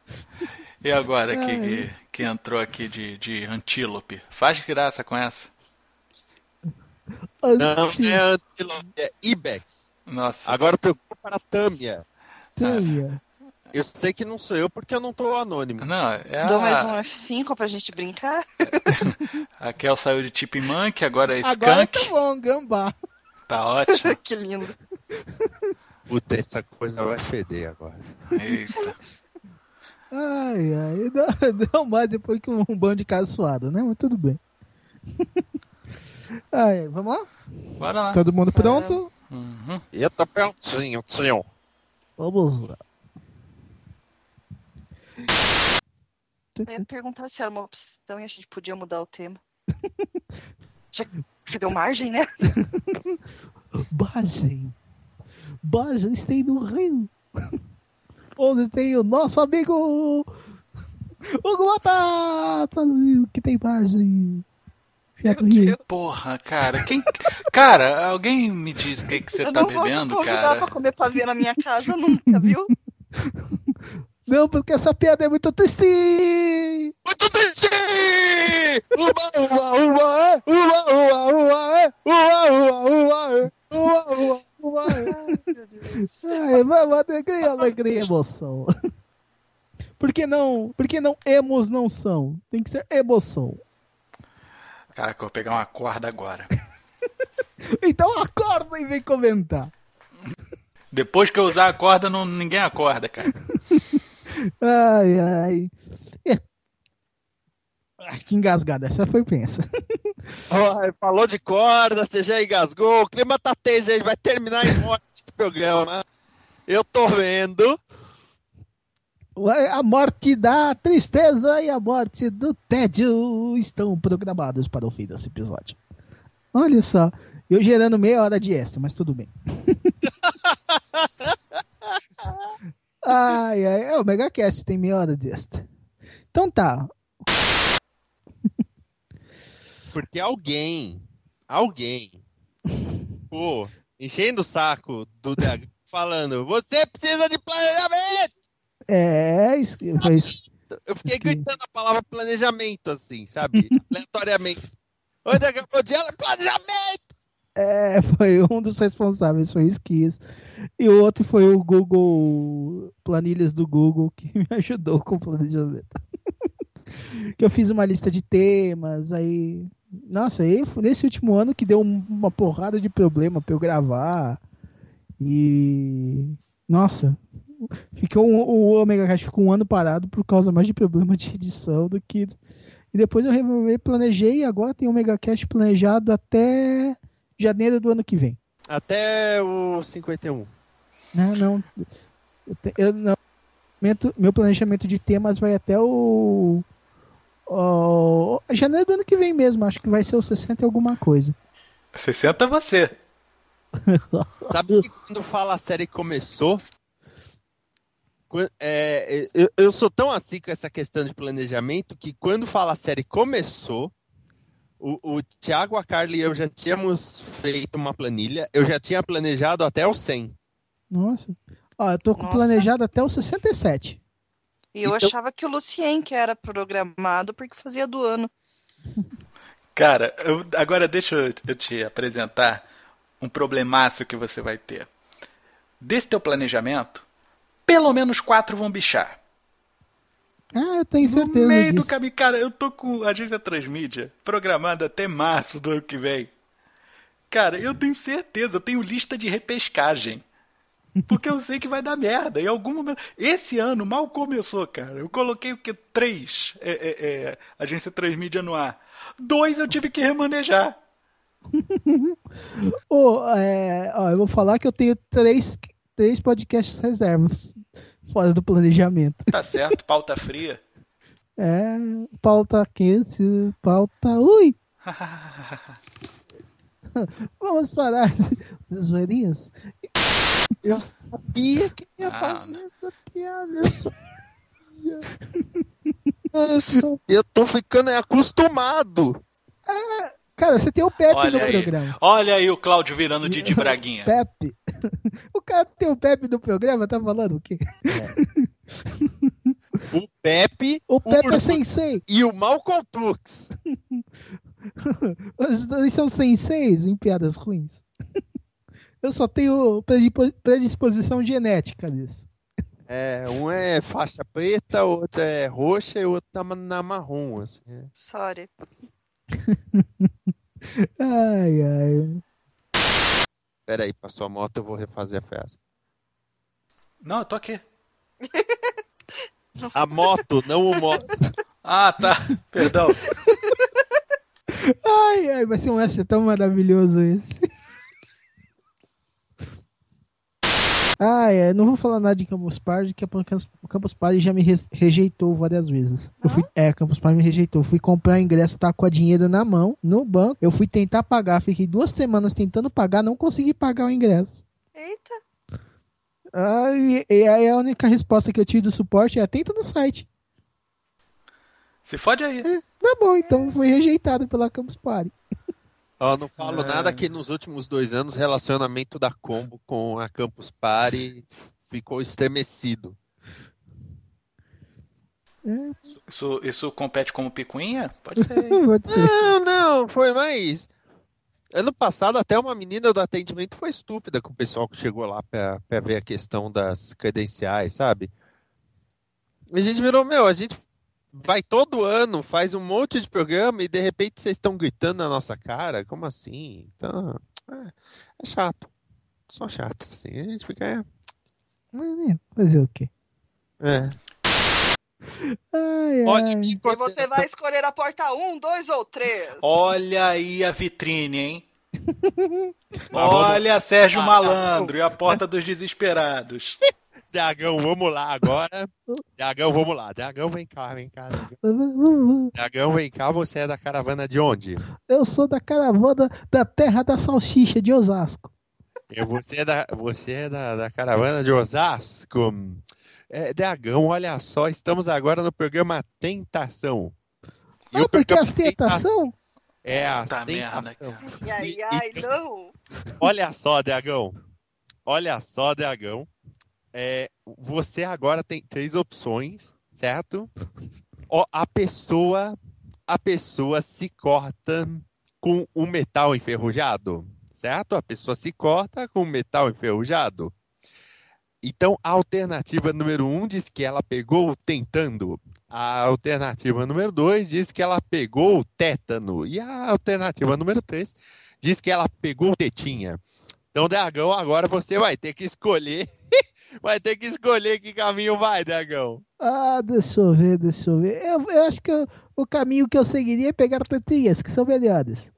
E agora que, que, que entrou aqui de, de antílope? Faz graça com essa. Não é antílope, é Ibex. Nossa. Agora pergunta para a Tâmia. Tânia. Eu sei que não sou eu porque eu não tô anônimo. Não, é Dou mais um F5 pra gente brincar. a Kel saiu de Tip Monkey, agora é Agora Skunk. tá bom, gambá. Tá ótimo. que lindo. Puta, essa coisa vai feder agora. Eita. Ai, ai. Não, não mais depois que um bando de casa suado, né? Mas tudo bem. Ai, vamos lá? Bora lá. Todo mundo pronto? Uhum. Eu tô prontinho, tio. Vamos lá. Eu ia perguntar se era uma opção e a gente podia mudar o tema. Já que deu margem, né? Bagem. Bagem tem no Rio. Onde tem o nosso amigo Batata no Rio, que tem Bagem. Horrível. Porra, cara, quem. Cara, alguém me diz o que, que você eu tá não vou te bebendo, convidar cara? pra comer pavê na minha casa nunca, viu? Não, porque essa piada é muito triste. Muito triste! Uba, uba, uba, uba, uba, uba, uba, uba, uba, uba, uba. Ai, vamos, alegria, alegria, emoção. Por que não, por que não emos não são? Tem que ser emoção. Caraca, eu vou pegar uma corda agora. Então acorda e vem comentar. Depois que eu usar a corda, não, ninguém acorda, cara. Ai, ai. É. Ai, que engasgada. Essa foi pensa. Ai, falou de corda, você já engasgou, o clima tá tenso, gente vai terminar em morte esse programa. Eu tô vendo. A morte da tristeza e a morte do tédio estão programados para o fim desse episódio. Olha só, eu gerando meia hora de extra, mas tudo bem. ai, ai, é o MegaCast, tem meia hora de extra. Então tá, Porque alguém, alguém, pô, enchendo o saco do DH, falando, você precisa de planejamento! É, isso foi isso. Eu fiquei gritando a palavra planejamento, assim, sabe? Aleatoriamente. Oi, DH, bom dia, planejamento! É, foi um dos responsáveis, foi o Esquias. E o outro foi o Google, planilhas do Google, que me ajudou com o planejamento. que eu fiz uma lista de temas, aí. Nossa, aí foi nesse último ano que deu um- uma porrada de problema pra eu gravar. E. Nossa, ficou um, o Omega Cast ficou um ano parado por causa mais de problema de edição do que. E depois eu planejei e agora tem o Omega Cast planejado até janeiro do ano que vem. Até o 51. Não, não. Eu, te- eu não. Meu planejamento de temas vai até o, o. Janeiro do ano que vem mesmo. Acho que vai ser o 60 e alguma coisa. 60 é você. Sabe que quando fala a série começou? Quan- é, eu, eu sou tão assim com essa questão de planejamento que quando fala a série começou, o, o Thiago, a Carla e eu já tínhamos feito uma planilha. Eu já tinha planejado até o 100. Nossa. Ó, eu tô com Nossa. planejado até o 67. E eu Então- achava que o Lucien que era programado porque fazia do ano. Cara, eu- agora deixa eu, eu te apresentar um problemaço que você vai ter. Desse teu planejamento, pelo menos quatro vão bichar. Ah, eu tenho certeza no meio do disso. caminho, cara, eu tô com a agência Transmídia programada até março do ano que vem. Cara, eu tenho certeza, eu tenho lista de repescagem. Porque eu sei que vai dar merda. Em algum momento. Esse ano mal começou, cara. Eu coloquei o quê? Três é, é, é, agência Transmídia no ar. Dois eu tive que remanejar. Ô, é, ó, eu vou falar que eu tenho três, três podcasts reservas fora do planejamento. Tá certo, pauta fria. É, pauta quente, pauta. Ui! Vamos parar das zoeirinhas? Eu sabia que ia Ah, fazer essa piada. Eu sabia. Eu, sabia. eu tô ficando acostumado. Cara, você tem o Pepe Olha no aí, programa. olha aí o Cláudio virando Didi Braguinha. Pepe. O cara tem o Pepe no programa, tá falando o quê? O Pepe O Pepe Urso é sensei. e o Malcolm Tux. Os dois são senseis em piadas ruins. Eu só tenho predispo- predisposição genética nisso. É, um é faixa preta, o outro é roxa e o outro tá na marrom. Assim. Sorry. Ai, ai. Pera aí, passou a moto, eu vou refazer a frase. Não, eu tô aqui. A moto, não o moto. Ah, tá. Perdão. Ai, ai, vai ser um S tão maravilhoso esse. Ai, ai, não vou falar nada de Campus Party, que o Campus Party já me re- rejeitou várias vezes. Eu fui, é, Campus Party me rejeitou. Fui comprar o ingresso, tá com a dinheiro na mão, no banco. Eu fui tentar pagar, fiquei duas semanas tentando pagar, não consegui pagar o ingresso. Eita. Ai, e aí a única resposta que eu tive do suporte é atenta no site. Se fode aí. Tá bom, então foi rejeitado pela Campus Party. Ó, não falo É. nada que nos últimos dois anos o relacionamento da Combo com a Campus Party ficou estremecido. Isso, isso compete como picuinha? Pode ser. Pode ser. Não, não, foi mais. Ano passado, até uma menina do atendimento foi estúpida com o pessoal que chegou lá pra, pra ver a questão das credenciais, sabe? A gente virou, meu, a gente vai todo ano, faz um monte de programa e de repente vocês estão gritando na nossa cara. Como assim? Então, é, é chato. Só chato, assim. A gente fica. É, Mas, Fazer o quê? é. Ai, Olha, ai. em E você vai escolher a porta 1, 2 ou 3? Olha aí a vitrine, hein? Olha Sérgio Ah, tá. Malandro e a porta dos desesperados. Dragão, vamos lá agora. Dragão, vamos lá. Dragão, vem cá, vem cá. Dragão. Dragão, vem cá. Você é da caravana de onde? Eu sou da caravana da Terra da Salsicha de Osasco. Eu- Você é da, você é da, da caravana de Osasco. É, Dragão, olha só, estamos agora no programa Tentação. E Ah, porque programa as tentação? É, as merda, tentação. E ai, ai, e- não. Olha só, Dragão. Olha só, Dragão. É, você agora tem três opções, certo? A pessoa, a pessoa se corta com um metal enferrujado, certo? A pessoa se corta com um metal enferrujado. Então, a alternativa número um diz que ela pegou tentando. A alternativa número dois diz que ela pegou tétano. E a alternativa número três diz que ela pegou tetinha. Então, Dragão, agora você vai ter que escolher. Vai ter que escolher que caminho vai, Dragão. Ah, deixa eu ver, deixa eu ver. Eu, eu acho que eu- o caminho que eu seguiria é pegar tetinhas, que são melhores.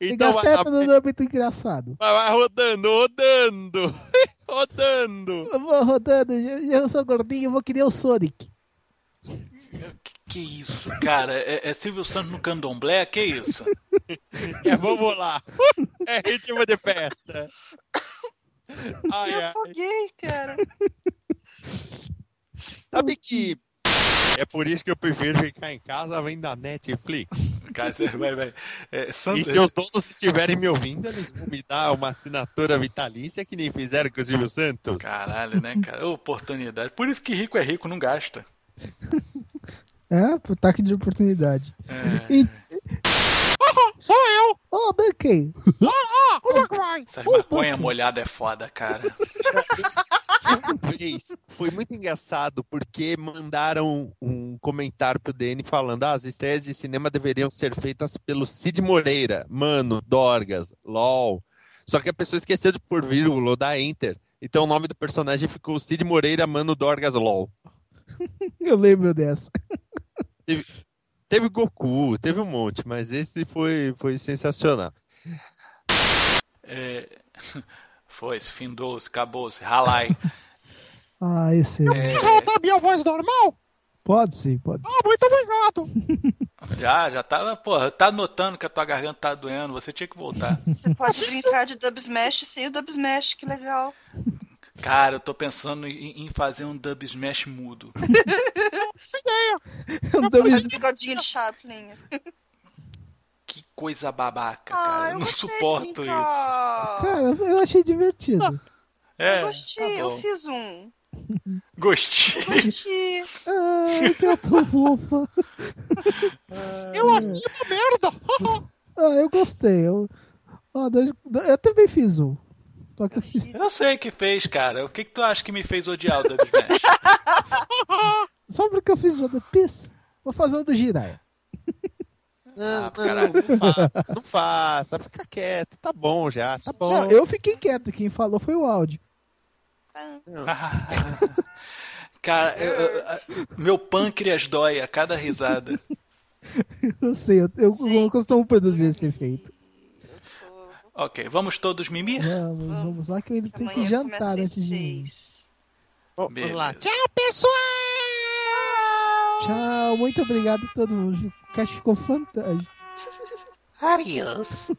Então pegar vai, tétano não é muito engraçado. vai, vai rodando, rodando, rodando. Eu vou rodando, eu, eu sou gordinho, eu vou querer o Sonic. Que, que isso, cara? É, é Silvio Santos no candomblé? Que isso? É, vamos lá. É ritmo de festa. Ai, Me afoguei, cara. Sabe que é por isso que eu prefiro ficar em casa vendo a Netflix. Cara, você vai, vai. É, E se os donos estiverem me ouvindo, eles vão me dar uma assinatura vitalícia que nem fizeram com o Silvio Santos. Caralho, né, cara? Oportunidade. Por isso que rico é rico, não gasta. É, ataque de oportunidade. É, E- Sou eu! Ô, Benkei, Como é que vai? essas maconha molhada é foda, cara. Foi muito engraçado porque mandaram um comentário pro DN falando: ah, as estreias de cinema deveriam ser feitas pelo Cid Moreira, Mano, Dorgas, LOL. Só que a pessoa esqueceu de pôr vírgula ou dar enter. Então o nome do personagem ficou Cid Moreira, Mano, Dorgas, LOL. eu lembro dessa. Teve Goku, teve um monte, mas esse foi, foi sensacional. É, foi, se findou-se, acabou-se, ralai. Ah, esse. É, a minha voz normal? Pode sim, pode sim. Ah, muito obrigado. já, já tava, porra, tá notando que a tua garganta tá doendo, você tinha que voltar. Você pode brincar de Dub Smash sem o Dub Smash, que legal. Cara, eu tô pensando em, em fazer um dub smash mudo. Faz o bigodinho de Chaplin. Que coisa babaca, Ah, cara. eu Eu não suporto isso. Cara, eu achei divertido. É, Eu gostei, tá eu fiz um. Gostei. Gostei. Ai, que eu tô fofa. Eu achei uma merda. Ah, eu gostei. Eu, ó, dois, eu também fiz um. Só que eu fiz. Eu sei que fez, cara. O que, que tu acha que me fez odiar o Dub Smash? Só porque eu fiz o do Piss, vou fazer um do Jiraiya. Não, Ah, não, caralho. não faça, não faça, fica quieto, tá bom já, tá bom. Não, eu fiquei quieto, quem falou foi o áudio. cara, eu- eu- meu pâncreas dói a cada risada. Eu sei, eu, eu não costumo produzir esse efeito. Ok, vamos todos mimir? Vamos, vamos lá que eu ainda tenho que jantar antes de. Vamos lá. Tchau, pessoal! Tchau, muito obrigado a todo mundo. O cast ficou fantástico. Adiós.